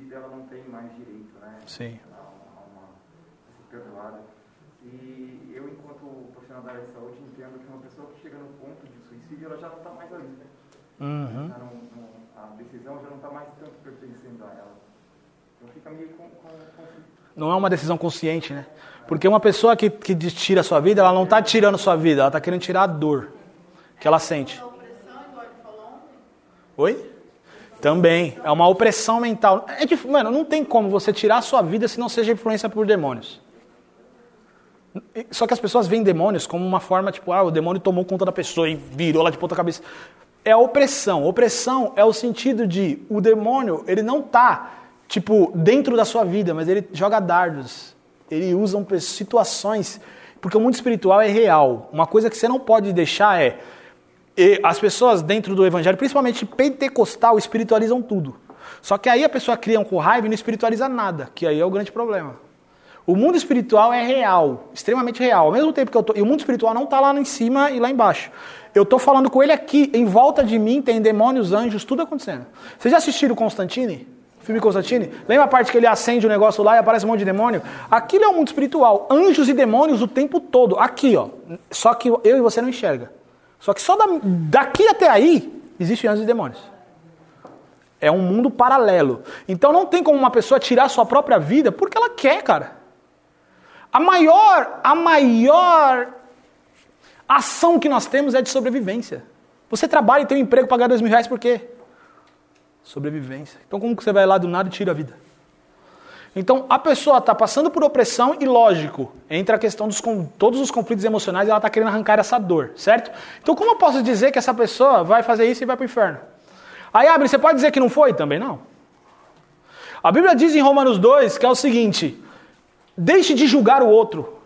O: suicida ela não tem mais direito né,
A: Sim.
O: a, a, uma, a ser perdoada. E eu, enquanto profissional da área de saúde, entendo que uma pessoa que chega no ponto de suicídio ela já não está mais ali.
A: Uhum.
O: Não, não, a decisão já não está mais tanto pertencendo a ela. Então fica meio com, com, com
A: não é uma decisão consciente, né? Porque uma pessoa que, que tira a sua vida, ela não está tirando a sua vida, ela está querendo tirar a dor que ela sente. Oi? Também. É uma opressão mental. É de, mano, não tem como você tirar a sua vida se não seja influência por demônios. Só que as pessoas veem demônios como uma forma, tipo, ah, o demônio tomou conta da pessoa e virou lá de ponta cabeça. É a opressão. Opressão é o sentido de o demônio, ele não está tipo, dentro da sua vida, mas ele joga dardos. Ele usa situações Porque o mundo espiritual é real. Uma coisa que você não pode deixar é. E As pessoas dentro do evangelho, principalmente pentecostal, espiritualizam tudo. Só que aí a pessoa cria um com raiva e não espiritualiza nada, que aí é o grande problema. O mundo espiritual é real, extremamente real. Ao mesmo tempo que eu tô. E o mundo espiritual não está lá em cima e lá embaixo. Eu estou falando com ele aqui, em volta de mim tem demônios, anjos, tudo acontecendo. Vocês já assistiram Constantine? O filme Constantine? Lembra a parte que ele acende o negócio lá e aparece um monte de demônio? Aquilo é o mundo espiritual. Anjos e demônios o tempo todo. Aqui, ó. Só que eu e você não enxerga. Só que só da, daqui até aí existem anjos e demônios. É um mundo paralelo. Então não tem como uma pessoa tirar sua própria vida porque ela quer, cara. A maior, a maior ação que nós temos é de sobrevivência. Você trabalha e tem um emprego ganhar dois mil reais por quê? Sobrevivência. Então como que você vai lá do nada e tira a vida? Então a pessoa está passando por opressão e lógico, entra a questão dos todos os conflitos emocionais ela está querendo arrancar essa dor, certo? Então como eu posso dizer que essa pessoa vai fazer isso e vai para o inferno? Aí abre, você pode dizer que não foi? Também não. A Bíblia diz em Romanos 2 que é o seguinte: deixe de julgar o outro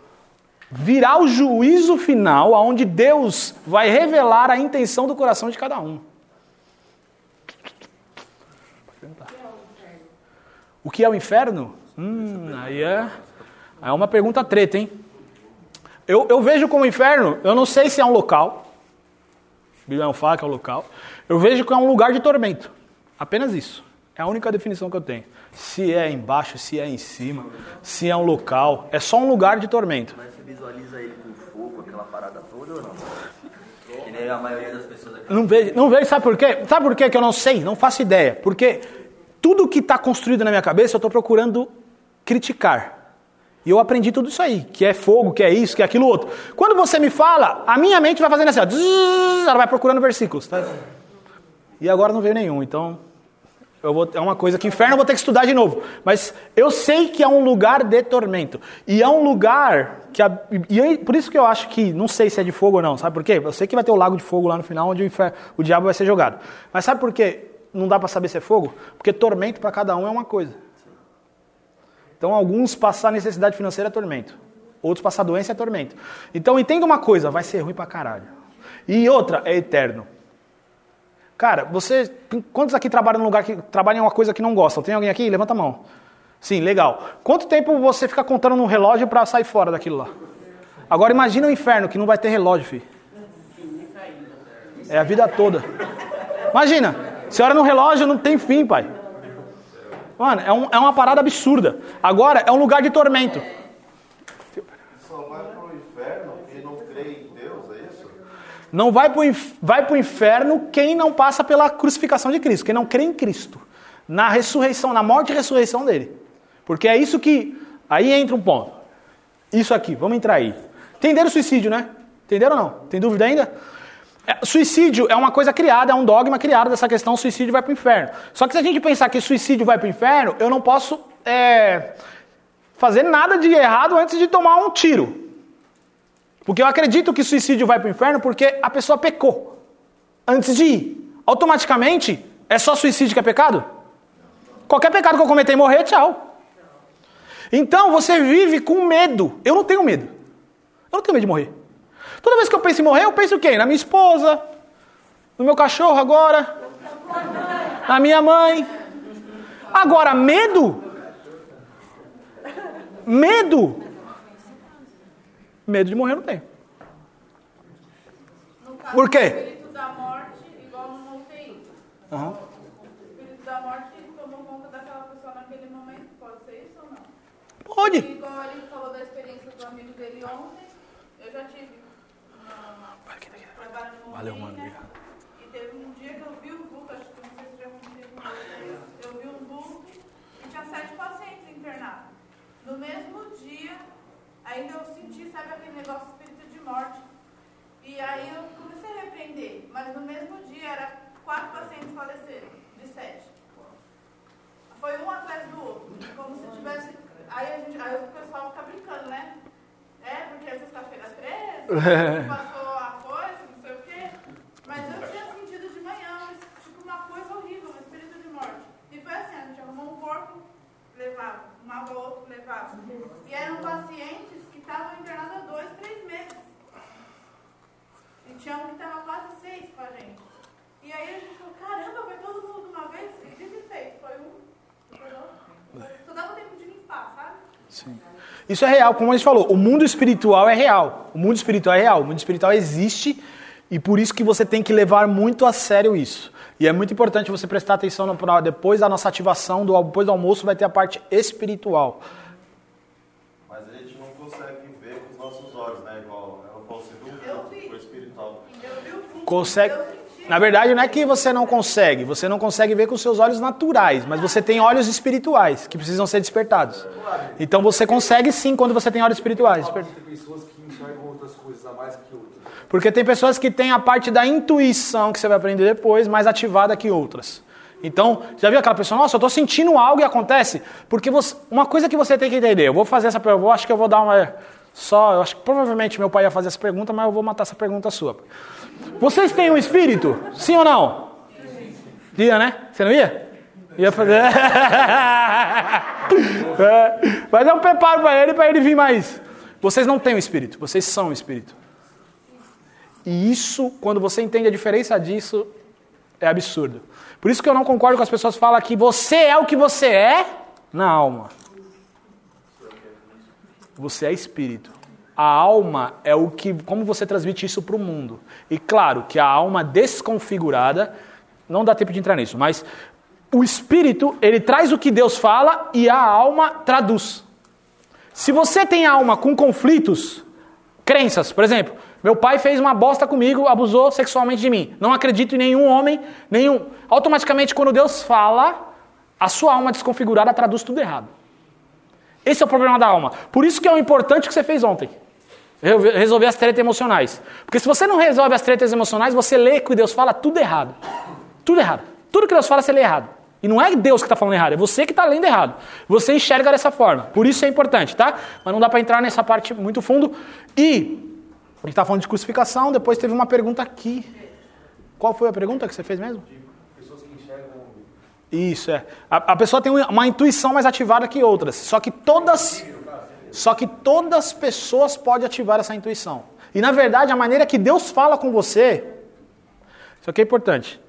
A: virá o juízo final, onde Deus vai revelar a intenção do coração de cada um. O que é o inferno? Hum, aí é, é uma pergunta treta, hein? Eu, eu vejo como inferno, eu não sei se é um local, a Bíblia não fala que é um local, eu vejo que é um lugar de tormento. Apenas isso. É a única definição que eu tenho. Se é embaixo, se é em cima, se é um local, é só um lugar de tormento
F: visualiza ele com fogo, aquela parada toda ou não? Que nem a maioria das pessoas aqui.
A: Não vejo, não vejo, sabe por quê? Sabe por quê que eu não sei? Não faço ideia. Porque tudo que está construído na minha cabeça eu estou procurando criticar. E eu aprendi tudo isso aí, que é fogo, que é isso, que é aquilo outro. Quando você me fala, a minha mente vai fazendo assim, ó, zzz, ela vai procurando versículos. Tá? E agora não veio nenhum, então vou, é uma coisa que inferno eu vou ter que estudar de novo. Mas eu sei que é um lugar de tormento. E é um lugar que. A, e por isso que eu acho que. Não sei se é de fogo ou não. Sabe por quê? Eu sei que vai ter o lago de fogo lá no final, onde o, inferno, o diabo vai ser jogado. Mas sabe por quê? Não dá para saber se é fogo? Porque tormento para cada um é uma coisa. Então, alguns passar necessidade financeira é tormento. Outros passar doença é tormento. Então, entenda uma coisa: vai ser ruim para caralho. E outra, é eterno. Cara, você. Quantos aqui trabalham num lugar que trabalham em uma coisa que não gostam? Tem alguém aqui? Levanta a mão. Sim, legal. Quanto tempo você fica contando no relógio para sair fora daquilo lá? Agora imagina o inferno que não vai ter relógio, filho. É a vida toda. Imagina, você olha no relógio não tem fim, pai. Mano, é, um, é uma parada absurda. Agora é um lugar de tormento. Não vai para o vai o inferno quem não passa pela crucificação de Cristo, quem não crê em Cristo, na ressurreição, na morte e ressurreição dele. Porque é isso que. Aí entra um ponto. Isso aqui, vamos entrar aí. Entenderam o suicídio, né? Entenderam ou não? Tem dúvida ainda? É, suicídio é uma coisa criada, é um dogma criado dessa questão: suicídio vai para o inferno. Só que se a gente pensar que suicídio vai para o inferno, eu não posso é, fazer nada de errado antes de tomar um tiro. Porque eu acredito que suicídio vai para o inferno porque a pessoa pecou antes de ir. Automaticamente, é só suicídio que é pecado? Qualquer pecado que eu cometer e morrer, tchau. Então você vive com medo. Eu não tenho medo. Eu não tenho medo de morrer. Toda vez que eu penso em morrer, eu penso o quê? Na minha esposa, no meu cachorro agora, na minha mãe. Agora, medo? Medo Medo de morrer não tem. Por quê?
H: O espírito da morte, igual no UTI.
A: Uhum.
H: O espírito da morte tomou conta daquela pessoa naquele momento, pode ser isso ou não?
A: Pode.
H: E igual ele falou da experiência do amigo dele ontem, eu já tive. Trabalho no
A: Valeu, mano.
H: né? E teve um dia que eu vi um vulto, acho que não sei se já contei com vocês. Eu vi um vulto e tinha sete pacientes internados. No mesmo dia, ainda eu senti, sabe, aquele negócio espírito de morte. E aí eu comecei a repreender, mas no mesmo dia era quatro pacientes faleceram, de sete. Foi um atrás do outro, como se tivesse. Aí, a gente, aí o pessoal fica brincando, né? É, porque é sexta-feira 13, passou a coisa, não sei o quê. Mas eu tinha sentido de manhã, tipo, uma coisa horrível, um espírito de morte. E foi assim, a gente arrumou um corpo, levava, arrumava outro, levava. E eram pacientes que estavam internados há dois, três tinha um que tava quase seis com a gente. E aí a gente falou, caramba, foi todo mundo de uma vez? E dito e feito, foi um. Só dava tempo de limpar, sabe?
A: Sim. Isso é real, como a gente falou, o mundo espiritual é real. O mundo espiritual é real, o mundo espiritual existe e por isso que você tem que levar muito a sério isso. E é muito importante você prestar atenção no, depois da nossa ativação, do, depois do almoço, vai ter a parte espiritual.
P: Mas a gente não consegue ver com os nossos olhos, né? Igual ela falou, você viu o espiritual.
A: Consegue. Na verdade, não é que você não consegue, você não consegue ver com seus olhos naturais, mas você tem olhos espirituais que precisam ser despertados. Então você consegue sim quando você tem olhos espirituais.
Q: Tem pessoas que enxergam outras coisas a mais que outras.
A: Porque tem pessoas que têm a parte da intuição que você vai aprender depois mais ativada que outras. Então, já viu aquela pessoa, nossa, eu estou sentindo algo e acontece? Porque você- uma coisa que você tem que entender, eu vou fazer essa pergunta, acho que eu vou dar uma. Só, eu acho que provavelmente meu pai ia fazer essa pergunta, mas eu vou matar essa pergunta sua. Vocês têm um espírito? Sim ou não? Ia, né? Você não ia? Ia fazer. É, Mas eu preparo para ele, para ele vir mais. Vocês não têm um espírito, vocês são um espírito. E isso, quando você entende a diferença disso, é absurdo. Por isso que eu não concordo com as pessoas que falam que você é o que você é na alma. Você é espírito. A alma é o que, como você transmite isso para o mundo. E claro que a alma desconfigurada, não dá tempo de entrar nisso, mas o espírito, ele traz o que Deus fala e a alma traduz. Se você tem alma com conflitos, crenças, por exemplo, meu pai fez uma bosta comigo, abusou sexualmente de mim. Não acredito em nenhum homem, nenhum. Automaticamente, quando Deus fala, a sua alma desconfigurada traduz tudo errado. Esse é o problema da alma. Por isso que é o importante que você fez ontem. Resolver- as tretas emocionais. Porque se você não resolve as tretas emocionais, você lê que Deus fala tudo errado. Tudo errado. Tudo que Deus fala, você lê errado. E não é Deus que está falando errado, é você que está lendo errado. Você enxerga dessa forma. Por isso é importante, tá? Mas não dá para entrar nessa parte muito fundo. E gente está falando de crucificação, depois teve uma pergunta aqui. Qual foi a pergunta que você fez mesmo?
Q: Pessoas que enxergam
A: Isso, é. A, a pessoa tem uma- uma intuição mais ativada que outras. Só que todas. Só que todas as pessoas podem ativar essa intuição. E na verdade, a maneira que Deus fala com você. Isso aqui é importante.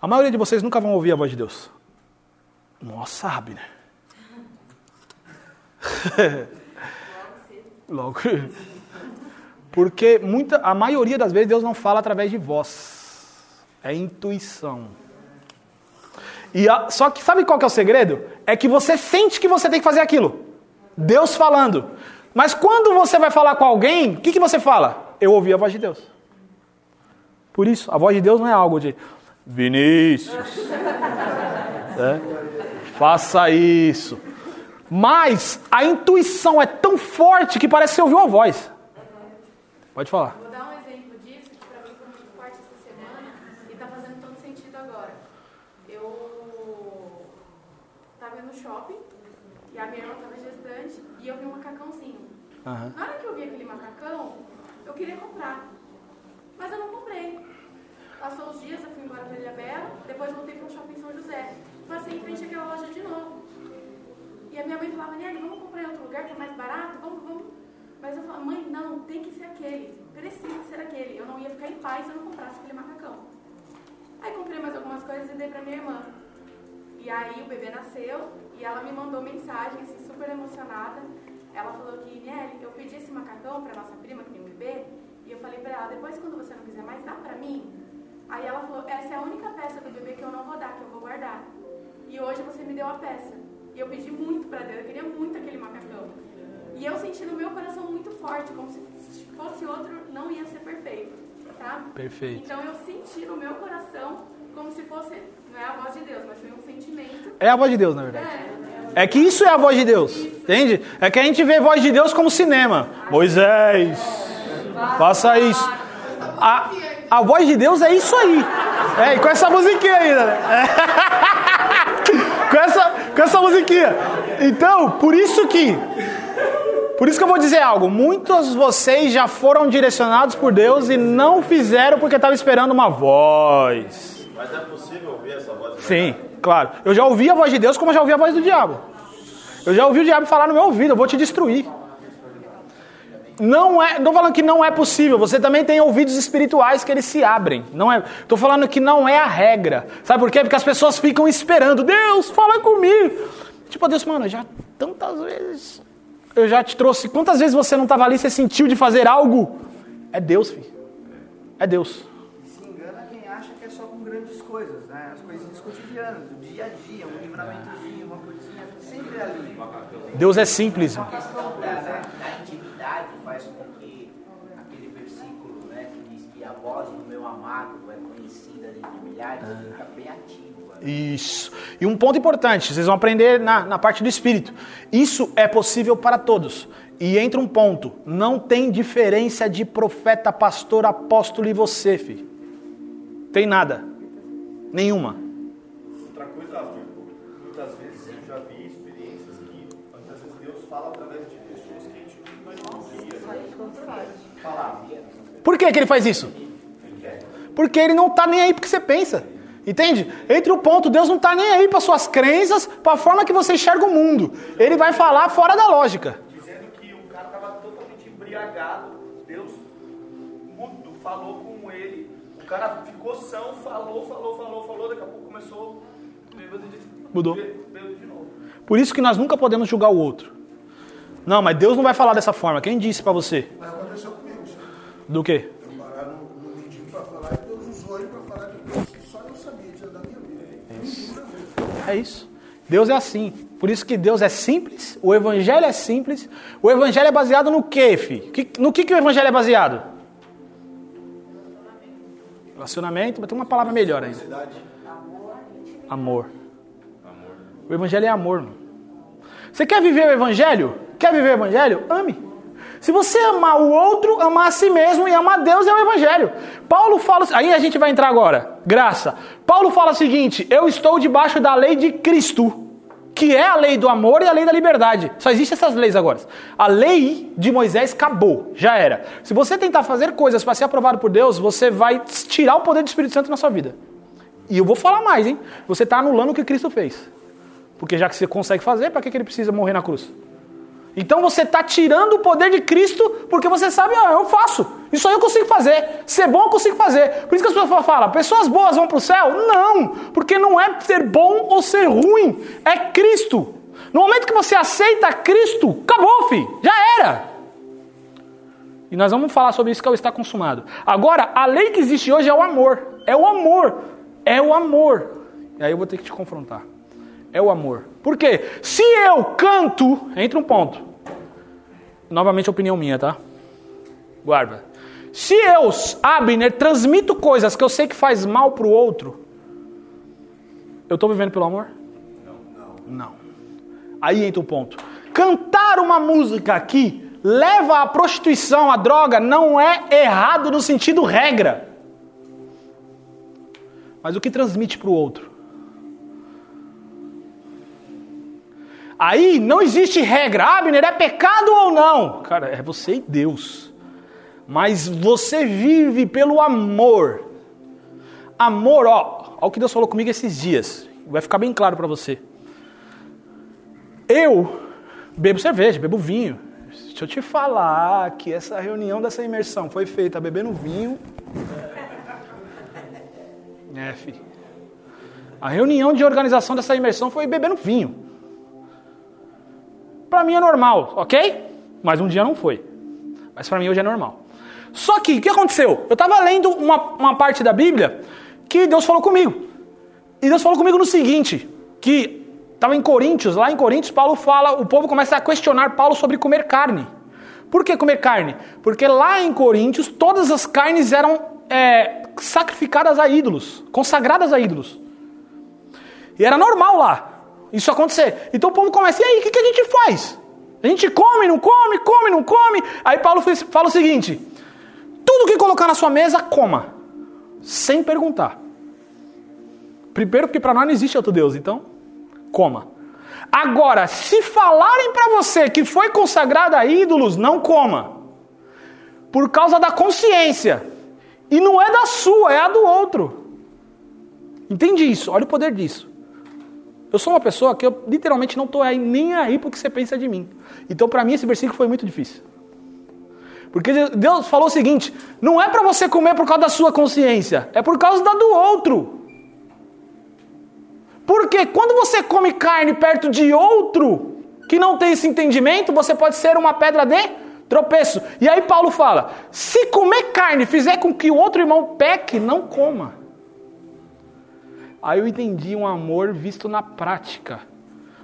A: A maioria de vocês nunca vão ouvir a voz de Deus. Nossa, sabe, né? Logo. Porque muita, a maioria das vezes Deus não fala através de voz. É intuição. E a- só que sabe qual que é o segredo? É que você sente que você tem que fazer aquilo. Deus falando. Mas quando você vai falar com alguém, o que, que você fala? Eu ouvi a voz de Deus. Por isso, a voz de Deus não é algo de Vinícius. né? Faça isso. Mas a intuição é tão forte que parece que você ouviu a voz. Pode falar.
E: Vou dar um exemplo disso, que pra mim foi muito forte essa semana e tá fazendo todo sentido agora. Eu tava no shopping e a minha irmã tava gestante e eu vi um macacãozinho.
A: Aham.
E: Na hora que eu vi aquele macacão, eu queria comprar. Mas eu não comprei. Passou os dias, eu fui embora pra Ilha Bela, depois voltei pro shopping São José. Passei em frente àquela loja de novo. E a minha mãe falava, Nelly, vamos comprar em outro lugar que é mais barato? Vamos, vamos. Mas eu falava, mãe, não, tem que ser aquele. Precisa ser aquele. Eu não ia ficar em paz se eu não comprasse aquele macacão. Aí comprei mais algumas coisas e dei pra minha irmã. E aí o bebê nasceu e ela me mandou mensagem, assim, super emocionada. Ela falou que, Nelly, eu pedi esse macacão pra nossa prima que tem um bebê. E eu falei pra ela, depois quando você não quiser mais, dá pra mim? Aí ela falou, essa é a única peça do bebê que eu não vou dar, que eu vou guardar. E hoje você me deu a peça. E eu pedi muito pra Deus, eu queria muito aquele macacão. E eu senti no meu coração muito forte, como se se fosse outro, não ia ser perfeito, sabe?
A: Perfeito.
E: Então eu senti no meu coração como se fosse, não é a voz de Deus, mas foi um sentimento.
A: É a voz de Deus, na verdade.
E: É,
A: É que isso é a voz de Deus, entende? É que a gente vê a voz de Deus como cinema. Moisés, faça isso. A, a voz de Deus é isso aí. É, e com essa musiquinha ainda, né? É. com, essa, com essa musiquinha. Então, por isso que. Por isso que eu vou dizer algo. Muitos de vocês já foram direcionados por Deus e não fizeram porque estavam esperando uma voz.
P: Mas é possível ouvir essa voz?
A: Sim, claro. Eu já ouvi a voz de Deus como eu já ouvi a voz do diabo. Eu já ouvi o diabo falar no meu ouvido, eu vou te destruir. Não é, tô falando que não é possível. Você também tem ouvidos espirituais que eles se abrem. Não é, tô falando que não é a regra. Sabe por quê? Porque as pessoas ficam esperando. Deus, fala comigo. Tipo, Deus, mano, já tantas vezes eu já te trouxe. Quantas vezes você não estava ali, você sentiu de fazer algo? É Deus, filho. É Deus.
F: Se engana quem acha que é só com grandes coisas, né? As coisinhas cotidianas, do dia a dia, um livramentozinho, uma coisinha, sempre ali.
A: Deus é simples.
G: A questão da, da atividade faz com que aquele versículo né, que diz que a voz do meu amado é conhecida entre milhares, fica bem ativa.
A: Isso. E um ponto importante, vocês vão aprender na, na parte do espírito. Isso é possível para todos. E entra um ponto: não tem diferença de profeta, pastor, apóstolo e você, filho. Tem nada. Nenhuma.
P: Outra coisa, muitas vezes eu já vi experiências que muitas vezes Deus fala através de pessoas que a gente não conhecia. Falar.
A: Por que, que ele faz isso? Porque ele não está nem aí porque você pensa. Entende? Entre o ponto, Deus não está nem aí para suas crenças, para a forma que você enxerga o mundo. Ele vai falar fora da lógica.
C: Dizendo que o cara estava totalmente embriagado. Deus mudo, falou com ele. O cara ficou são, falou, falou, falou, falou. Daqui a pouco começou.
A: Mudou.
C: Bêbado de novo.
A: Por isso que nós nunca podemos julgar o outro. Não, mas Deus não vai falar dessa forma. Quem disse para você?
B: Mas aconteceu comigo, senhor.
A: Do quê?
B: Eu parar no, no mendigo para falar e Deus usou ele para falar de coisas que só eu sabia diante da minha vida.
A: É isso. Deus é assim. Por isso que Deus é simples, o evangelho é simples. O evangelho é baseado no quê? Que- No que, que o evangelho é baseado? Relacionamento, mas tem uma palavra melhor ainda. Amor. O evangelho é amor. Mano. Você quer viver o evangelho? Quer viver o evangelho? Ame. Se você amar o outro, amar a si mesmo e amar Deus é o evangelho. Paulo fala, aí a gente vai entrar agora. Graça. Paulo fala o seguinte: eu estou debaixo da lei de Cristo, que é a lei do amor e a lei da liberdade. Só existem essas leis agora. A lei de Moisés acabou, já era. Se você tentar fazer coisas para ser aprovado por Deus, você vai tirar o poder do Espírito Santo na sua vida. E eu vou falar mais, hein? Você está anulando o que Cristo fez. Porque já que você consegue fazer, para que, ele precisa morrer na cruz? Então você está tirando o poder de Cristo porque você sabe, ah, eu faço. Isso aí eu consigo fazer. Ser bom eu consigo fazer. Por isso que as pessoas falam, pessoas boas vão para o céu? Não, porque não é ser bom ou ser ruim. É Cristo. No momento que você aceita Cristo, acabou, filho. Já era. E nós vamos falar sobre isso que é o está consumado. Agora, a lei que existe hoje é o amor. É o amor. É o amor. E aí eu vou ter que te confrontar. É o amor. Por quê? Se eu canto, entra um ponto. Novamente opinião minha, tá? Guarda. Se eu, Abner, transmito coisas que eu sei que faz mal pro outro, eu tô vivendo pelo amor? Não. Não. Aí entra o ponto. Cantar uma música aqui leva à prostituição, à droga, não é errado no sentido regra. Mas o que transmite para o outro? Aí não existe regra. Abner, é pecado ou não? Cara, é você e Deus. Mas você vive pelo amor. Amor, ó, ó o que Deus falou comigo esses dias. Vai ficar bem claro para você. Eu bebo cerveja, bebo vinho. Deixa eu te falar que essa reunião dessa imersão foi feita bebendo vinho. É, filho. A reunião de organização dessa imersão foi bebendo vinho. Para mim é normal, ok? Mas um dia não foi. Mas para mim hoje é normal. Só que, o que aconteceu? Eu estava lendo uma, uma parte da Bíblia que Deus falou comigo. E Deus falou comigo no seguinte, que estava em Coríntios, lá em Coríntios, Paulo fala, o povo começa a questionar Paulo sobre comer carne. Por que comer carne? Porque lá em Coríntios, todas as carnes eram é, sacrificadas a ídolos, consagradas a ídolos. E era normal lá isso acontecer. Então o povo começa, e aí, o que, que a gente faz? A gente come, não come, come, não come. Aí Paulo fala o seguinte: tudo que colocar na sua mesa, coma, sem perguntar. Primeiro, porque para nós não existe outro Deus, então, coma. Agora, se falarem para você que foi consagrado a ídolos, não coma. Por causa da consciência. E não é da sua, é a do outro. Entende isso? Olha o poder disso. Eu sou uma pessoa que eu literalmente não estou nem aí porque você pensa de mim. Então, para mim, esse versículo foi muito difícil. Porque Deus falou o seguinte: não é para você comer por causa da sua consciência, é por causa da do outro. Porque quando você come carne perto de outro que não tem esse entendimento, você pode ser uma pedra de tropeço. E aí Paulo fala: se comer carne fizer com que o outro irmão peque, não coma. Aí eu entendi um amor visto na prática.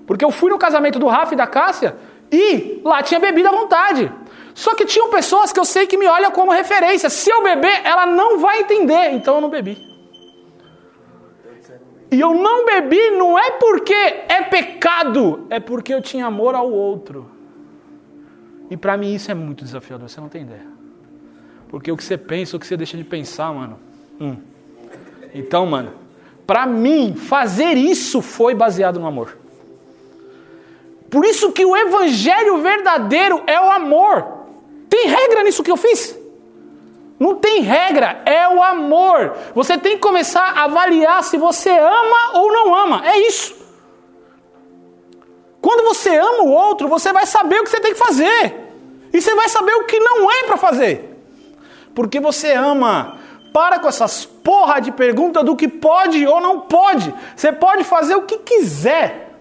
A: Porque eu fui no casamento do Rafa e da Cássia e lá tinha bebida à vontade. Só que tinham pessoas que eu sei que me olham como referência. Se eu beber, ela não vai entender, então eu não bebi. E eu não bebi não é porque é pecado, é porque eu tinha amor ao outro. E para mim isso é muito desafiador, você não tem ideia. Porque o que você pensa, o que você deixa de pensar, mano. Hum. Então, mano, para mim fazer isso foi baseado no amor. Por isso que o evangelho verdadeiro é o amor. Tem regra nisso que eu fiz? Não tem regra, é o amor. Você tem que começar a avaliar se você ama ou não ama. É isso. Quando você ama o outro, você vai saber o que você tem que fazer. E você vai saber o que não é para fazer. Porque você ama. Para com essas porra de pergunta do que pode ou não pode. Você pode fazer o que quiser.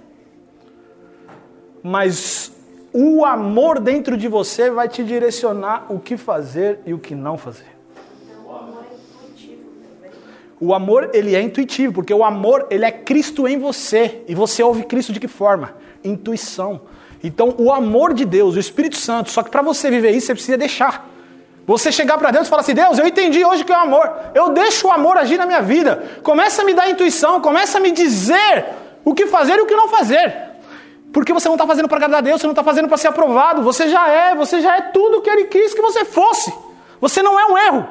A: Mas o amor dentro de você vai te direcionar o que fazer e o que não fazer. O amor, ele é intuitivo, porque o amor, ele é Cristo em você. E você ouve Cristo de que forma? Intuição. Então, o amor de Deus, o Espírito Santo, só que para você viver isso, você precisa deixar. Você chegar para Deus e falar assim: Deus, eu entendi hoje que é o amor. Eu deixo o amor agir na minha vida. Começa a me dar intuição, começa a me dizer o que fazer e o que não fazer. Porque você não está fazendo para agradar a Deus, você não está fazendo para ser aprovado. Você já é, você já é tudo o que Ele quis que você fosse. Você não é um erro.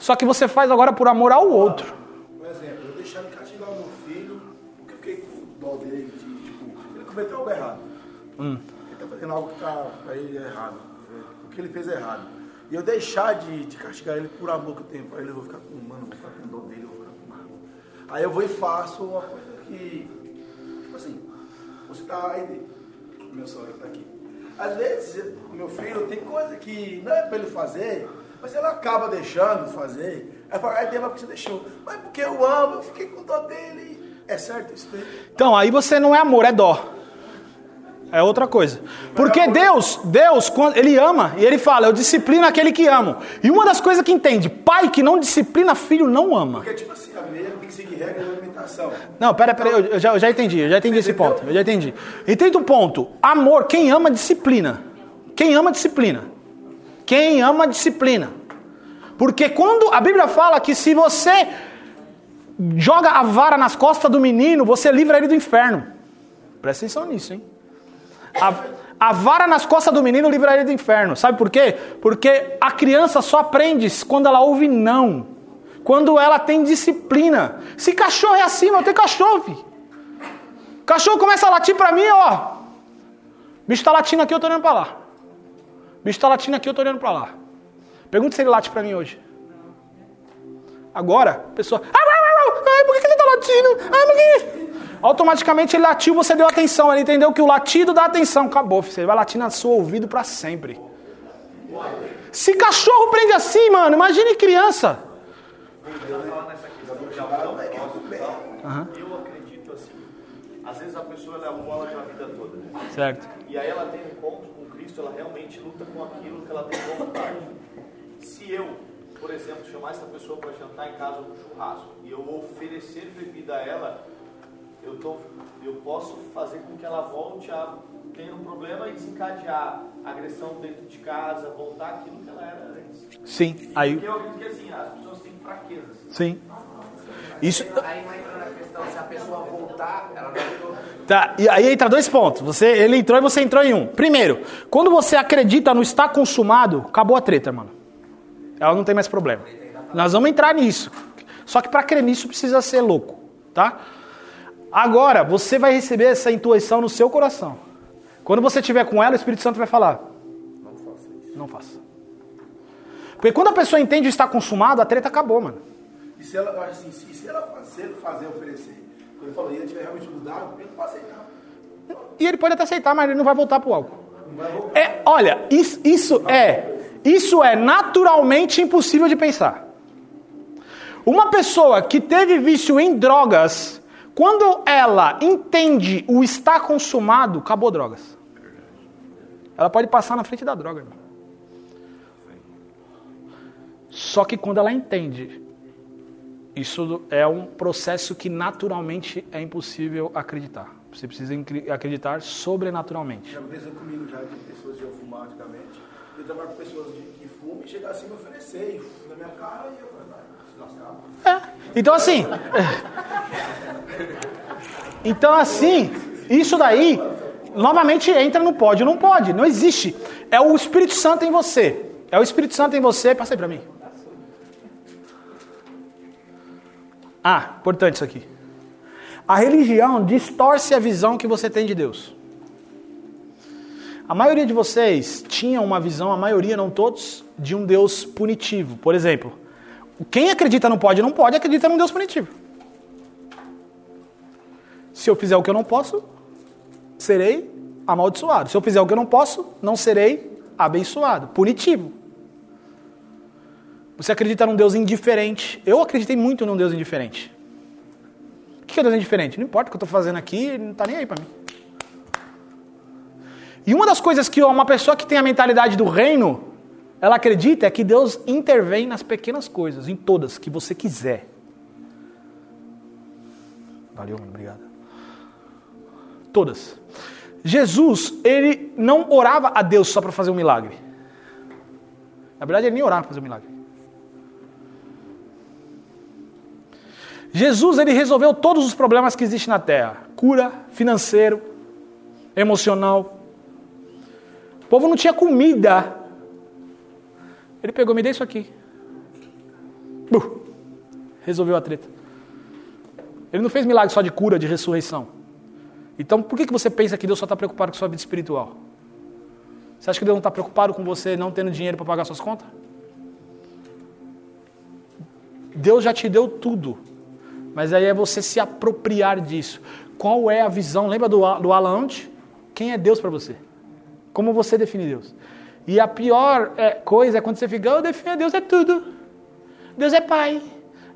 A: Só que você faz agora por amor ao outro.
B: Por exemplo, eu deixar de castigar o meu filho, porque eu fiquei com dó dele, de, tipo, ele cometeu algo errado.
A: Hum.
B: Ele está fazendo algo que está errado. O que ele fez é errado. E eu deixar de, de castigar ele por amor que eu tenho ele, eu vou ficar com, mano, vou ficar com dó dele, vou ficar com raiva. Aí eu vou e faço uma coisa que, tipo assim, você tá aí, meu sonho está aqui. Às vezes, meu filho tem coisa que não é para ele fazer, mas ele acaba deixando fazer. Aí fala, ai, Deus, porque você deixou. Mas porque eu amo, eu fiquei com dó dele. É certo isso daí?
A: Então, aí você não é amor, é dó. É outra coisa. Porque Deus, Deus, quando ele ama, e ele fala, eu disciplino aquele que amo. E uma das coisas que entende, pai que não disciplina filho não ama.
B: Porque, tipo assim, a menina tem que seguir de alimentação.
A: Não, pera, pera, eu, eu já, eu já entendi, eu já entendi esse ponto, eu já entendi. Entende o ponto? Amor, quem ama, disciplina. Quem ama, disciplina. Quem ama, disciplina. Porque quando a Bíblia fala que se você joga a vara nas costas do menino, você livra ele do inferno. Presta atenção nisso, hein? A, a vara nas costas do menino livra ele do inferno. Sabe por quê? Porque a criança só aprende quando ela ouve não. Quando ela tem disciplina. Se cachorro é assim, eu tenho cachorro, filho. Cachorro começa a latir pra mim, ó. Bicho tá latindo aqui, eu tô olhando pra lá. Bicho tá latindo aqui, eu tô olhando pra lá. Pergunta se ele late pra mim hoje. Agora, pessoa. Ai, por que você tá latindo? Ai, por que... Automaticamente ele latiu, você deu atenção. Ele entendeu que o latido dá atenção. Acabou, filho. Ele vai latir no seu ouvido pra sempre. Se cachorro prende assim, mano, imagine criança.
P: Uhum. Eu acredito assim. Às vezes a pessoa é alcoólatra a vida toda. Né?
A: Certo.
P: E aí ela tem um encontro com Cristo, ela realmente luta com aquilo que ela tem vontade. Se eu, por exemplo, chamar essa pessoa para jantar em casa um churrasco e eu oferecer bebida a ela, eu, tô, eu posso fazer com que ela volte a ter um problema e desencadear agressão dentro de casa, voltar aquilo que ela era antes.
A: Sim, aí.
P: Porque eu acredito que assim, as pessoas têm fraquezas.
A: Sim. Isso.
G: Aí não entra na questão, se a pessoa voltar, ela não.
A: Tá, e aí entra dois pontos. Você, ele entrou e você entrou em um. Primeiro, quando você acredita no estar consumado, acabou a treta, mano. Ela não tem mais problema. Nós vamos entrar nisso. Só que para crer nisso precisa ser louco, tá? Agora, você vai receber essa intuição no seu coração. Quando você estiver com ela, o Espírito Santo vai falar: Não faça isso. Não faça. Porque quando a pessoa entende estar consumado, a treta acabou, mano.
B: E se ela, assim, se, se ela fazer, fazer, oferecer, quando ele falou, e ele tiver realmente mudado, ele não vai aceitar.
A: E ele pode até aceitar, mas ele não vai voltar pro álcool.
B: Não vai voltar.
A: É, olha, isso, isso é, Isso é naturalmente impossível de pensar. Uma pessoa que teve vício em drogas, quando ela entende o está consumado, acabou drogas. Ela pode passar na frente da droga. Irmão. Só que quando ela entende, isso é um processo que naturalmente é impossível acreditar. Você precisa acreditar sobrenaturalmente.
B: Já aconteceu comigo já de pessoas que eu fumar antigamente. Eu trabalho com pessoas de, que fumam e chegar assim e me oferecer na minha cara e eu falei.
A: É. Então assim. então assim, isso daí novamente entra no pode não pode. Não existe. É o Espírito Santo em você. É o Espírito Santo em você. Passei para mim. Ah, importante isso aqui. A religião distorce a visão que você tem de Deus. A maioria de vocês tinha uma visão, a maioria, não todos, de um Deus punitivo. Por exemplo, quem acredita no pode não pode, acredita num Deus punitivo. Se eu fizer o que eu não posso, serei amaldiçoado. Se eu fizer o que eu não posso, não serei abençoado. Punitivo. Você acredita num Deus indiferente. Eu acreditei muito num Deus indiferente. O que é Deus indiferente? Não importa o que eu estou fazendo aqui, ele não está nem aí para mim. E uma das coisas que uma pessoa que tem a mentalidade do reino, ela acredita é que Deus intervém nas pequenas coisas, em todas, que você quiser. Valeu, mano, obrigado. Todas. Jesus, ele não orava a Deus só para fazer um milagre. Na verdade, ele nem orava para fazer um milagre. Jesus ele resolveu todos os problemas que existem na terra: cura, financeiro, emocional. O povo não tinha comida. Ele pegou, me dê isso aqui. Resolveu a treta. Ele não fez milagre só de cura, de ressurreição. Então, por que, que você pensa que Deus só está preocupado com sua vida espiritual? Você acha que Deus não está preocupado com você não tendo dinheiro para pagar suas contas? Deus já te deu tudo. Mas aí é você se apropriar disso. Qual é a visão? Lembra do, do Alan Quem é Deus para você? Como você define Deus? E a pior é, coisa é quando você fica, eu defino Deus é tudo. Deus é Pai.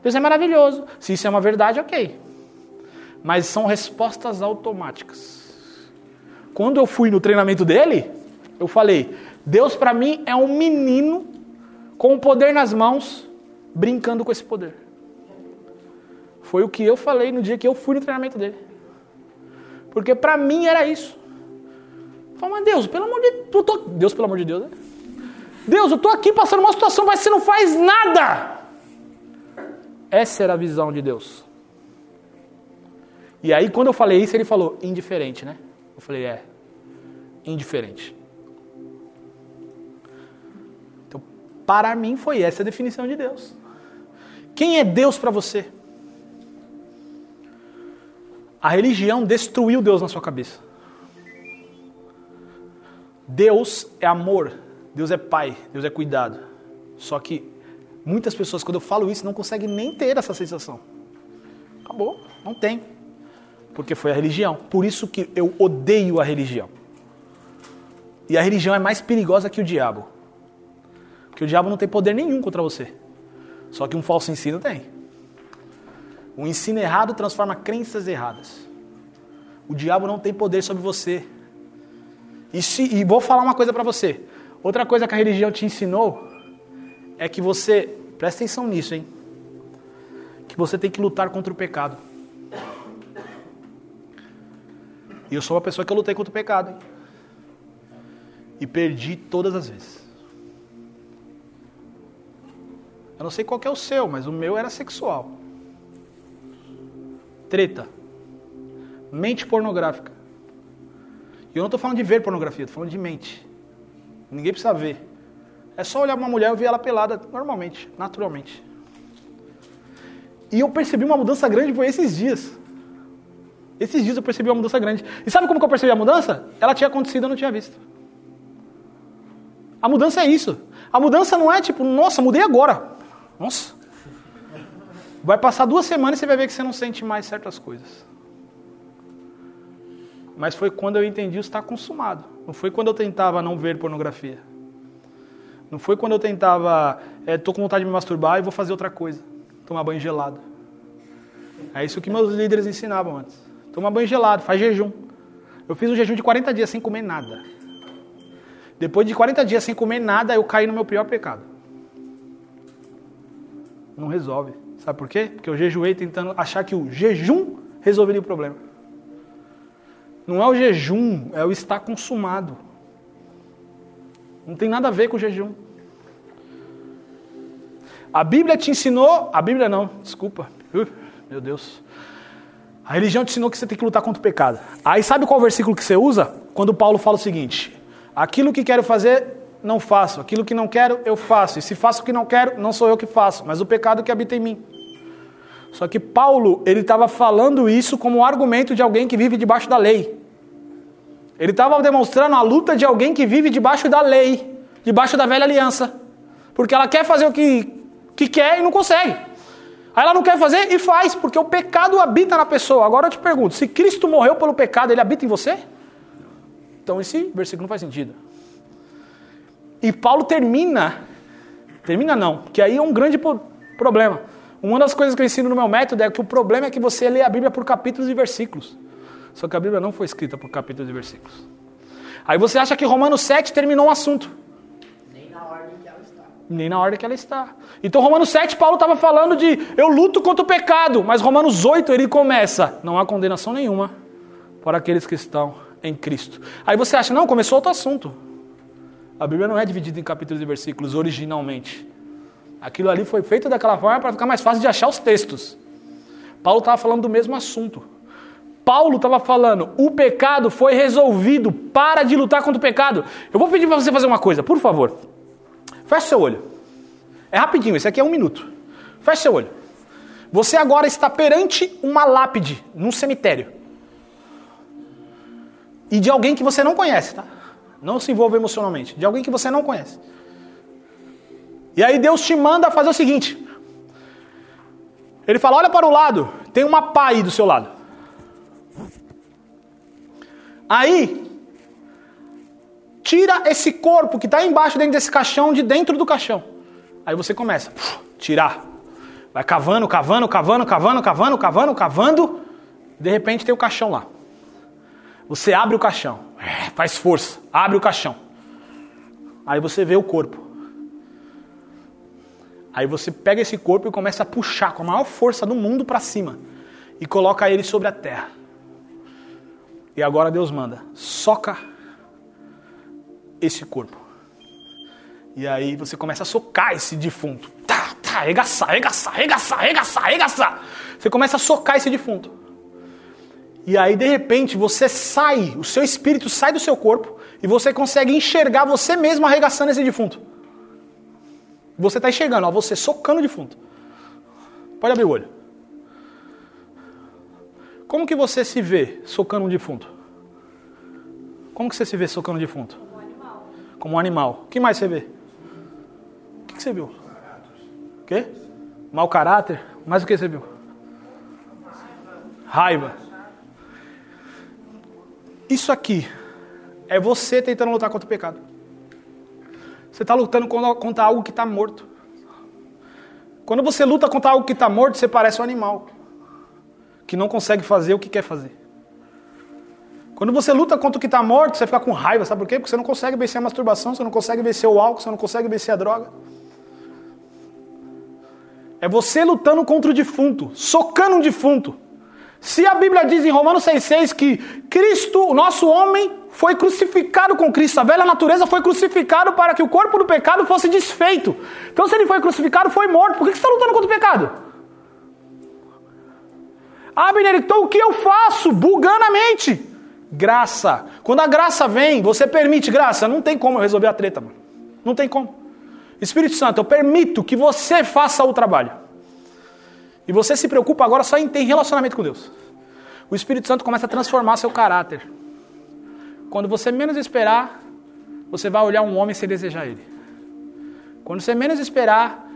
A: Deus é maravilhoso. Se isso é uma verdade, ok. Mas são respostas automáticas. Quando eu fui no treinamento dele, eu falei: Deus para mim é um menino com o poder nas mãos, brincando com esse poder. Foi o que eu falei no dia que eu fui no treinamento dele. Porque para mim era isso. Falei, mas Deus, pelo amor de Deus. Deus, pelo amor de Deus, né? Deus, eu tô aqui passando uma situação, mas você não faz nada. Essa era a visão de Deus. E aí, quando eu falei isso, ele falou, indiferente, né? Eu falei, é, indiferente. Então, para mim, foi essa a definição de Deus. Quem é Deus para você? A religião destruiu Deus na sua cabeça. Deus é amor, Deus é pai, Deus é cuidado. Só que muitas pessoas, quando eu falo isso, não conseguem nem ter essa sensação. Acabou, não tem. Porque foi a religião. Por isso que eu odeio a religião. E a religião é mais perigosa que o diabo. Porque o diabo não tem poder nenhum contra você. Só que um falso ensino tem. O ensino errado transforma crenças erradas. O diabo não tem poder sobre você. E, se, e vou falar uma coisa para você. Outra coisa que a religião te ensinou é que você, presta atenção nisso, hein? Que você tem que lutar contra o pecado. E eu sou uma pessoa que eu lutei contra o pecado. Hein? E perdi todas as vezes. Eu não sei qual é o seu, mas o meu era sexual. Treta. Mente pornográfica. E eu não estou falando de ver pornografia, estou falando de mente. Ninguém precisa ver. É só olhar uma mulher e ver ela pelada normalmente, naturalmente. E eu percebi uma mudança grande foi esses dias. Esses dias eu percebi uma mudança grande. E sabe como que eu percebi a mudança? Ela tinha acontecido, eu não tinha visto. A mudança é isso. A mudança não é tipo, nossa, mudei agora. Nossa, Vai passar duas semanas e você vai ver que você não sente mais certas coisas. Mas foi quando eu entendi o estar consumado. Não foi quando eu tentava não ver pornografia. Não foi quando eu tentava, é, tô com vontade de me masturbar e vou fazer outra coisa. Tomar banho gelado. É isso que meus líderes ensinavam antes. Toma banho gelado, faz jejum. Eu fiz um jejum de 40 dias sem comer nada. Depois de 40 dias sem comer nada, eu caí no meu pior pecado. Não resolve. Sabe por quê? Porque eu jejuei tentando achar que o jejum resolveria o problema. Não é o jejum, é o estar consumado. Não tem nada a ver com o jejum. A Bíblia te ensinou. A Bíblia não, desculpa. Uh, meu Deus. A religião te ensinou que você tem que lutar contra o pecado. Aí sabe qual versículo que você usa? Quando Paulo fala o seguinte: Aquilo que quero fazer, não faço. Aquilo que não quero, eu faço. E se faço o que não quero, não sou eu que faço, mas o pecado que habita em mim. Só que Paulo, ele estava falando isso como um argumento de alguém que vive debaixo da lei. Ele estava demonstrando a luta de alguém que vive debaixo da lei, debaixo da velha aliança. Porque ela quer fazer o que, que quer e não consegue. Aí ela não quer fazer e faz, porque o pecado habita na pessoa. Agora eu te pergunto: se Cristo morreu pelo pecado, ele habita em você? Então esse versículo não faz sentido. E Paulo termina, termina não, que aí é um grande problema. Uma das coisas que eu ensino no meu método é que o problema é que você lê a Bíblia por capítulos e versículos. Só que a Bíblia não foi escrita por capítulos e versículos. Aí você acha que Romanos 7 terminou um assunto.
G: Nem na ordem que ela está.
A: Nem na ordem que ela está. Então Romanos 7, Paulo estava falando de eu luto contra o pecado, mas Romanos 8 ele começa, não há condenação nenhuma para aqueles que estão em Cristo. Aí você acha, não, começou outro assunto. A Bíblia não é dividida em capítulos e versículos originalmente. Aquilo ali foi feito daquela forma para ficar mais fácil de achar os textos. Paulo estava falando do mesmo assunto. Paulo estava falando, o pecado foi resolvido, para de lutar contra o pecado. Eu vou pedir para você fazer uma coisa, por favor. Feche seu olho. É rapidinho, esse aqui é um minuto. Feche seu olho. Você agora está perante uma lápide, num cemitério. E de alguém que você não conhece, tá? Não se envolva emocionalmente. De alguém que você não conhece. E aí Deus te manda fazer o seguinte. Ele fala: olha para o lado, tem uma pá aí do seu lado. Aí, tira esse corpo que está embaixo dentro desse caixão de dentro do caixão. Aí você começa, a tirar. Vai cavando, cavando, cavando, cavando, cavando, cavando, cavando. De repente tem o caixão lá. Você abre o caixão, é, faz força, abre o caixão. Aí você vê o corpo. Aí você pega esse corpo e começa a puxar com a maior força do mundo para cima e coloca ele sobre a terra. E agora Deus manda, soca esse corpo. E aí você começa a socar esse defunto. Tá, tá, arregaçar, arregaçar, arregaçar, arregaçar, arregaçar. Você começa a socar esse defunto. E aí de repente você sai, o seu espírito sai do seu corpo e você consegue enxergar você mesmo arregaçando esse defunto. Você está enxergando, ó, você socando o defunto. Pode abrir o olho. Como que você se vê socando um defunto? Como que você se vê socando um defunto? Como um animal. Como um animal. O que mais você vê? O que, que você viu? O quê? Mau caráter? Mais o que você viu? Raiva. Isso aqui é você tentando lutar contra o pecado. Você está lutando contra algo que está morto. Quando você luta contra algo que está morto, você parece um animal que não consegue fazer o que quer fazer. Quando você luta contra o que está morto, você fica com raiva, sabe por quê? Porque você não consegue vencer a masturbação, você não consegue vencer o álcool, você não consegue vencer a droga. É você lutando contra o defunto, socando um defunto. Se a Bíblia diz em Romanos 6,6 que Cristo, o nosso homem, foi crucificado com Cristo, a velha natureza foi crucificado para que o corpo do pecado fosse desfeito. Então, se ele foi crucificado, foi morto. Por que você está lutando contra o pecado? Abner, então o que eu faço? Bugando a mente. Graça. Quando a graça vem, você permite graça. Não tem como eu resolver a treta, mano. Não tem como. Espírito Santo, eu permito que você faça o trabalho. E você se preocupa agora só em ter relacionamento com Deus. O Espírito Santo começa a transformar seu caráter. Quando você menos esperar, você vai olhar um homem sem desejar ele. Quando você menos esperar,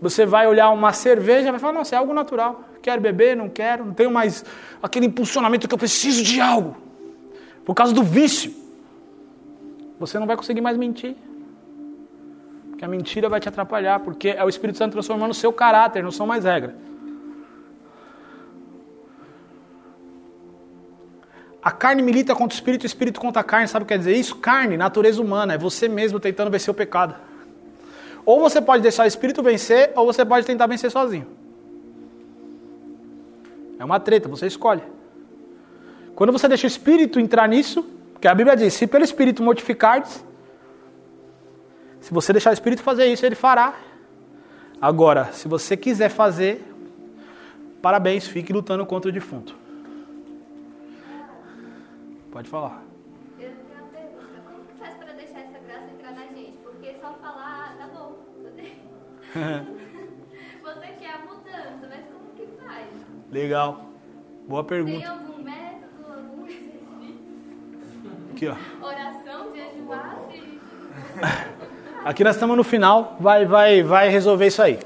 A: você vai olhar uma cerveja e vai falar: Nossa, é algo natural. Quero beber, não quero, não tenho mais aquele impulsionamento que eu preciso de algo. Por causa do vício. Você não vai conseguir mais mentir. que a mentira vai te atrapalhar, porque é o Espírito Santo transformando o seu caráter, não são mais regras. A carne milita contra o espírito, o espírito contra a carne. Sabe o que quer dizer isso? Carne, natureza humana, é você mesmo tentando vencer o pecado. Ou você pode deixar o espírito vencer, ou você pode tentar vencer sozinho. É uma treta, você escolhe. Quando você deixa o espírito entrar nisso, que a Bíblia diz: se pelo espírito mortificardes, se você deixar o espírito fazer isso, ele fará. Agora, se você quiser fazer, parabéns, fique lutando contra o defunto. Pode falar. Legal. Boa
R: Tem
A: pergunta.
R: algum método, algum exercício?
A: Aqui, ó.
R: Oração, jejuar.
A: Aqui nós estamos no final, vai, vai, vai resolver isso aí.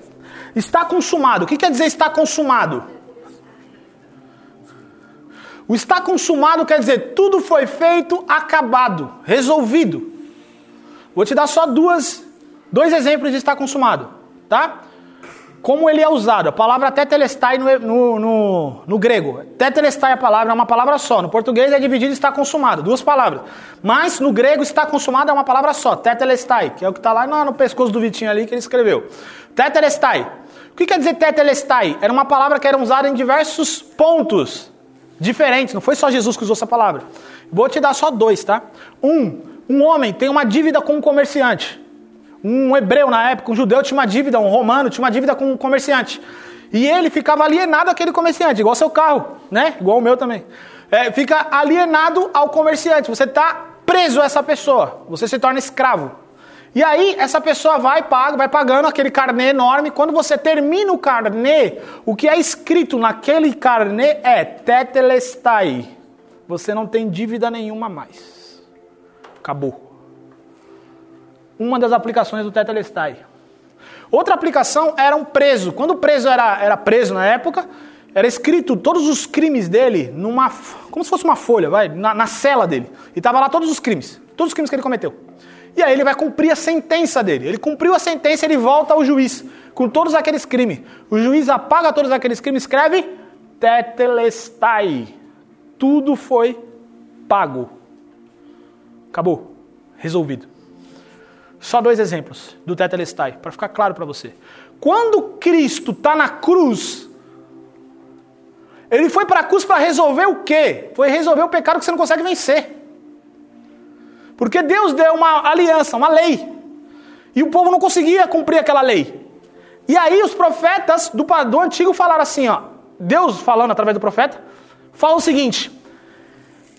A: Está consumado. O que quer dizer está consumado? O está consumado quer dizer tudo foi feito, acabado, resolvido. Vou te dar só duas, dois exemplos de estar consumado, tá? Como ele é usado. A palavra tetelestai no, no, no, no grego. Tetelestai é a palavra, é uma palavra só. No português é dividido está consumado, duas palavras. Mas no grego está consumado é uma palavra só. Tetelestai, que é o que está lá no, no pescoço do Vitinho ali que ele escreveu. Tetelestai. O que quer dizer tetelestai? Era uma palavra que era usada em diversos pontos diferentes. Não foi só Jesus que usou essa palavra. Vou te dar só dois, tá? Um, um homem tem uma dívida com um comerciante. Um hebreu na época, um judeu tinha uma dívida, um romano tinha uma dívida com um comerciante. E ele ficava alienado àquele comerciante, igual seu carro, né? Igual o meu também. É, fica alienado ao comerciante. Você está preso a essa pessoa. Você se torna escravo. E aí, essa pessoa vai paga, vai pagando aquele carnê enorme. Quando você termina o carnê, o que é escrito naquele carnê é tetelestai. Você não tem dívida nenhuma mais. Acabou. Uma das aplicações do tetelestai. Outra aplicação era um preso. Quando o preso era, era preso na época, era escrito todos os crimes dele numa. como se fosse uma folha, vai, na, na cela dele. E tava lá todos os crimes. Todos os crimes que ele cometeu. E aí ele vai cumprir a sentença dele. Ele cumpriu a sentença, ele volta ao juiz com todos aqueles crimes. O juiz apaga todos aqueles crimes, escreve tetelestai. Tudo foi pago. Acabou. Resolvido. Só dois exemplos do tetelestai, para ficar claro para você. Quando Cristo está na cruz, ele foi para a cruz para resolver o quê? Foi resolver o pecado que você não consegue vencer. Porque Deus deu uma aliança, uma lei. E o povo não conseguia cumprir aquela lei. E aí os profetas do, do antigo falaram assim, ó. Deus falando através do profeta, fala o seguinte: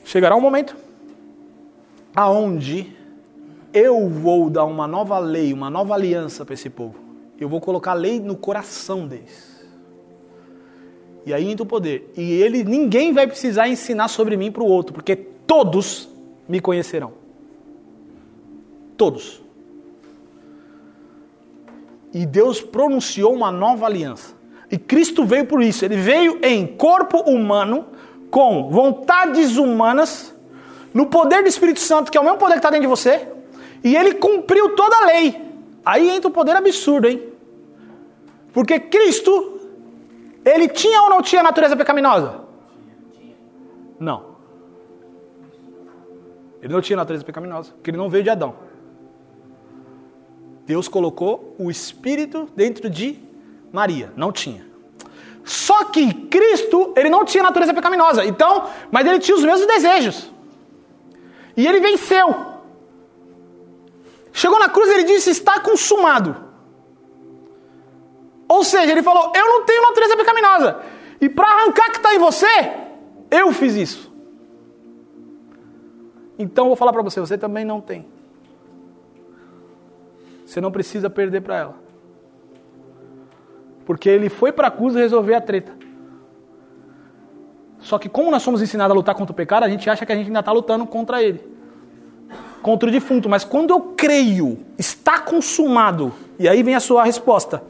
A: chegará um momento aonde eu vou dar uma nova lei, uma nova aliança para esse povo. Eu vou colocar a lei no coração deles. E aí entra o poder. E ele, ninguém vai precisar ensinar sobre mim para o outro, porque todos me conhecerão. Todos. E Deus pronunciou uma nova aliança. E Cristo veio por isso. Ele veio em corpo humano, com vontades humanas, no poder do Espírito Santo, que é o mesmo poder que está dentro de você, e ele cumpriu toda a lei. Aí entra o poder absurdo, hein? Porque Cristo, ele tinha ou não tinha natureza pecaminosa? Não. Ele não tinha natureza pecaminosa, porque ele não veio de Adão. Deus colocou o Espírito dentro de Maria. Não tinha. Só que Cristo, ele não tinha natureza pecaminosa. Então, mas ele tinha os mesmos desejos. E ele venceu. Chegou na cruz e ele disse: Está consumado. Ou seja, ele falou: Eu não tenho natureza pecaminosa. E para arrancar que está em você, eu fiz isso. Então eu vou falar para você: você também não tem. Você não precisa perder para ela. Porque ele foi para a cruz resolver a treta. Só que como nós somos ensinados a lutar contra o pecado, a gente acha que a gente ainda está lutando contra ele. Contra o defunto. Mas quando eu creio, está consumado. E aí vem a sua resposta.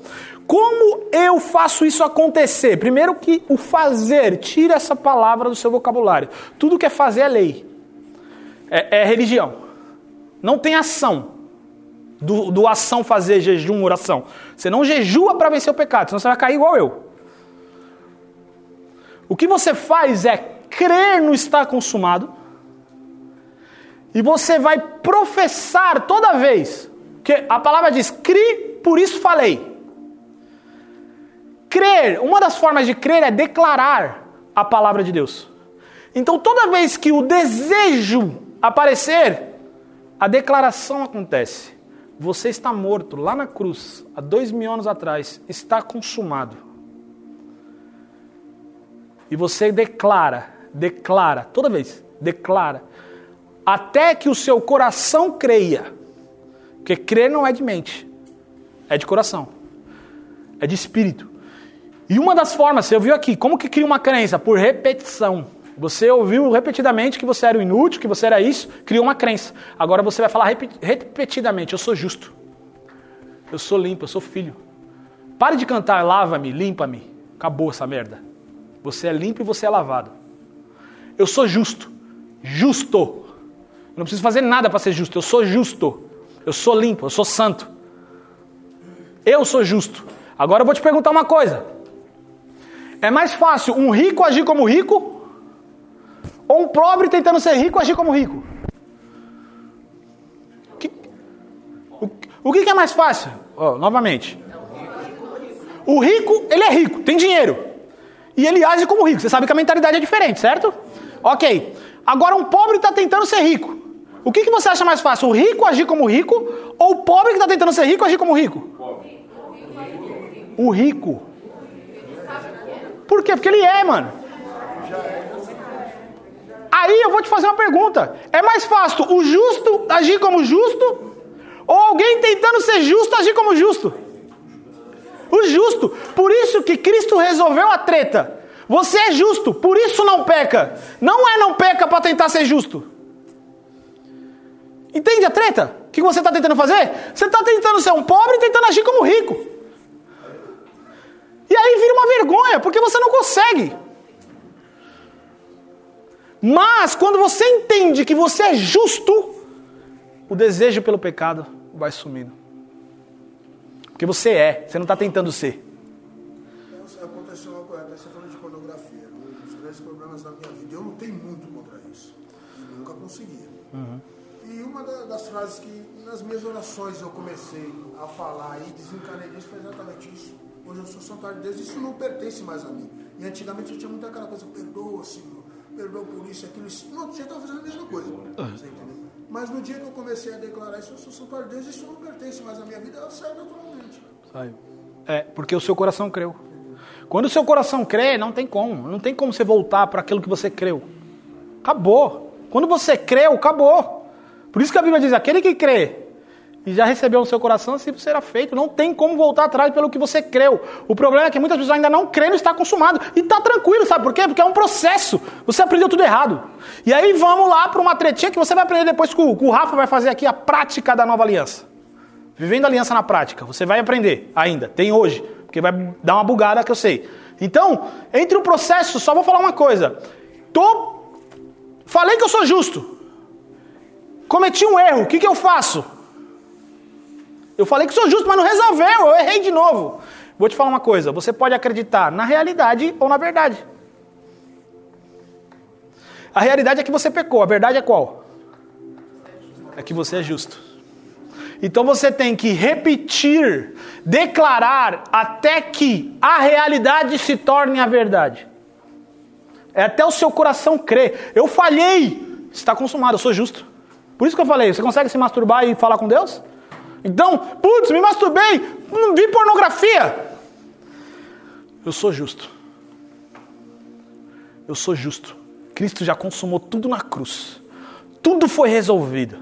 A: Como eu faço isso acontecer? Primeiro que o fazer, tira essa palavra do seu vocabulário. Tudo que é fazer é lei. É, é religião. Não tem ação. do, do ação fazer jejum, oração. Você não jejua para vencer o pecado, senão você vai cair igual eu. O que você faz é crer no estar consumado e você vai professar toda vez que a palavra diz: "Cri, por isso falei". Crer, uma das formas de crer é declarar a palavra de Deus. Então, toda vez que o desejo aparecer, a declaração acontece. Você está morto lá na cruz, há dois mil anos atrás, está consumado. E você declara, declara, toda vez, declara, até que o seu coração creia. Porque crer não é de mente, é de coração, é de espírito. E uma das formas, você ouviu aqui, como que cria uma crença? Por repetição. Você ouviu repetidamente que você era inútil, que você era isso, criou uma crença. Agora você vai falar repetidamente: Eu sou justo. Eu sou limpo, eu sou filho. Pare de cantar, lava-me, limpa-me. Acabou essa merda. Você é limpo e você é lavado. Eu sou justo. Justo. Eu não preciso fazer nada para ser justo. Eu sou justo. Eu sou limpo, eu sou santo. Eu sou justo. Agora eu vou te perguntar uma coisa. É mais fácil um rico agir como rico ou um pobre tentando ser rico agir como rico? O, o que, que, é mais fácil? Oh, novamente. O rico, ele é rico, tem dinheiro. E ele age como rico. Você sabe que a mentalidade é diferente, certo? Ok. Agora um pobre está tentando ser rico. O que, que você acha mais fácil? O rico agir como rico ou o pobre que está tentando ser rico agir como rico? O rico. Por quê? Porque ele é, mano. Aí eu vou te fazer uma pergunta: é mais fácil o justo agir como justo ou alguém tentando ser justo agir como justo? O justo. Por isso que Cristo resolveu a treta. Você é justo, por isso não peca. Não é não peca para tentar ser justo. Entende a treta? O que você está tentando fazer? Você está tentando ser um pobre e tentando agir como rico. E aí vira uma vergonha, porque você não consegue. Mas quando você entende que você é justo, o desejo pelo pecado vai sumindo. Porque você é, você não está tentando ser.
B: Das frases que nas minhas orações eu comecei a falar e desencanei disso foi exatamente isso. Hoje eu sou santuário de Deus, isso não pertence mais a mim. E antigamente eu tinha muita aquela coisa, perdoa, Senhor perdoa por isso, aquilo. No outro dia eu estava fazendo a mesma coisa. Você entendeu? Mas no dia que eu comecei a declarar isso, eu sou santuário de Deus, isso não pertence mais à minha vida, ela sai naturalmente.
A: Saiu. É, porque o seu coração creu. Quando o seu coração crê, não tem como. Não tem como você voltar para aquilo que você creu. Acabou. Quando você creu, acabou. Por isso que a Bíblia diz: aquele que crê e já recebeu no seu coração, assim será feito. Não tem como voltar atrás pelo que você creu. O problema é que muitas pessoas ainda não creem no está consumado. E está tranquilo, sabe por quê? Porque é um processo. Você aprendeu tudo errado. E aí vamos lá para uma tretinha que você vai aprender depois que o, o Rafa vai fazer aqui a prática da nova aliança. Vivendo a aliança na prática. Você vai aprender ainda. Tem hoje. Porque vai dar uma bugada que eu sei. Então, entre o processo, só vou falar uma coisa. Tô... Falei que eu sou justo. Cometi um erro. O que, que eu faço? Eu falei que sou justo, mas não resolveu, eu errei de novo. Vou te falar uma coisa: você pode acreditar na realidade ou na verdade. A realidade é que você pecou, a verdade é qual? É que você é justo. Então você tem que repetir, declarar até que a realidade se torne a verdade. É até o seu coração crer. Eu falhei, está consumado, eu sou justo. Por isso que eu falei, você consegue se masturbar e falar com Deus? Então, putz, me masturbei, não vi pornografia. Eu sou justo. Eu sou justo. Cristo já consumou tudo na cruz. Tudo foi resolvido.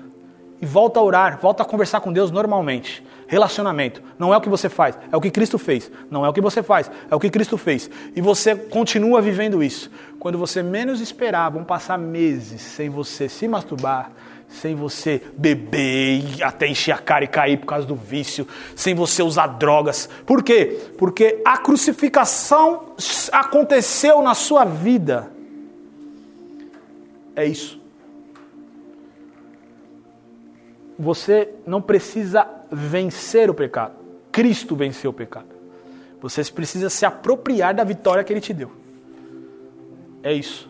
A: E volta a orar, volta a conversar com Deus normalmente. Relacionamento. Não é o que você faz, é o que Cristo fez. Não é o que você faz, é o que Cristo fez. E você continua vivendo isso. Quando você menos esperar, vão passar meses sem você se masturbar, sem você beber até encher a cara e cair por causa do vício, sem você usar drogas. Por quê? Porque a crucificação aconteceu na sua vida. É isso. Você não precisa vencer o pecado. Cristo venceu o pecado. Você precisa se apropriar da vitória que ele te deu. É isso.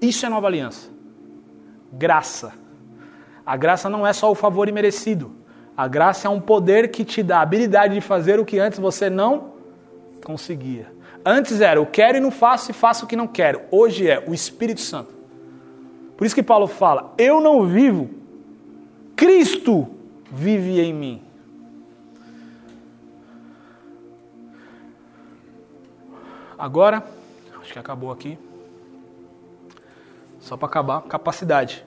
A: Isso é nova aliança. Graça. A graça não é só o favor imerecido. A graça é um poder que te dá a habilidade de fazer o que antes você não conseguia. Antes era eu quero e não faço e faço o que não quero. Hoje é o Espírito Santo. Por isso que Paulo fala: Eu não vivo, Cristo vive em mim. Agora, acho que acabou aqui. Só para acabar, capacidade.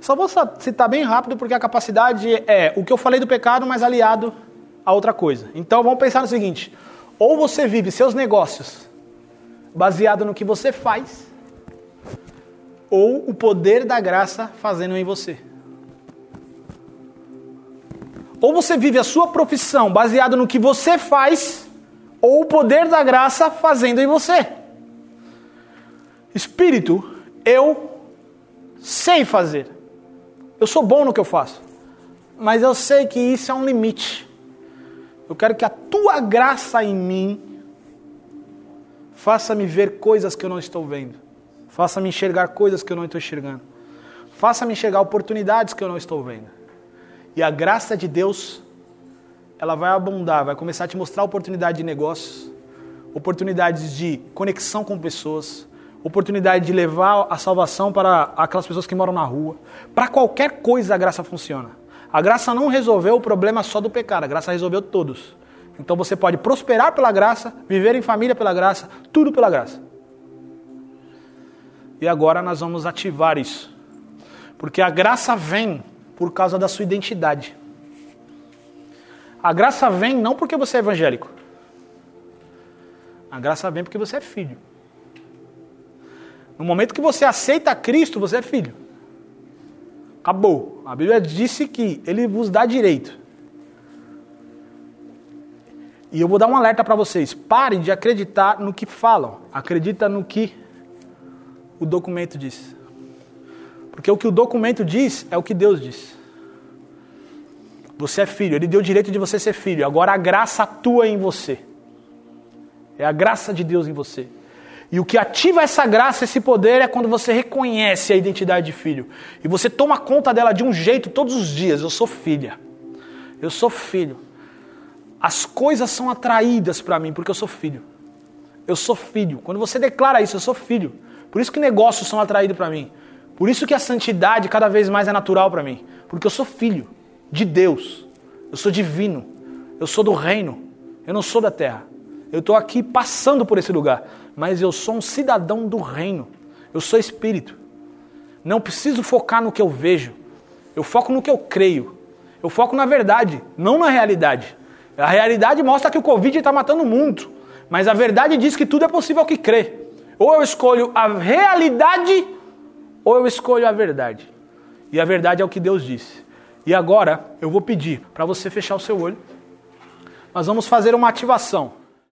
A: Só vou citar bem rápido porque a capacidade é o que eu falei do pecado, mas aliado a outra coisa. Então vamos pensar no seguinte: ou você vive seus negócios baseado no que você faz, ou o poder da graça fazendo em você. Ou você vive a sua profissão baseado no que você faz, ou o poder da graça fazendo em você. Espírito, eu sei fazer. Eu sou bom no que eu faço. Mas eu sei que isso é um limite. Eu quero que a tua graça em mim faça-me ver coisas que eu não estou vendo. Faça-me enxergar coisas que eu não estou enxergando. Faça-me enxergar oportunidades que eu não estou vendo. E a graça de Deus, ela vai abundar, vai começar a te mostrar oportunidade de negócios, oportunidades de conexão com pessoas, oportunidade de levar a salvação para aquelas pessoas que moram na rua. Para qualquer coisa a graça funciona. A graça não resolveu o problema só do pecado, a graça resolveu todos. Então você pode prosperar pela graça, viver em família pela graça, tudo pela graça. E agora nós vamos ativar isso. Porque a graça vem por causa da sua identidade. A graça vem não porque você é evangélico. A graça vem porque você é filho. No momento que você aceita Cristo, você é filho. Acabou. A Bíblia disse que ele vos dá direito. E eu vou dar um alerta para vocês. Parem de acreditar no que falam. Acredita no que o documento diz. Porque o que o documento diz é o que Deus diz. Você é filho, ele deu o direito de você ser filho. Agora a graça atua em você. É a graça de Deus em você. E o que ativa essa graça, esse poder, é quando você reconhece a identidade de filho. E você toma conta dela de um jeito todos os dias. Eu sou filha. Eu sou filho. As coisas são atraídas para mim porque eu sou filho. Eu sou filho. Quando você declara isso, eu sou filho. Por isso que negócios são atraídos para mim. Por isso que a santidade cada vez mais é natural para mim. Porque eu sou filho de Deus. Eu sou divino. Eu sou do reino. Eu não sou da terra. Eu estou aqui passando por esse lugar mas eu sou um cidadão do reino. Eu sou espírito. Não preciso focar no que eu vejo. Eu foco no que eu creio. Eu foco na verdade, não na realidade. A realidade mostra que o Covid está matando mundo. Mas a verdade diz que tudo é possível que crê. Ou eu escolho a realidade, ou eu escolho a verdade. E a verdade é o que Deus disse. E agora eu vou pedir para você fechar o seu olho. Nós vamos fazer uma ativação.